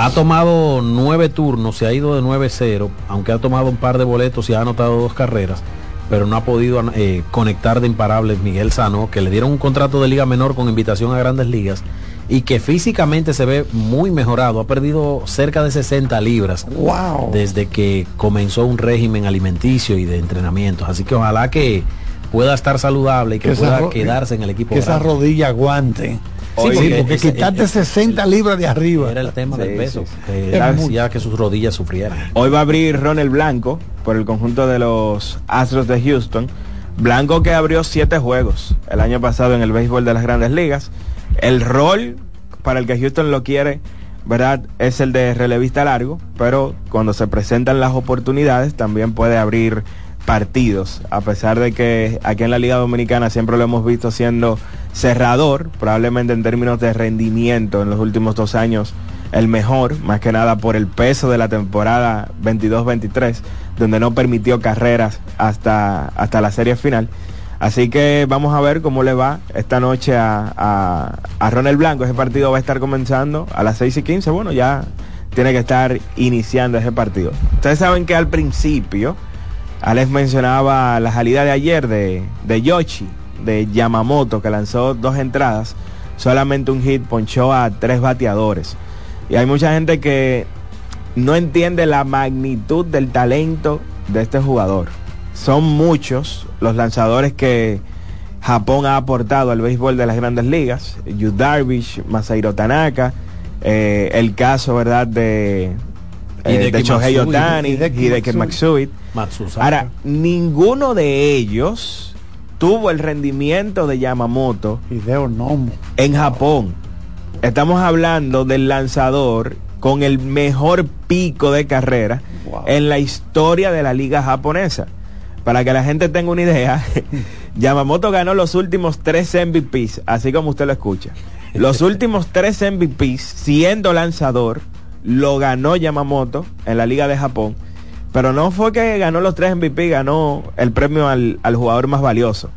Ha tomado nueve turnos, se ha ido de 9-0, aunque ha tomado un par de boletos y ha anotado dos carreras, pero no ha podido eh, conectar de imparables Miguel Sano, que le dieron un contrato de liga menor con invitación a grandes ligas y que físicamente se ve muy mejorado, ha perdido cerca de 60 libras Wow. desde que comenzó un régimen alimenticio y de entrenamientos. Así que ojalá que pueda estar saludable y que, pueda quedarse en el equipo. que esa rodilla aguante. Sí, Sí, porque porque ese- quitarte ese- 60 libras de arriba. Era el tema Sí, del peso. sí, que que sus rodillas sufrieran. Hoy va a abrir Ronald Blanco por el conjunto de los Astros de Houston. Blanco que abrió siete juegos el año pasado en el béisbol de las grandes ligas. El rol para el que Houston lo quiere, ¿verdad? Es el de relevista largo, pero cuando se presentan las oportunidades también puede abrir partidos, a pesar de que aquí en la Liga Dominicana siempre lo hemos visto siendo cerrador, probablemente en términos de rendimiento en los últimos dos años el mejor, más que nada por el peso de la temporada 22-23, donde no permitió carreras hasta, hasta la serie final. Así que vamos a ver cómo le va esta noche a, a, a Ronald Blanco. Ese partido va a estar comenzando a las 6 y 15. Bueno, ya tiene que estar iniciando ese partido. Ustedes saben que al principio, Alex mencionaba la salida de ayer de, de Yoshi, de Yamamoto, que lanzó dos entradas, solamente un hit, ponchó a tres bateadores. Y hay mucha gente que no entiende la magnitud del talento de este jugador. Son muchos los lanzadores que Japón ha aportado al béisbol de las grandes ligas. Yu Darvish, Masahiro Tanaka, eh, el caso, ¿verdad?, de, eh, Hideki de Shohei Matsui, Otani, Hideki Hideki Matsui. Matsusaka. Ahora, ninguno de ellos tuvo el rendimiento de Yamamoto Hideo Nomo. en Japón. Estamos hablando del lanzador con el mejor pico de carrera Wow. en la historia de la liga japonesa. Para que la gente tenga una idea, Yamamoto ganó los últimos tres MVPs, así como usted lo escucha. Los últimos tres MVPs, siendo lanzador, lo ganó Yamamoto en la liga de Japón. Pero no fue que ganó los tres MVP, ganó el premio al, al jugador más valioso,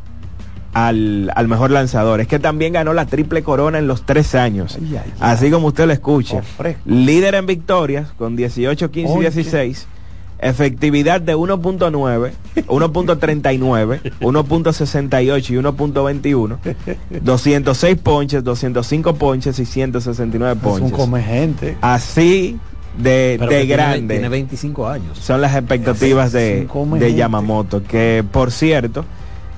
al, al mejor lanzador. Es que también ganó la triple corona en los tres años. Ay, ay, ay. Así como usted lo escucha. Oh. Líder en victorias con 18, 15 y Oye. 16. Efectividad de 1.9, 1.39, 1.68 y 1.21, 206 ponches, 205 ponches y 169 Es un ponches. come gente. Así de, de que tiene- grande Tiene 25 años. son las expectativas de, de. Yamamoto, que por cierto,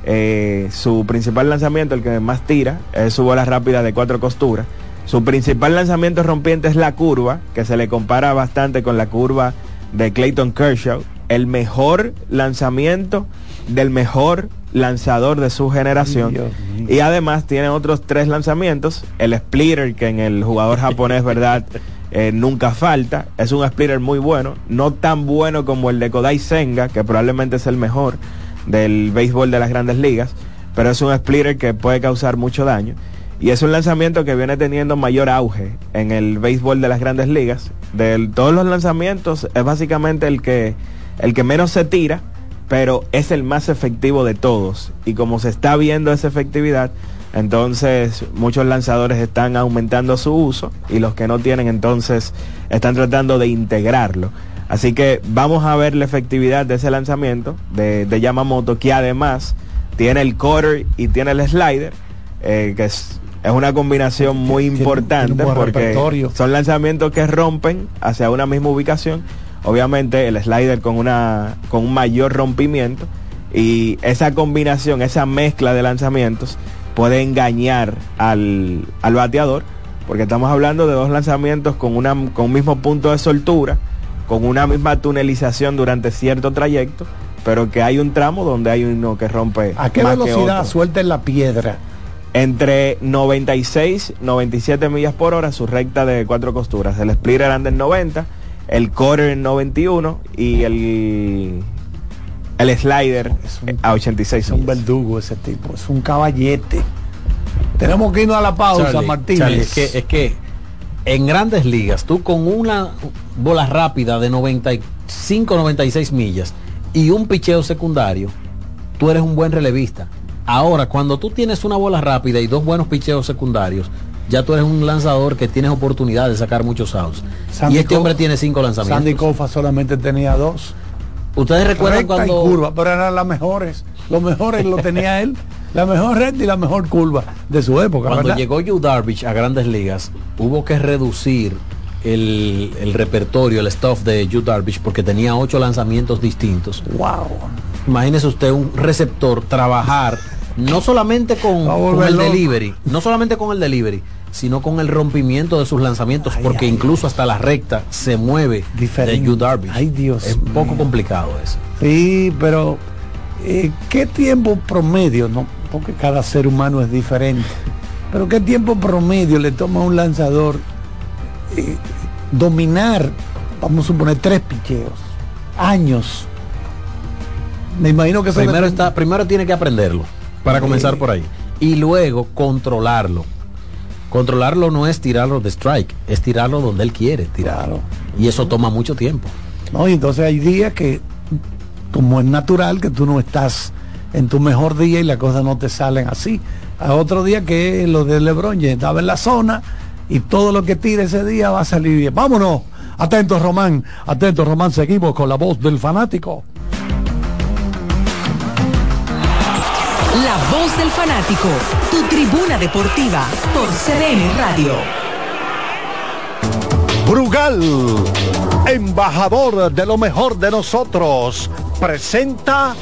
eh, su principal lanzamiento, el que más tira, es su bola rápida de cuatro costuras. Su principal lanzamiento rompiente es la curva, que se le compara bastante con la curva de Clayton Kershaw. El mejor lanzamiento del mejor lanzador de su generación. Y además tiene otros tres lanzamientos. El splitter, que en el jugador japonés, ¿verdad? Eh, nunca falta. Es un splitter muy bueno. No tan bueno como el de Kodai Senga, que probablemente es el mejor del béisbol de las grandes ligas. Pero es un splitter que puede causar mucho daño. Y es un lanzamiento que viene teniendo mayor auge en el béisbol de las grandes ligas. De todos los lanzamientos es básicamente el que, el que menos se tira, pero es el más efectivo de todos. Y como se está viendo esa efectividad, entonces muchos lanzadores están aumentando su uso y los que no tienen entonces están tratando de integrarlo. Así que vamos a ver la efectividad de ese lanzamiento de, de Yamamoto, que además tiene el cutter y tiene el slider, eh, que es, es una combinación muy importante porque repertorio. son lanzamientos que rompen hacia una misma ubicación. Obviamente el slider con, una, con un mayor rompimiento y esa combinación, esa mezcla de lanzamientos puede engañar al, al bateador porque estamos hablando de dos lanzamientos con, una, con un mismo punto de soltura, con una misma tunelización durante cierto trayecto, pero que hay un tramo donde hay uno que rompe. ¿A qué más que velocidad otro. suelta en la piedra? Entre 96, 97 millas por hora, su recta de cuatro costuras. El splitter anda en 90, el quarter en 91 y el, el slider a 86 Es un verdugo ese tipo, es un caballete. Tenemos que irnos a la pausa, Charlie, Martínez. Charlie, es, que, es que en grandes ligas, tú con una bola rápida de 95, 96 millas y un picheo secundario, tú eres un buen relevista. Ahora, cuando tú tienes una bola rápida y dos buenos picheos secundarios, ya tú eres un lanzador que tienes oportunidad de sacar muchos outs. Sandy y este hombre tiene cinco lanzamientos. Sandy Koufax solamente tenía dos. Ustedes recuerdan Recta cuando y curva, pero eran las mejores. Los mejores lo tenía él. La mejor recta y la mejor curva de su época. Cuando ¿verdad? llegó Yu Darvish a grandes ligas, hubo que reducir el, el repertorio, el stuff de Yu Darvish porque tenía ocho lanzamientos distintos. Wow. Imagínese usted un receptor trabajar no solamente con, el loco. delivery, no solamente con el delivery, sino con el rompimiento de sus lanzamientos, porque incluso hasta la recta se mueve de Yu Darvish. Ay, Dios es poco complicado eso. Sí, pero eh, ¿qué tiempo promedio? No, porque cada ser humano es diferente. Pero ¿qué tiempo promedio le toma a un lanzador eh, dominar, vamos a suponer, tres picheos? Años. Me imagino que Primero, está, primero tiene que aprenderlo, para comenzar por ahí. Y luego controlarlo. Controlarlo no es tirarlo de strike, es tirarlo donde él quiere tirarlo. Y eso toma mucho tiempo. ¿no? Y entonces hay días que, como es natural, que tú no estás en tu mejor día y las cosas no te salen así. A otro día que lo de Lebron ya estaba en la zona y todo lo que tire ese día va a salir bien. Vámonos. Atento Román, atento Román, seguimos con la voz del fanático. La voz del fanático, tu tribuna deportiva por CDN Radio. Brugal, embajador de lo mejor de nosotros, presenta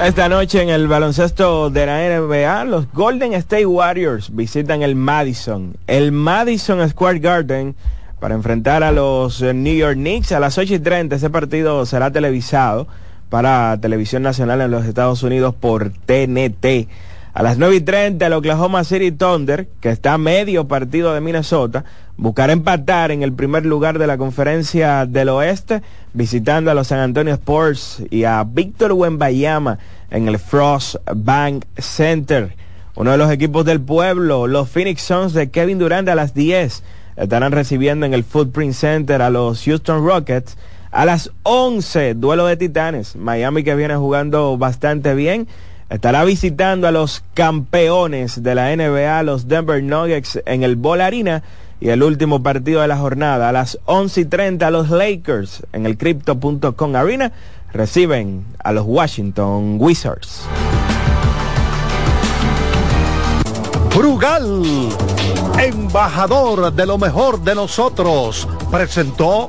Esta noche en el baloncesto de la NBA, los Golden State Warriors visitan el Madison, el Madison Square Garden, para enfrentar a los New York Knicks a las 8 y 30. Ese partido será televisado para televisión nacional en los Estados Unidos por TNT. A las 9 y 30 el Oklahoma City Thunder, que está a medio partido de Minnesota, buscará empatar en el primer lugar de la conferencia del oeste, visitando a los San Antonio Spurs y a Víctor Wembayama en el Frost Bank Center. Uno de los equipos del pueblo, los Phoenix Suns de Kevin Durant a las 10, estarán recibiendo en el Footprint Center a los Houston Rockets. A las 11, duelo de titanes. Miami que viene jugando bastante bien estará visitando a los campeones de la NBA, los Denver Nuggets, en el Ball Arena. Y el último partido de la jornada, a las 11 y 30, los Lakers en el Crypto.com Arena reciben a los Washington Wizards. Brugal, embajador de lo mejor de nosotros, presentó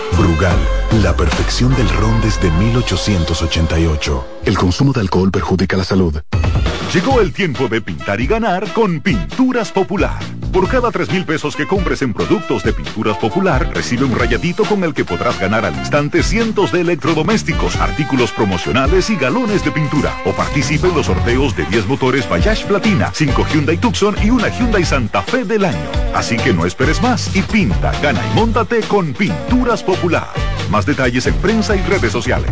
Brugal, la perfección del ron desde 1888. El consumo de alcohol perjudica la salud. Llegó el tiempo de pintar y ganar con Pinturas Popular. Por cada 3 mil pesos que compres en productos de Pinturas Popular, recibe un rayadito con el que podrás ganar al instante cientos de electrodomésticos, artículos promocionales y galones de pintura. O participe en los sorteos de 10 motores Bayash Platina, 5 Hyundai Tucson y una Hyundai Santa Fe del año. Así que no esperes más y pinta, gana y móntate con Pinturas Popular. Más detalles en prensa y redes sociales.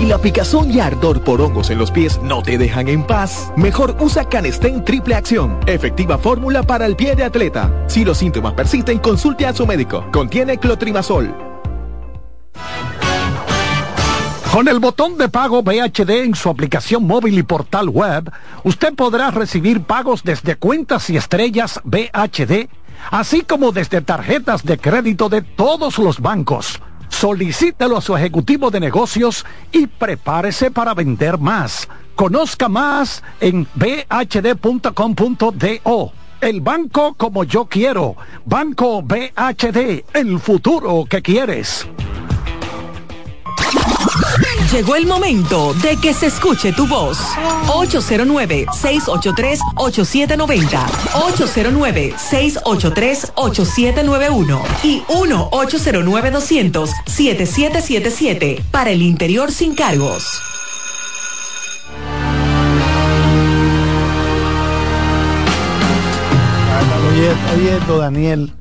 Si la picazón y ardor por hongos en los pies no te dejan en paz, mejor usa Canestén Triple Acción, efectiva fórmula para el pie de atleta. Si los síntomas persisten, consulte a su médico. Contiene clotrimazol. Con el botón de pago BHD en su aplicación móvil y portal web, usted podrá recibir pagos desde cuentas y estrellas BHD, así como desde tarjetas de crédito de todos los bancos. Solicítelo a su ejecutivo de negocios y prepárese para vender más. Conozca más en bhd.com.do. El banco como yo quiero. Banco BHD, el futuro que quieres. Llegó el momento de que se escuche tu voz. 809-683-8790. 809-683-8791. Y 1-809-200-7777. Para el interior sin cargos. Oye, oye esto, Daniel.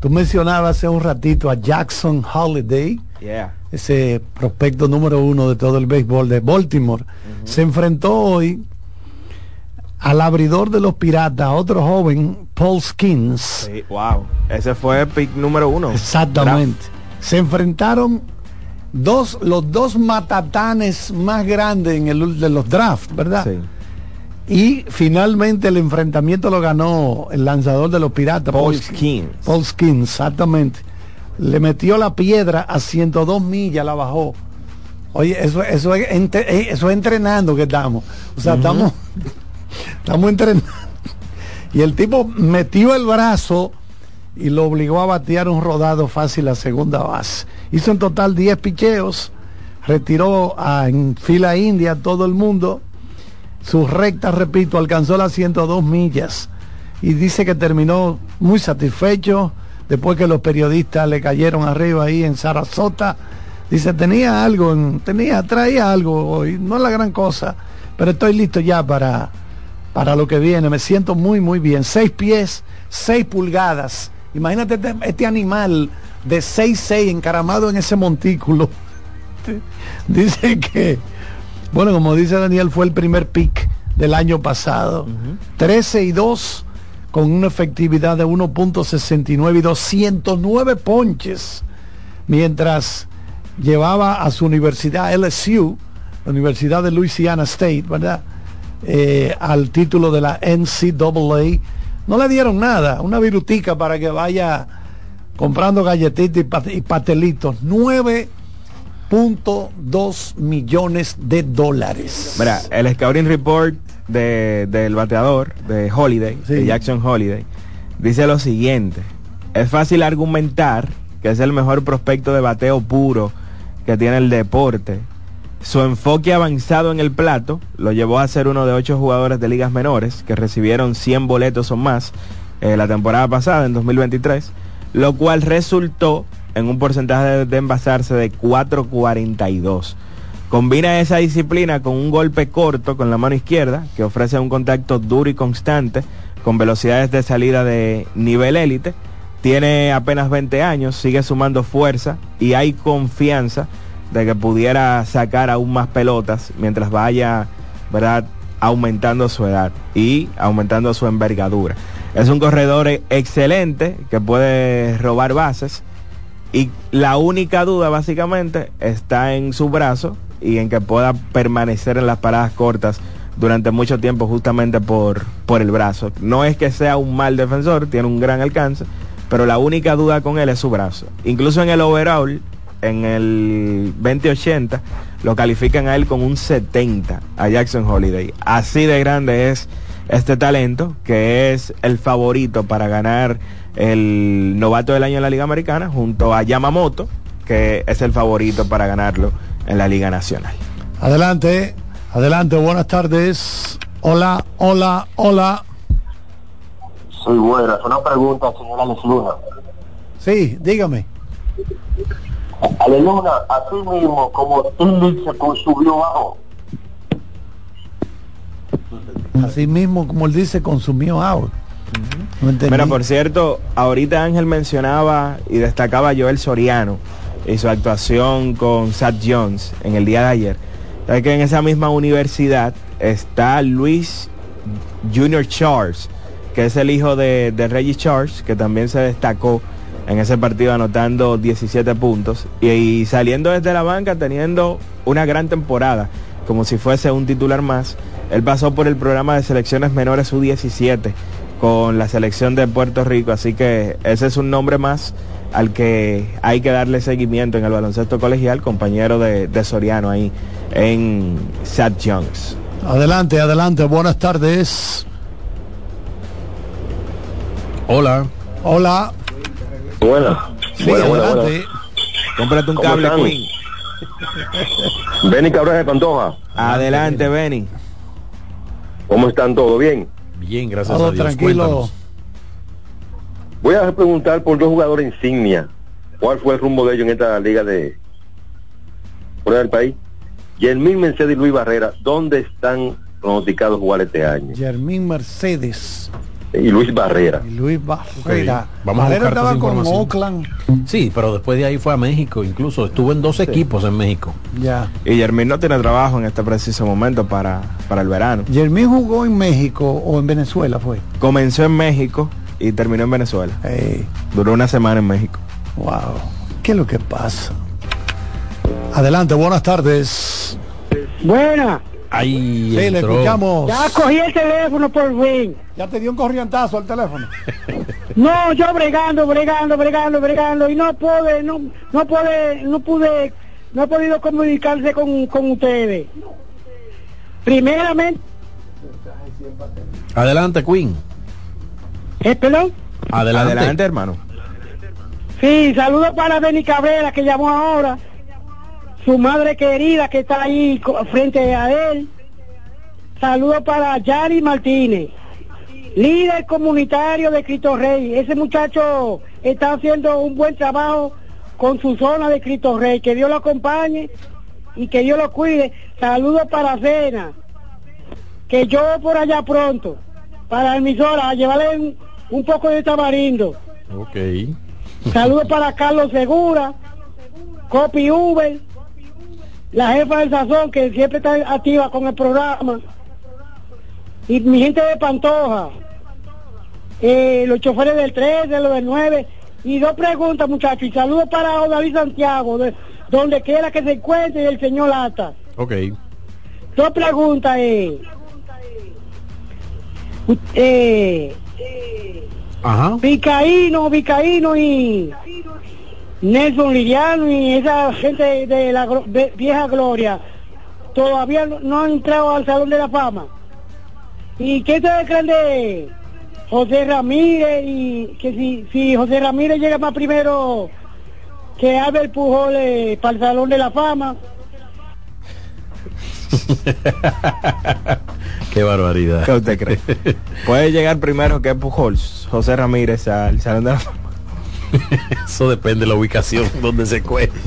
Tú mencionabas hace un ratito a Jackson Holiday, Yeah. Ese prospecto número uno de todo el béisbol de Baltimore. Se enfrentó hoy al abridor de los piratas, otro joven, Paul Skins. Sí, wow. Ese fue el pick número uno. Exactamente. Se enfrentaron dos, los dos matatanes más grandes en el de los drafts, ¿verdad? Sí. Y finalmente el enfrentamiento lo ganó el lanzador de los piratas, Paul Skins. Paul Skins, exactamente. Le metió la piedra a 102 millas, la bajó. Oye, eso, eso, es, entre- eh, eso es entrenando que estamos. O sea, estamos, estamos entrenando. Y el tipo metió el brazo y lo obligó a batear un rodado fácil a segunda base. Hizo en total 10 picheos, retiró a- en fila india a todo el mundo. Su recta, repito, alcanzó las 102 millas y dice que terminó muy satisfecho después que los periodistas le cayeron arriba ahí en Sarasota. Dice, tenía algo, en- tenía, traía algo hoy, no es la gran cosa, pero estoy listo ya para, para lo que viene. Me siento muy, muy bien. Seis pies, seis pulgadas. Imagínate este, este animal de 6'6 encaramado en ese montículo. Dice que, bueno, como dice Daniel, fue el primer pick del año pasado. 13 y 2 con una efectividad de 1.69 y 209 ponches. Mientras llevaba a su universidad LSU, la Universidad de Louisiana State, ¿verdad? Eh, al título de la NCAA. No le dieron nada, una virutica para que vaya comprando galletitas y, pa- y. Nueve 2.2 millones de dólares. Mira, el scouting report de- del bateador de Holiday, de Jackson Holiday, dice lo siguiente. Es fácil argumentar que es el mejor prospecto de bateo puro que tiene el deporte. Su enfoque avanzado en el plato lo llevó a ser uno de ocho jugadores de ligas menores que recibieron 100 boletos o más eh, la temporada pasada, en 2023, lo cual resultó en un porcentaje de, envasarse de 4.42. Combina esa disciplina con un golpe corto con la mano izquierda, que ofrece un contacto duro y constante, con velocidades de salida de nivel élite. Tiene apenas 20 años, sigue sumando fuerza y hay confianza de que pudiera sacar aún más pelotas mientras vaya, ¿verdad? aumentando su edad y aumentando su envergadura. Es un corredor e- excelente que puede robar bases y la única duda básicamente está en su brazo y en que pueda permanecer en las paradas cortas durante mucho tiempo justamente por, por el brazo. No es que sea un mal defensor, tiene un gran alcance, pero la única duda con él es su brazo. Incluso en el overall, en el 2080, lo califican a él con un 70 a Jackson Holiday. Así de grande es este talento, que es el favorito para ganar el novato del año en la Liga Americana, junto a Yamamoto, que es el favorito para ganarlo en la Liga Nacional. Adelante, adelante, buenas tardes. Hola, hola, hola. Soy buena. Una pregunta, señora Luna. Sí, dígame. Ale Luna, así mismo como Tilly se consumió bajo. Así mismo, como él dice, consumió out. Entendí. Mira, por cierto, ahorita Ángel mencionaba y destacaba a Joel Soriano y su actuación con Sat Jones en el día de ayer. Sabes que en esa misma universidad está Luis Junior Charles, que es el hijo de, de Reggie Charles, que también se destacó en ese partido anotando 17 puntos y, y saliendo desde la banca teniendo una gran temporada, como si fuese un titular más. Él pasó por el programa de selecciones menores U17 con la selección de Puerto Rico, así que ese es un nombre más al que hay que darle seguimiento en el baloncesto colegial, compañero de, de Soriano ahí en Sat Jones. Adelante, adelante, buenas tardes. Hola. Hola. Buena. Sí, Buena, buena, adelante. Cómprate un ¿Cómo cable están? Queen. Benny Cabrera de Pantoja. Adelante, Benny. ¿Cómo están? ¿Todo bien? Bien, gracias Todo a Dios. tranquilo. Cuéntanos. Voy a preguntar por dos jugadores insignia. ¿Cuál fue el rumbo de ellos en esta liga de fuera del país? Yermín Mercedes y Luis Barrera, ¿dónde están pronosticados jugar este año? Germín Mercedes Y Luis Barrera. y Luis Barrera. Ok, Vamos a Barrera buscar estaba con. Oakland. Sí, pero después de ahí fue a México, incluso estuvo en dos equipos en México. Ya. Y Yermín no tiene trabajo en este preciso momento para, para el verano. Germín jugó en México o en Venezuela fue. Comenzó en México y terminó en Venezuela. Ey, Duró una semana en México. wow. ¿Qué es lo que pasa? Adelante, buenas tardes. Buena. Ahí Sí, le escuchamos. Ya cogí el teléfono por fin. Ya te dio un corrientazo al teléfono. No, yo bregando, bregando, bregando, bregando y no pude, no, no pude, no pude, no he podido comunicarse con, con ustedes. Primeramente, Adelante, Queen. ¿eh, perdón? Adelante. Adelante, hermano. Sí, saludos para Benny Cabrera que llamó ahora, su madre querida que está ahí frente a él. Saludos para Yari Martínez, líder comunitario de Cristo Rey. Ese muchacho está haciendo un buen trabajo con su zona de Cristo Rey. Que Dios lo acompañe y que Dios lo cuide. Saludos para Cena, que yo por allá pronto, para la emisora, a llevarle un, un poco de tamarindo. Ok. Saludos para Carlos Segura, Copy Uber, la jefa del Sazón que siempre está activa con el programa. Y mi gente de Pantoja, eh, los choferes del 3, de los del 9. Y dos preguntas, muchachos. Y saludos para David Santiago, de donde quiera que se encuentre, y el señor Lata. Ok. Dos preguntas. Eh, eh, Ajá. Vicaíno, Vicaíno y Nelson Liriano y esa gente de la de vieja gloria todavía no, no han entrado al Salón de la Fama. ¿Y qué ustedes creen de José Ramírez? Y que si, si José Ramírez llega más primero que Albert Pujol eh, para el Salón de la Fama, Qué barbaridad. ¿Qué usted cree? Puede llegar primero que Pujols, José Ramírez al Salón de la Fama. Eso depende de la ubicación donde se encuentre.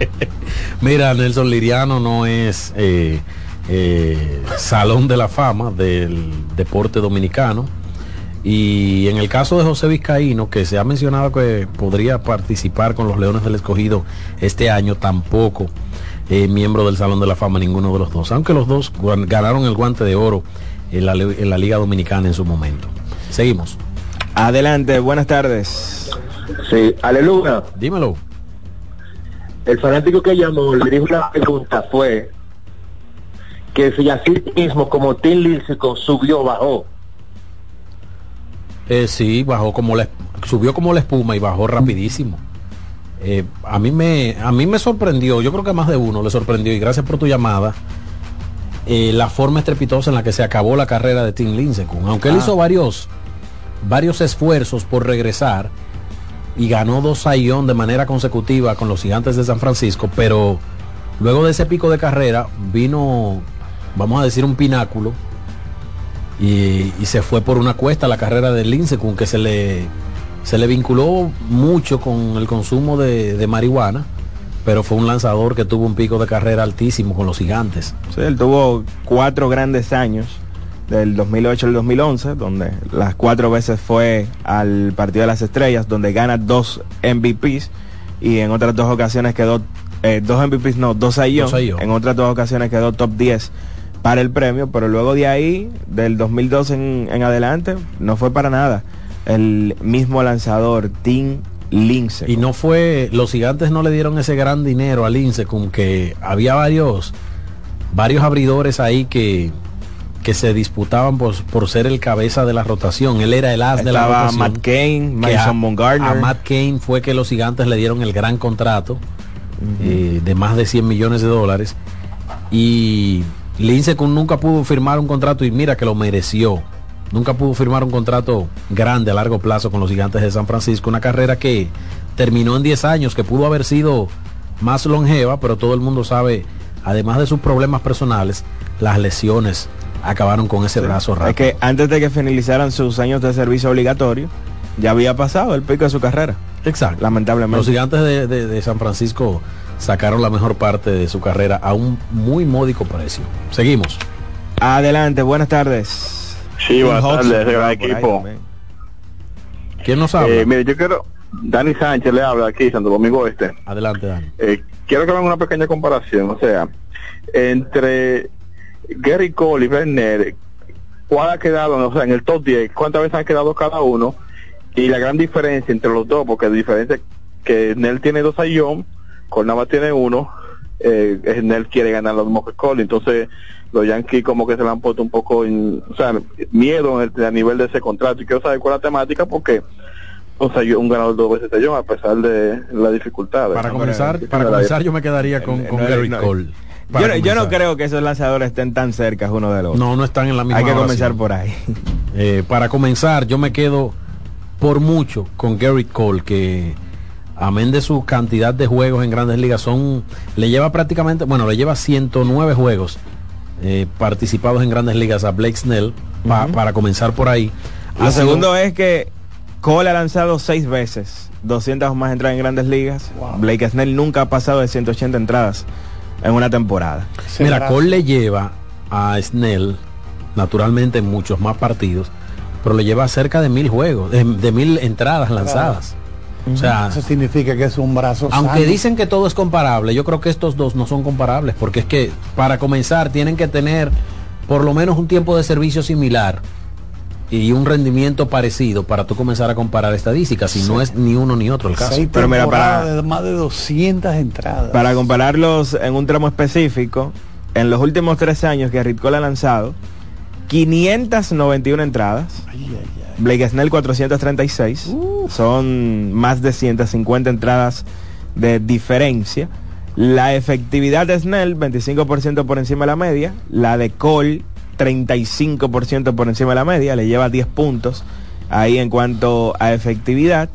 Mira, Nelson Liriano no es eh, eh, salón de la fama del deporte dominicano. Y en el caso de José Vizcaíno, que se ha mencionado que podría participar con los Leones del Escogido este año, tampoco eh, miembro del Salón de la Fama ninguno de los dos. Aunque los dos ganaron el guante de oro en la Liga Dominicana en su momento. Seguimos. Adelante, buenas tardes. Sí, aleluya. Dímelo. El fanático que llamó le dijo una pregunta fue que si así mismo como Tim Lincecum subió bajó. Eh, sí, bajó como la, subió como la espuma y bajó rapidísimo. Eh, a mí me a mí me sorprendió, yo creo que a más de uno le sorprendió y gracias por tu llamada. eh, la forma estrepitosa en la que se acabó la carrera de Tim Lincecum, aunque él Ah. hizo varios varios esfuerzos por regresar y ganó dos sayón de manera consecutiva con los Gigantes de San Francisco, pero luego de ese pico de carrera vino, vamos a decir, un pináculo y, se fue por una cuesta la carrera de Lincecum que se le se le vinculó mucho con el consumo de, de marihuana pero fue un lanzador que tuvo un pico de carrera altísimo con los gigantes. Sí, él tuvo cuatro grandes años, del 2008 al 2011, donde las cuatro veces fue al Partido de las Estrellas, donde gana dos MVPs y en otras dos ocasiones quedó, eh, dos MVPs no, dos Sayón, en otras dos ocasiones quedó top 10 para el premio, pero luego de ahí, del 2012 en, en adelante, no fue para nada. El mismo lanzador, Tim Lince. y no fue los gigantes no le dieron ese gran dinero a Lincecum que había varios varios abridores ahí que que se disputaban por, por ser el cabeza de la rotación él era el as de la rotación Matt Cain, que Mason Bumgarner. A Matt Cain fue que los gigantes le dieron el gran contrato eh, de más de 100 millones de dólares. Y Lincecum nunca pudo firmar un contrato y mira que lo mereció. Nunca pudo firmar un contrato grande a largo plazo con los gigantes de San Francisco. Una carrera que terminó en 10 años, que pudo haber sido más longeva, pero todo el mundo sabe, además de sus problemas personales, las lesiones acabaron con ese brazo Es rápido. que antes de que finalizaran sus años de servicio obligatorio, ya había pasado el pico de su carrera. Exacto. Lamentablemente. Los gigantes de, de- de San Francisco sacaron la mejor parte de su carrera a un muy módico precio. Seguimos. Adelante, buenas tardes. Sí, buenas tardes, gran ahí equipo. ¿Quién nos habla? Eh, mire, yo quiero. Dani Sánchez le habla aquí, Santo Domingo Este. Adelante, Dani. Eh, quiero que hagan una pequeña comparación, o sea, entre Gary Cole y Werner, ¿cuál ha quedado, o sea, en el top 10, cuántas veces han quedado cada uno? Y la gran diferencia entre los dos, porque la diferencia es que Nel tiene dos ayón, Cole nada más tiene uno, eh, Nel quiere ganar lo mismo que Cole, entonces los Yankees como que se le han puesto un poco, en, o sea, miedo en el- a nivel de ese contrato. Y quiero saber cuál es la temática porque o sea, yo, un ganador dos veces yo a pesar de las dificultades. Para comenzar, para comenzar yo me quedaría con, con no, Gary no. Cole. Yo, no- yo no comenzar. creo que esos lanzadores estén tan cerca uno del otro. No, no están en la misma Hay que comenzar oración. por ahí. Eh, para comenzar, yo me quedo por mucho con Gary Cole, que amén de su cantidad de juegos en grandes ligas, son le lleva prácticamente, bueno, le lleva 109 juegos eh, participados en grandes ligas a Blake Snell, pa- para comenzar por ahí. Lo segundo es que Cole ha lanzado seis veces, 200 o más entradas en grandes ligas. Blake Snell nunca ha pasado de 180 entradas en una temporada. Mira, Cole le lleva a Snell, naturalmente en muchos más partidos, pero le lleva cerca de mil juegos, de, de mil entradas lanzadas. O sea, Eso significa que es un brazo aunque sano. dicen que todo es comparable, yo creo que estos dos no son comparables, porque es que para comenzar tienen que tener por lo menos un tiempo de servicio similar y un rendimiento parecido para tú comenzar a comparar estadísticas, si no es ni uno ni otro el caso. Seis Pero mira, para- de más de 200 entradas. Para compararlos en un tramo específico, en los últimos tres años que Rit Cole ha lanzado, 591 entradas. Blake Snell 436. Son más de 150 entradas de diferencia. La efectividad de Snell, 25% por encima de la media. La de Cole, 35% por encima de la media. Le lleva 10 puntos ahí en cuanto a efectividad.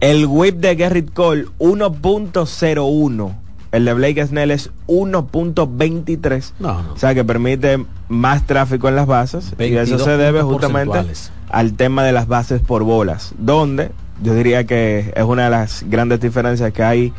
El whip de Gerrit Cole, 1.01. El de Blake Snell es 1.23. O sea que permite más tráfico en las bases. Y eso 22 se debe justamente al tema de las bases por bolas. Donde yo diría que es una de las grandes diferencias que hay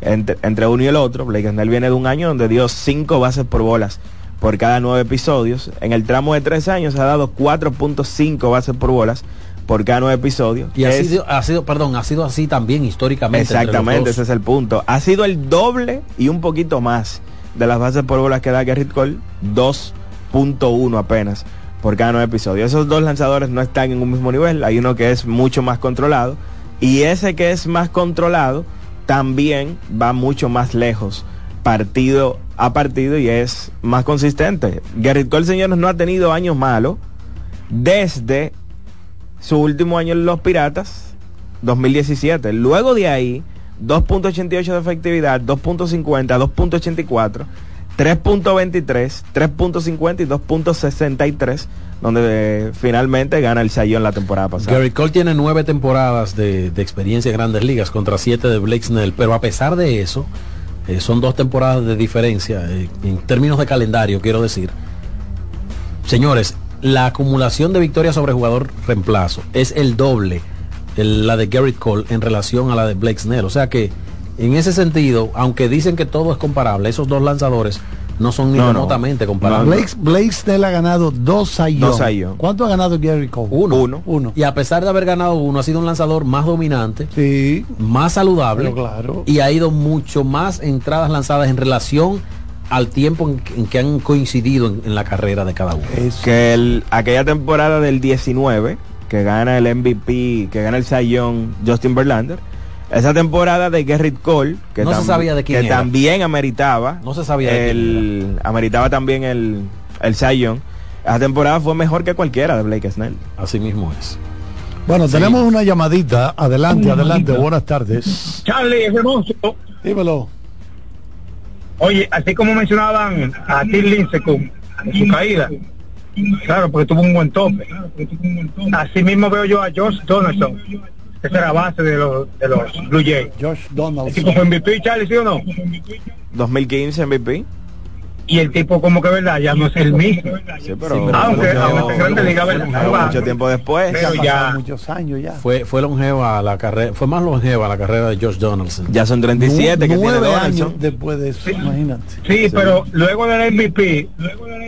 entre, entre uno y el otro. Blake Snell viene de un año donde dio 5 bases por bolas por cada nueve episodios. En el tramo de tres años ha dado 4.5 bases por bolas por cada nueve episodios. Y ha Es- sido, ha sido, perdón, ha sido así también históricamente. Exactamente, ese es el punto. Ha sido el doble y un poquito más de las bases por bolas que da Gerrit Cole, 2.1 apenas por cada nueve episodios. Esos dos lanzadores no están en un mismo nivel, hay uno que es mucho más controlado y ese que es más controlado también va mucho más lejos partido a partido y es más consistente. Gerrit Cole, señores, no ha tenido años malos desde su último año en los Piratas, 2017. Luego de ahí, 2.88 de efectividad, 2.50, 2.84, 3.23, 3.50 y 2.63, donde eh, finalmente gana el Sayón la temporada pasada. Gary Cole tiene nueve temporadas de, de experiencia en grandes ligas contra siete de Blake Snell, pero a pesar de eso, eh, son dos temporadas de diferencia eh, en términos de calendario, quiero decir. Señores, la acumulación de victorias sobre jugador reemplazo es el doble, el- la de Garrett Cole en relación a la de Blake Snell. O sea que en ese sentido, aunque dicen que todo es comparable, esos dos lanzadores no son ni No, no. remotamente comparables. Blake, Blake Snell ha ganado dos Young. ¿Cuánto ha ganado Gary Cole? Uno. Uno. Y a pesar de haber ganado uno, ha sido un lanzador más dominante, más saludable. Pero claro. Y ha ido mucho más entradas lanzadas en relación al tiempo en, que- en que han coincidido en, en la carrera de cada uno. Que el- aquella temporada del 19, que gana el MVP, que gana el Sayón Justin Verlander, esa temporada de Gerrit Cole, que, No se sabía de quién que era. también ameritaba, No se sabía de el, ameritaba también el, el Sayón, esa temporada fue mejor que cualquiera de Blake Snell. Así mismo es. Bueno, tenemos una llamadita. Adelante, adelante. Buenas tardes. Charlie, ese monstruo. Dímelo. Oye, así como mencionaban a Tim Lincecum en su caída, claro, porque tuvo un buen tope. Así mismo veo yo a Josh Donaldson, que será base de los, de los Blue Jays. Josh Donaldson. El tipo fue MVP, Charlie, ¿sí o no? 2015 MVP. Y el tipo como que verdad ya no es el mismo. pero- aunque, pero- aunque en grande liga pero ¿verdad? mucho tiempo después. Pero ya muchos años ya. Fue, fue longeva la carrera, fue más longeva la carrera de Josh Donaldson. Ya son 37 que tiene años después de eso, imagínate. Sí, pero luego del MVP,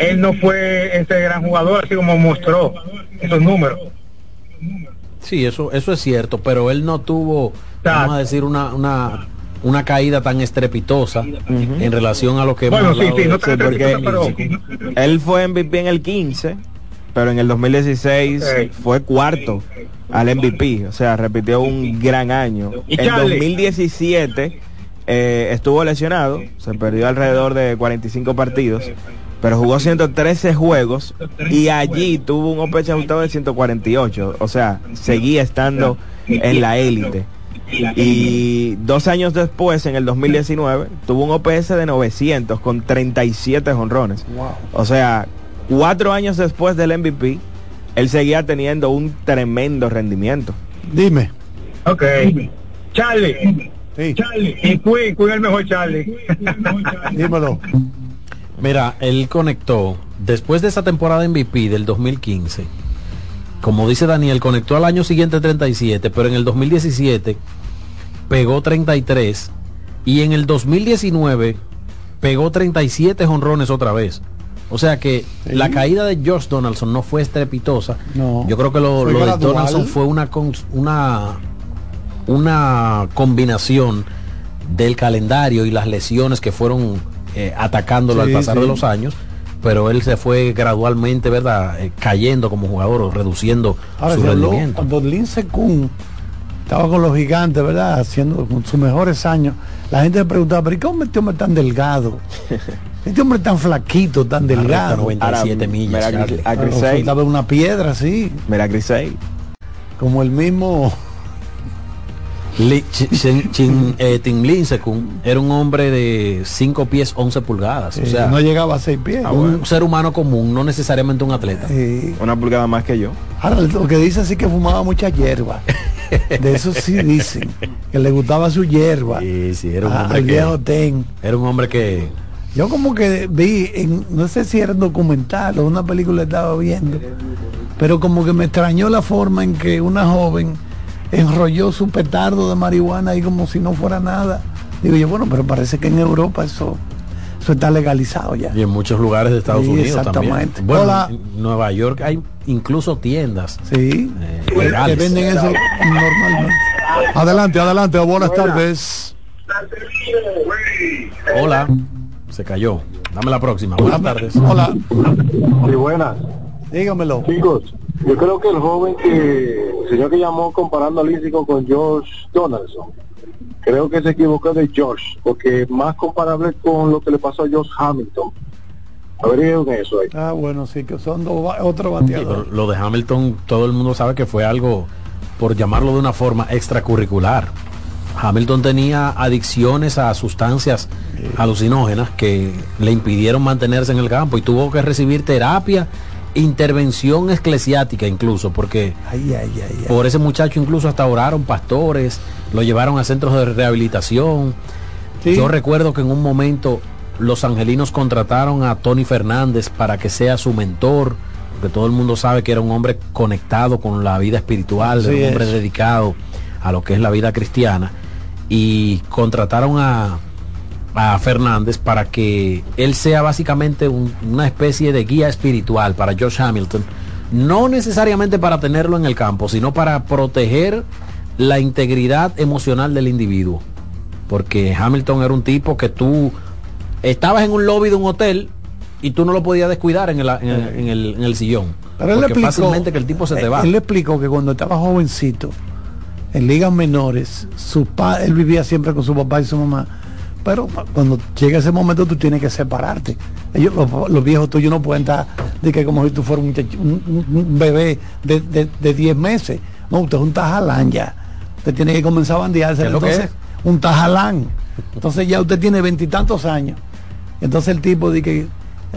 él no fue ese gran jugador, así como mostró esos números. Sí, eso, eso es cierto, pero él no tuvo, vamos a decir, una, una, una caída tan estrepitosa en relación a lo que Bueno, hemos sí, sí, no Berkeley. pero- Él fue MVP en el 15, pero en el 2016 fue cuarto al MVP, o sea, repitió un gran año. En Charlie. 2017 eh, estuvo lesionado, se perdió alrededor de 45 partidos, pero jugó 113 juegos y allí tuvo un OPS ajustado de 148, o sea, seguía estando en la élite. Y dos años después, en el 2019, tuvo un OPS de 900 con 37 jonrones. O sea, cuatro años después del MVP, él seguía teniendo un tremendo rendimiento. Dime. Ok. Charlie. Charlie. Y el mejor Charlie. Dímelo. Mira, él conectó, después de esa temporada MVP del 2015, como dice Daniel, conectó al año siguiente 37, pero en el 2017 pegó 33 y en el 2019 pegó 37 jonrones otra vez. O sea que la caída de Josh Donaldson no fue estrepitosa. No. Yo creo que lo, lo de. Donaldson fue una, una, una combinación del calendario y las lesiones que fueron eh, atacándolo Sí, al pasar sí. de los años, pero él se fue gradualmente, ¿verdad? Eh, cayendo como jugador o reduciendo Ahora, su se habló rendimiento. cuando Lince Kuhn estaba con los gigantes, ¿verdad? Haciendo con sus mejores años. La gente me preguntaba, ¿pero ¿y cómo este hombre tan delgado? Este hombre tan flaquito, tan delgado. 97 millas, Mira, a una piedra, sí. Mira, Sale. Como el mismo. Tim Lincecum era un hombre de 5 pies 11 pulgadas. o Eh, sea, no llegaba a seis pies. un ser humano común, no necesariamente un atleta. Una pulgada más que yo. Ahora, lo que dice sí que fumaba mucha hierba. De eso sí dicen. Que le gustaba su hierba. Sí, sí, era un Ah, hombre que- viejo Ten. Era un hombre que Yo como que vi, en, no sé si era un documental o una película estaba viendo, pero como que me extrañó la forma en que una joven enrolló su petardo de marihuana ahí como si no fuera nada. Digo yo, bueno, pero parece que en Europa eso, eso está legalizado ya. y en muchos lugares de Estados Sí, Unidos también. exactamente. Bueno, Hola. en Nueva York hay incluso tiendas Sí. eh, que legales. venden eso normalmente. Adelante, adelante, buenas tardes. Hola, se cayó. Dame la próxima. Buenas tardes. Hola. Sí, buenas. Dígamelo. Chicos, yo creo que el joven que, el señor que llamó comparando a Lísico con George Donaldson, creo que se equivocó de George, porque más comparable con lo que le pasó a George Hamilton. Averigüen eso ahí. Ah, bueno, sí, que son dos, otro bateador. lo de Hamilton, todo el mundo sabe que fue algo, por llamarlo de una forma, extracurricular. Hamilton tenía adicciones a sustancias alucinógenas que le impidieron mantenerse en el campo y tuvo que recibir terapia, intervención eclesiástica incluso, porque Ay, ay, ay, ay. por ese muchacho incluso hasta oraron pastores, lo llevaron a centros de rehabilitación. Sí. Yo recuerdo que en un momento los angelinos contrataron a Tony Fernández para que sea su mentor, porque todo el mundo sabe que era un hombre conectado con la vida espiritual, Así un hombre es. dedicado a lo que es la vida cristiana, y contrataron a, a Fernández para que él sea básicamente un- una especie de guía espiritual para George Hamilton, no necesariamente para tenerlo en el campo, sino para proteger la integridad emocional del individuo. Porque Hamilton era un tipo que tú estabas en un lobby de un hotel y tú no lo podías descuidar en el, en el, en el- en el sillón. Pero él le explicó, fácilmente que el tipo se te eh, va. Él le explicó que cuando estaba jovencito, en ligas menores, su pa, él vivía siempre con su papá y su mamá. Pero cuando llega ese momento tú tienes que separarte. Ellos, los, los viejos tuyos no pueden estar de que como si tú fueras un, un- un- bebé de, de, de 10 meses. No, usted es un tajalán ya. Usted tiene que comenzar a bandearse. ¿Qué es lo que Entonces, un tajalán. Entonces ya usted tiene veintitantos años. Entonces el tipo de que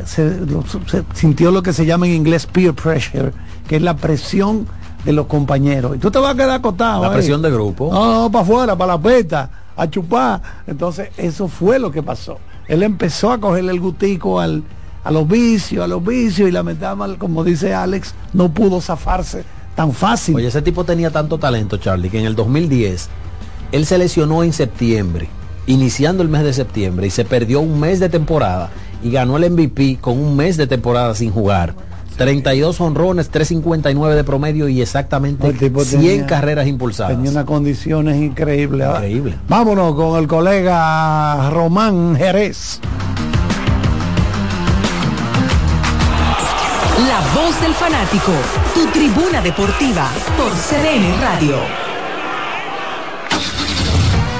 se, lo- se sintió lo que se llama en inglés peer pressure, que es la presión de los compañeros. Y tú te vas a quedar acostado. La presión de grupo. No, no, para afuera, para la peta, a chupar. Entonces, eso fue lo que pasó. Él empezó a cogerle el gustico al, a los vicios, a los vicios, y lamentablemente, como dice Alex, no pudo zafarse tan fácil. Oye, ese tipo tenía tanto talento, Charlie, que en el 2010 él se lesionó en septiembre, iniciando el mes de septiembre, y se perdió un mes de temporada y ganó el MVP con un mes de temporada sin jugar. 32 honrones, 359 de promedio y exactamente El tipo 100 tenía- carreras impulsadas. Tenía unas condiciones increíbles. Increíble. Vámonos con el colega Román Jerez. La voz del fanático, tu tribuna deportiva por CDN Radio.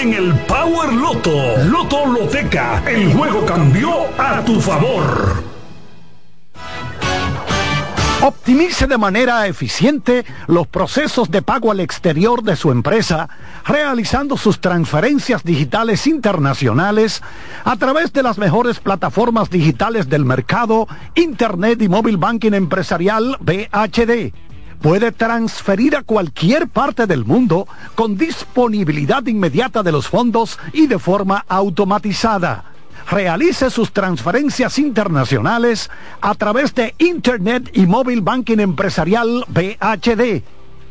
en el Power Loto. Loto Loteca. El juego cambió a tu favor. Optimice de manera eficiente los procesos de pago al exterior de su empresa, realizando sus transferencias digitales internacionales a través de las mejores plataformas digitales del mercado, Internet y Móvil Banking Empresarial BHD. Puede transferir a cualquier parte del mundo con disponibilidad inmediata de los fondos y de forma automatizada realice sus transferencias internacionales a través de Internet y Móvil Banking Empresarial BHD.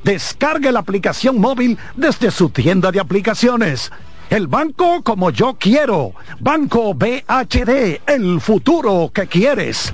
Descargue la aplicación móvil desde su tienda de aplicaciones. El banco como yo quiero. Banco BHD, el futuro que quieres.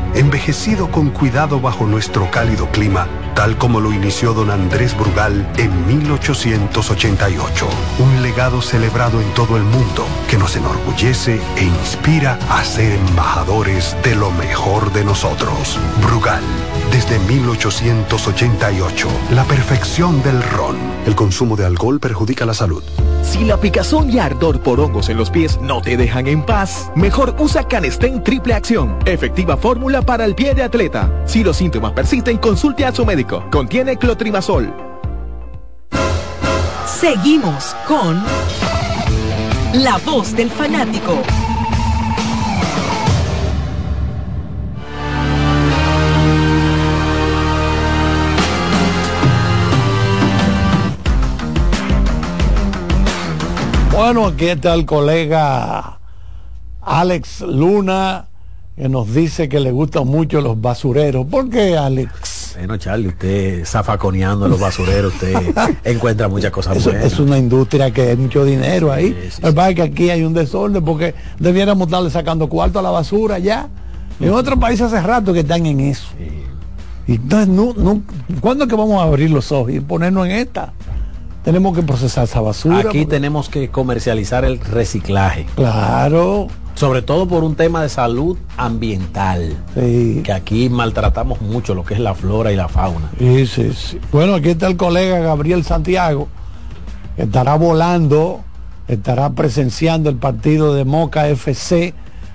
envejecido con cuidado bajo nuestro cálido clima, tal como lo inició don Andrés Brugal en 1888. Un legado celebrado en todo el mundo que nos enorgullece e inspira a ser embajadores de lo mejor de nosotros. Brugal, desde 1888, la perfección del ron. El consumo de alcohol perjudica la salud. Si la picazón y ardor por hongos en los pies no te dejan en paz, mejor usa Canestén Triple Acción, efectiva fórmula para el pie de atleta. Si los síntomas persisten, consulte a su médico. Contiene clotrimazol. Seguimos con La Voz del Fanático. Bueno, aquí está el colega Alex Luna, que nos dice que le gustan mucho los basureros. ¿Por qué, Alex? Bueno, Charlie, usted zafaconeando los basureros, usted encuentra muchas cosas Eso buenas. es una industria que hay mucho dinero ahí. El que que aquí hay un desorden porque debiéramos estarle sacando cuarto a la basura ya. En otros países hace rato que están en eso. Y entonces, no, no, ¿cuándo es que vamos a abrir los ojos y ponernos en esta? Tenemos que procesar esa basura. Aquí porque- tenemos que comercializar el reciclaje. Claro. Sobre todo por un tema de salud ambiental. Que aquí maltratamos mucho lo que es la flora y la fauna. Sí, sí, sí. Bueno, aquí está el colega Gabriel Santiago, que estará volando, estará presenciando el partido de Moca FC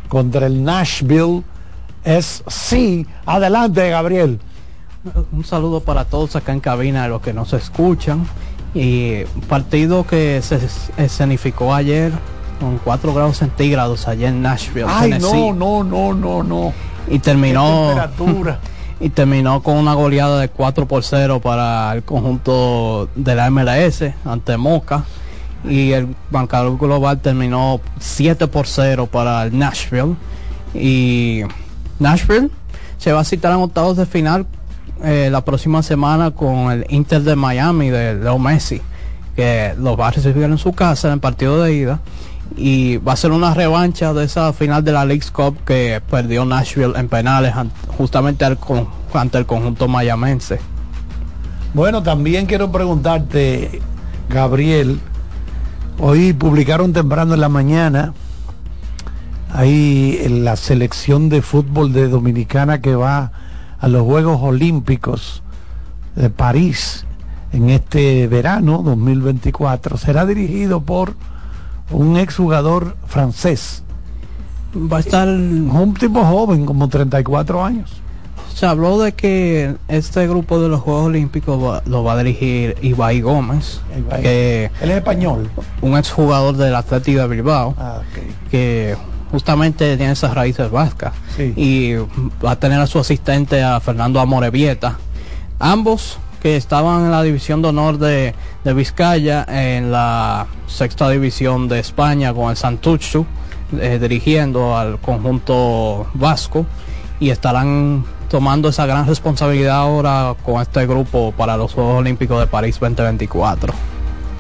contra el Nashville SC. Adelante, Gabriel. Un saludo para todos acá en cabina, los que nos escuchan. Y partido que se escenificó ayer con 4 grados centígrados allá en Nashville, Ay, Tennessee. no, no, no, no, no. Y terminó temperatura. y terminó con una goleada de 4 por 0 para el conjunto de la MLS ante Moca. Y el marcador global terminó 7 por 0 para el Nashville. Y Nashville se va a citar en octavos de final eh, la próxima semana con el Inter de Miami de Leo Messi, que los va a recibir en su casa en el partido de ida. Y va a ser una revancha de esa final de la League's Cup que perdió Nashville en penales justamente ante el conjunto mayamense. Bueno, también quiero preguntarte, Gabriel, hoy publicaron temprano en la mañana, ahí la selección de fútbol de Dominicana que va a los Juegos Olímpicos de París en este verano 2024. Será dirigido por un exjugador francés. Va a estar un tipo joven, como 34 años. Se habló de que este grupo de los Juegos Olímpicos va- lo va a dirigir Ibai Gómez, Ibai. que Él es español. un exjugador del Atlético de Bilbao, Ah, que justamente tiene esas raíces vascas. Sí. Y va a tener a su asistente a Fernando Amorebieta. Ambos que estaban en la división de honor de, de Vizcaya, en la sexta división de España con el Santuchu, eh, dirigiendo al conjunto vasco, y estarán tomando esa gran responsabilidad ahora con este grupo para los Juegos Olímpicos de París 2024.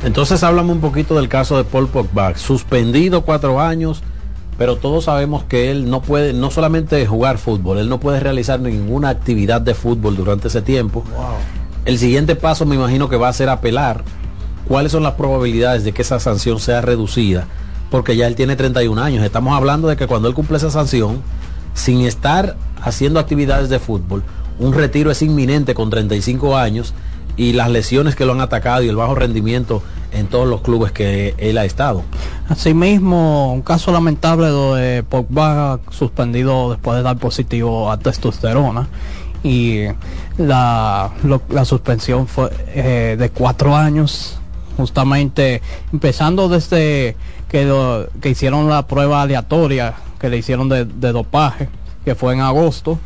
Entonces háblame un poquito del caso de Paul Pogba, suspendido cuatro años, pero todos sabemos que él no puede, no solamente jugar fútbol, él no puede realizar ninguna actividad de fútbol durante ese tiempo. El siguiente paso me imagino que va a ser apelar. ¿Cuáles son las probabilidades de que esa sanción sea reducida? Porque ya él tiene 31 años. Estamos hablando de que cuando él cumple esa sanción, sin estar haciendo actividades de fútbol, un retiro es inminente con 35 años y las lesiones que lo han atacado y el bajo rendimiento en todos los clubes que él ha estado. Asimismo, un caso lamentable de Pogba suspendido después de dar positivo a testosterona y la, lo- la suspensión fue eh, de cuatro años, justamente empezando desde que, lo- que hicieron la prueba aleatoria que le hicieron de, dopaje, que fue en agosto.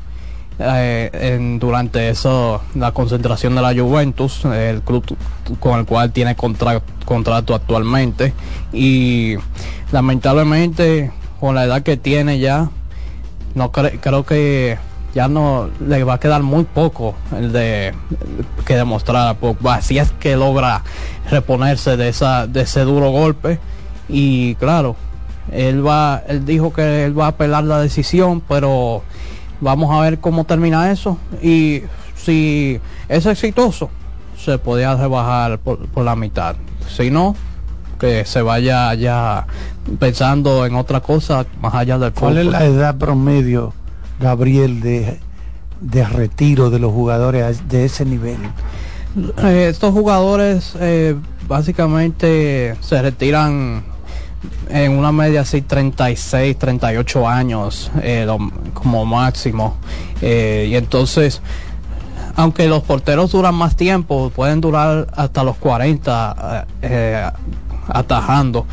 eh, durante eso la concentración de la Juventus, el club con el cual tiene contra- contrato actualmente y lamentablemente con la edad que tiene ya no cre- creo que ya no le va a quedar muy poco el de que demostrar a Pogba. Si es que logra reponerse de esa de ese duro golpe. Y claro él va él dijo que él va a apelar la decisión pero vamos a ver cómo termina eso. Y si es exitoso se podía rebajar por, por la mitad. Si no que se vaya ya pensando en otra cosa más allá del ¿Cuál es la edad promedio, Gabriel, de, de retiro de los jugadores de ese nivel? Eh, estos jugadores eh, básicamente se retiran en una media así 36, 38 años eh, lo- como máximo. Eh, y entonces, aunque los porteros duran más tiempo, pueden durar hasta los 40 eh, atajando.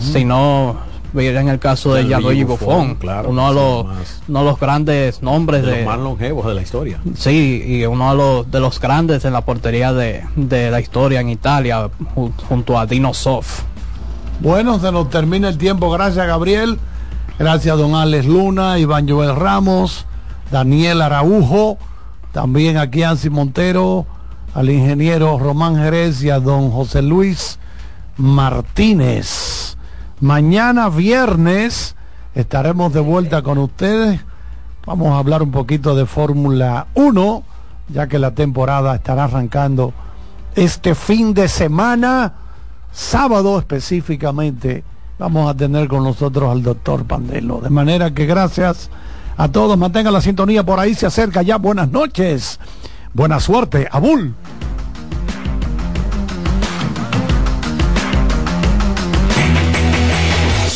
Si no, en el caso de Gianluigi Buffon, claro, uno, de los, más. uno de los grandes nombres de de, los más longevos de la historia. Sí, y uno de los, de los grandes en la portería de, de la historia en Italia, ju- junto a Dino Sof. Bueno, se nos termina el tiempo. Gracias, Gabriel. Gracias, don Alex Luna, Iván Joel Ramos, Daniel Araujo, también aquí Ansi Montero, al ingeniero Román Jerez y a don José Luis Martínez. Mañana viernes estaremos de vuelta con ustedes. Vamos a hablar un poquito de Fórmula 1, ya que la temporada estará arrancando este fin de semana sábado específicamente vamos a tener con nosotros al doctor Pandelo. De manera que gracias a todos, mantengan la sintonía por ahí, se acerca ya. Buenas noches, buena suerte, Abul.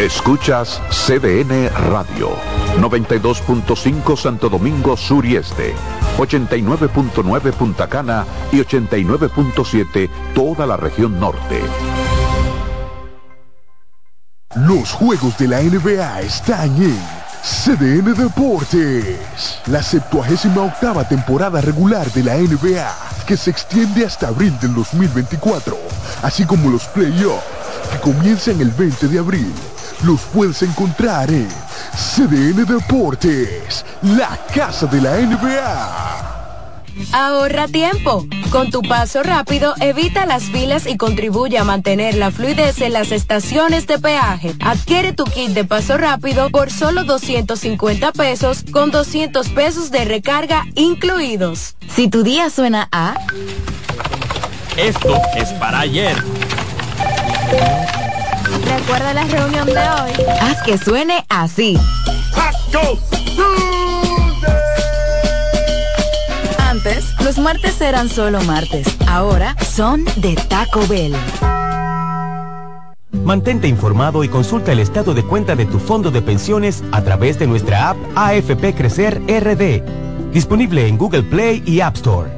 Escuchas CDN Radio, 92.5 Santo Domingo Sur y Este, 89.9 Punta Cana y 89.7 toda la región norte. Los juegos de la NBA están en CDN Deportes. La 78 octava temporada regular de la NBA, que se extiende hasta abril del 2024, así como los playoffs, que comienzan el 20 de abril. Los puedes encontrar en CDN Deportes, la casa de la NBA. Ahorra tiempo. Con tu paso rápido, evita las filas y contribuye a mantener la fluidez en las estaciones de peaje. Adquiere tu kit de paso rápido por solo 250 pesos con 200 pesos de recarga incluidos. Si tu día suena a... Esto es para ayer. Recuerda la reunión de hoy. Haz que suene así. Antes, los martes eran solo martes. Ahora son de Taco Bell. Mantente informado y consulta el estado de cuenta de tu fondo de pensiones a través de nuestra app AFP Crecer RD, disponible en Google Play y App Store.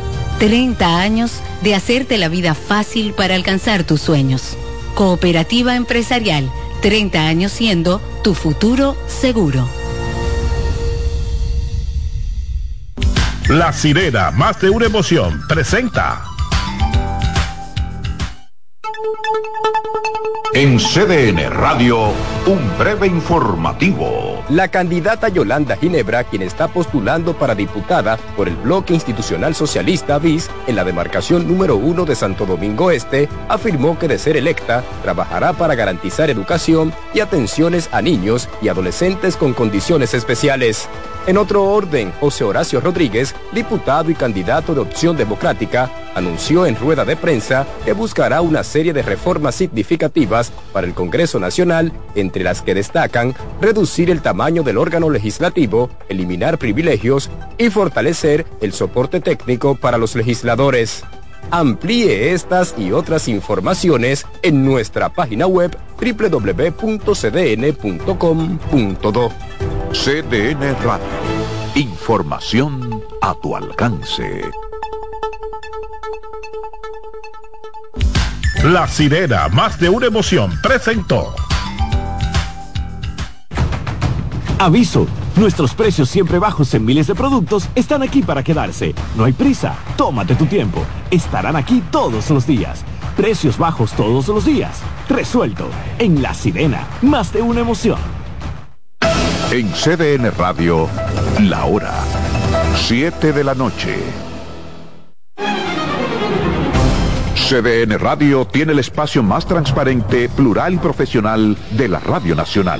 30 años de hacerte la vida fácil para alcanzar tus sueños. Cooperativa empresarial, 30 años siendo tu futuro seguro. La sirena, más de una emoción, presenta. En CDN Radio, un breve informativo. La candidata Yolanda Ginebra, quien está postulando para diputada por el Bloque Institucional Socialista BIS en la demarcación número uno de Santo Domingo Este, afirmó que de ser electa, trabajará para garantizar educación y atenciones a niños y adolescentes con condiciones especiales. En otro orden, José Horacio Rodríguez, diputado y candidato de Opción Democrática, anunció en rueda de prensa que buscará una serie de reformas significativas para el Congreso Nacional, entre las que destacan reducir el tamaño del órgano legislativo, eliminar privilegios y fortalecer el soporte técnico para los legisladores. Amplíe estas y otras informaciones en nuestra página web www.cdn.com.do. CDN Radio. Información a tu alcance. La sirena, más de una emoción, presentó. Aviso, nuestros precios siempre bajos en miles de productos están aquí para quedarse. No hay prisa, tómate tu tiempo. Estarán aquí todos los días. Precios bajos todos los días. Resuelto. En La Sirena, más de una emoción. En CDN Radio, la hora 7 de la noche. CDN Radio tiene el espacio más transparente, plural y profesional de la Radio Nacional.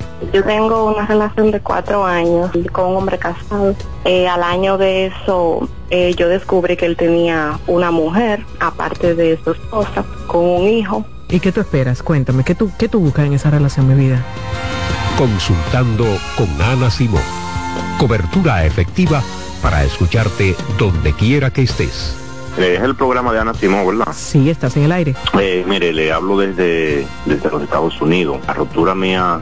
Yo tengo una relación de cuatro años con un hombre casado. Eh, al año de eso, eh, yo descubrí que él tenía una mujer, aparte de su esposa, con un hijo. ¿Y qué tú esperas? Cuéntame, ¿qué tú, qué tú buscas en esa relación, mi vida? Consultando con Ana Simón. Cobertura efectiva para escucharte donde quiera que estés. Es el programa de Ana Simón, ¿verdad? Sí, estás en el aire. Eh, mire, le hablo desde, desde los Estados Unidos. La ruptura mía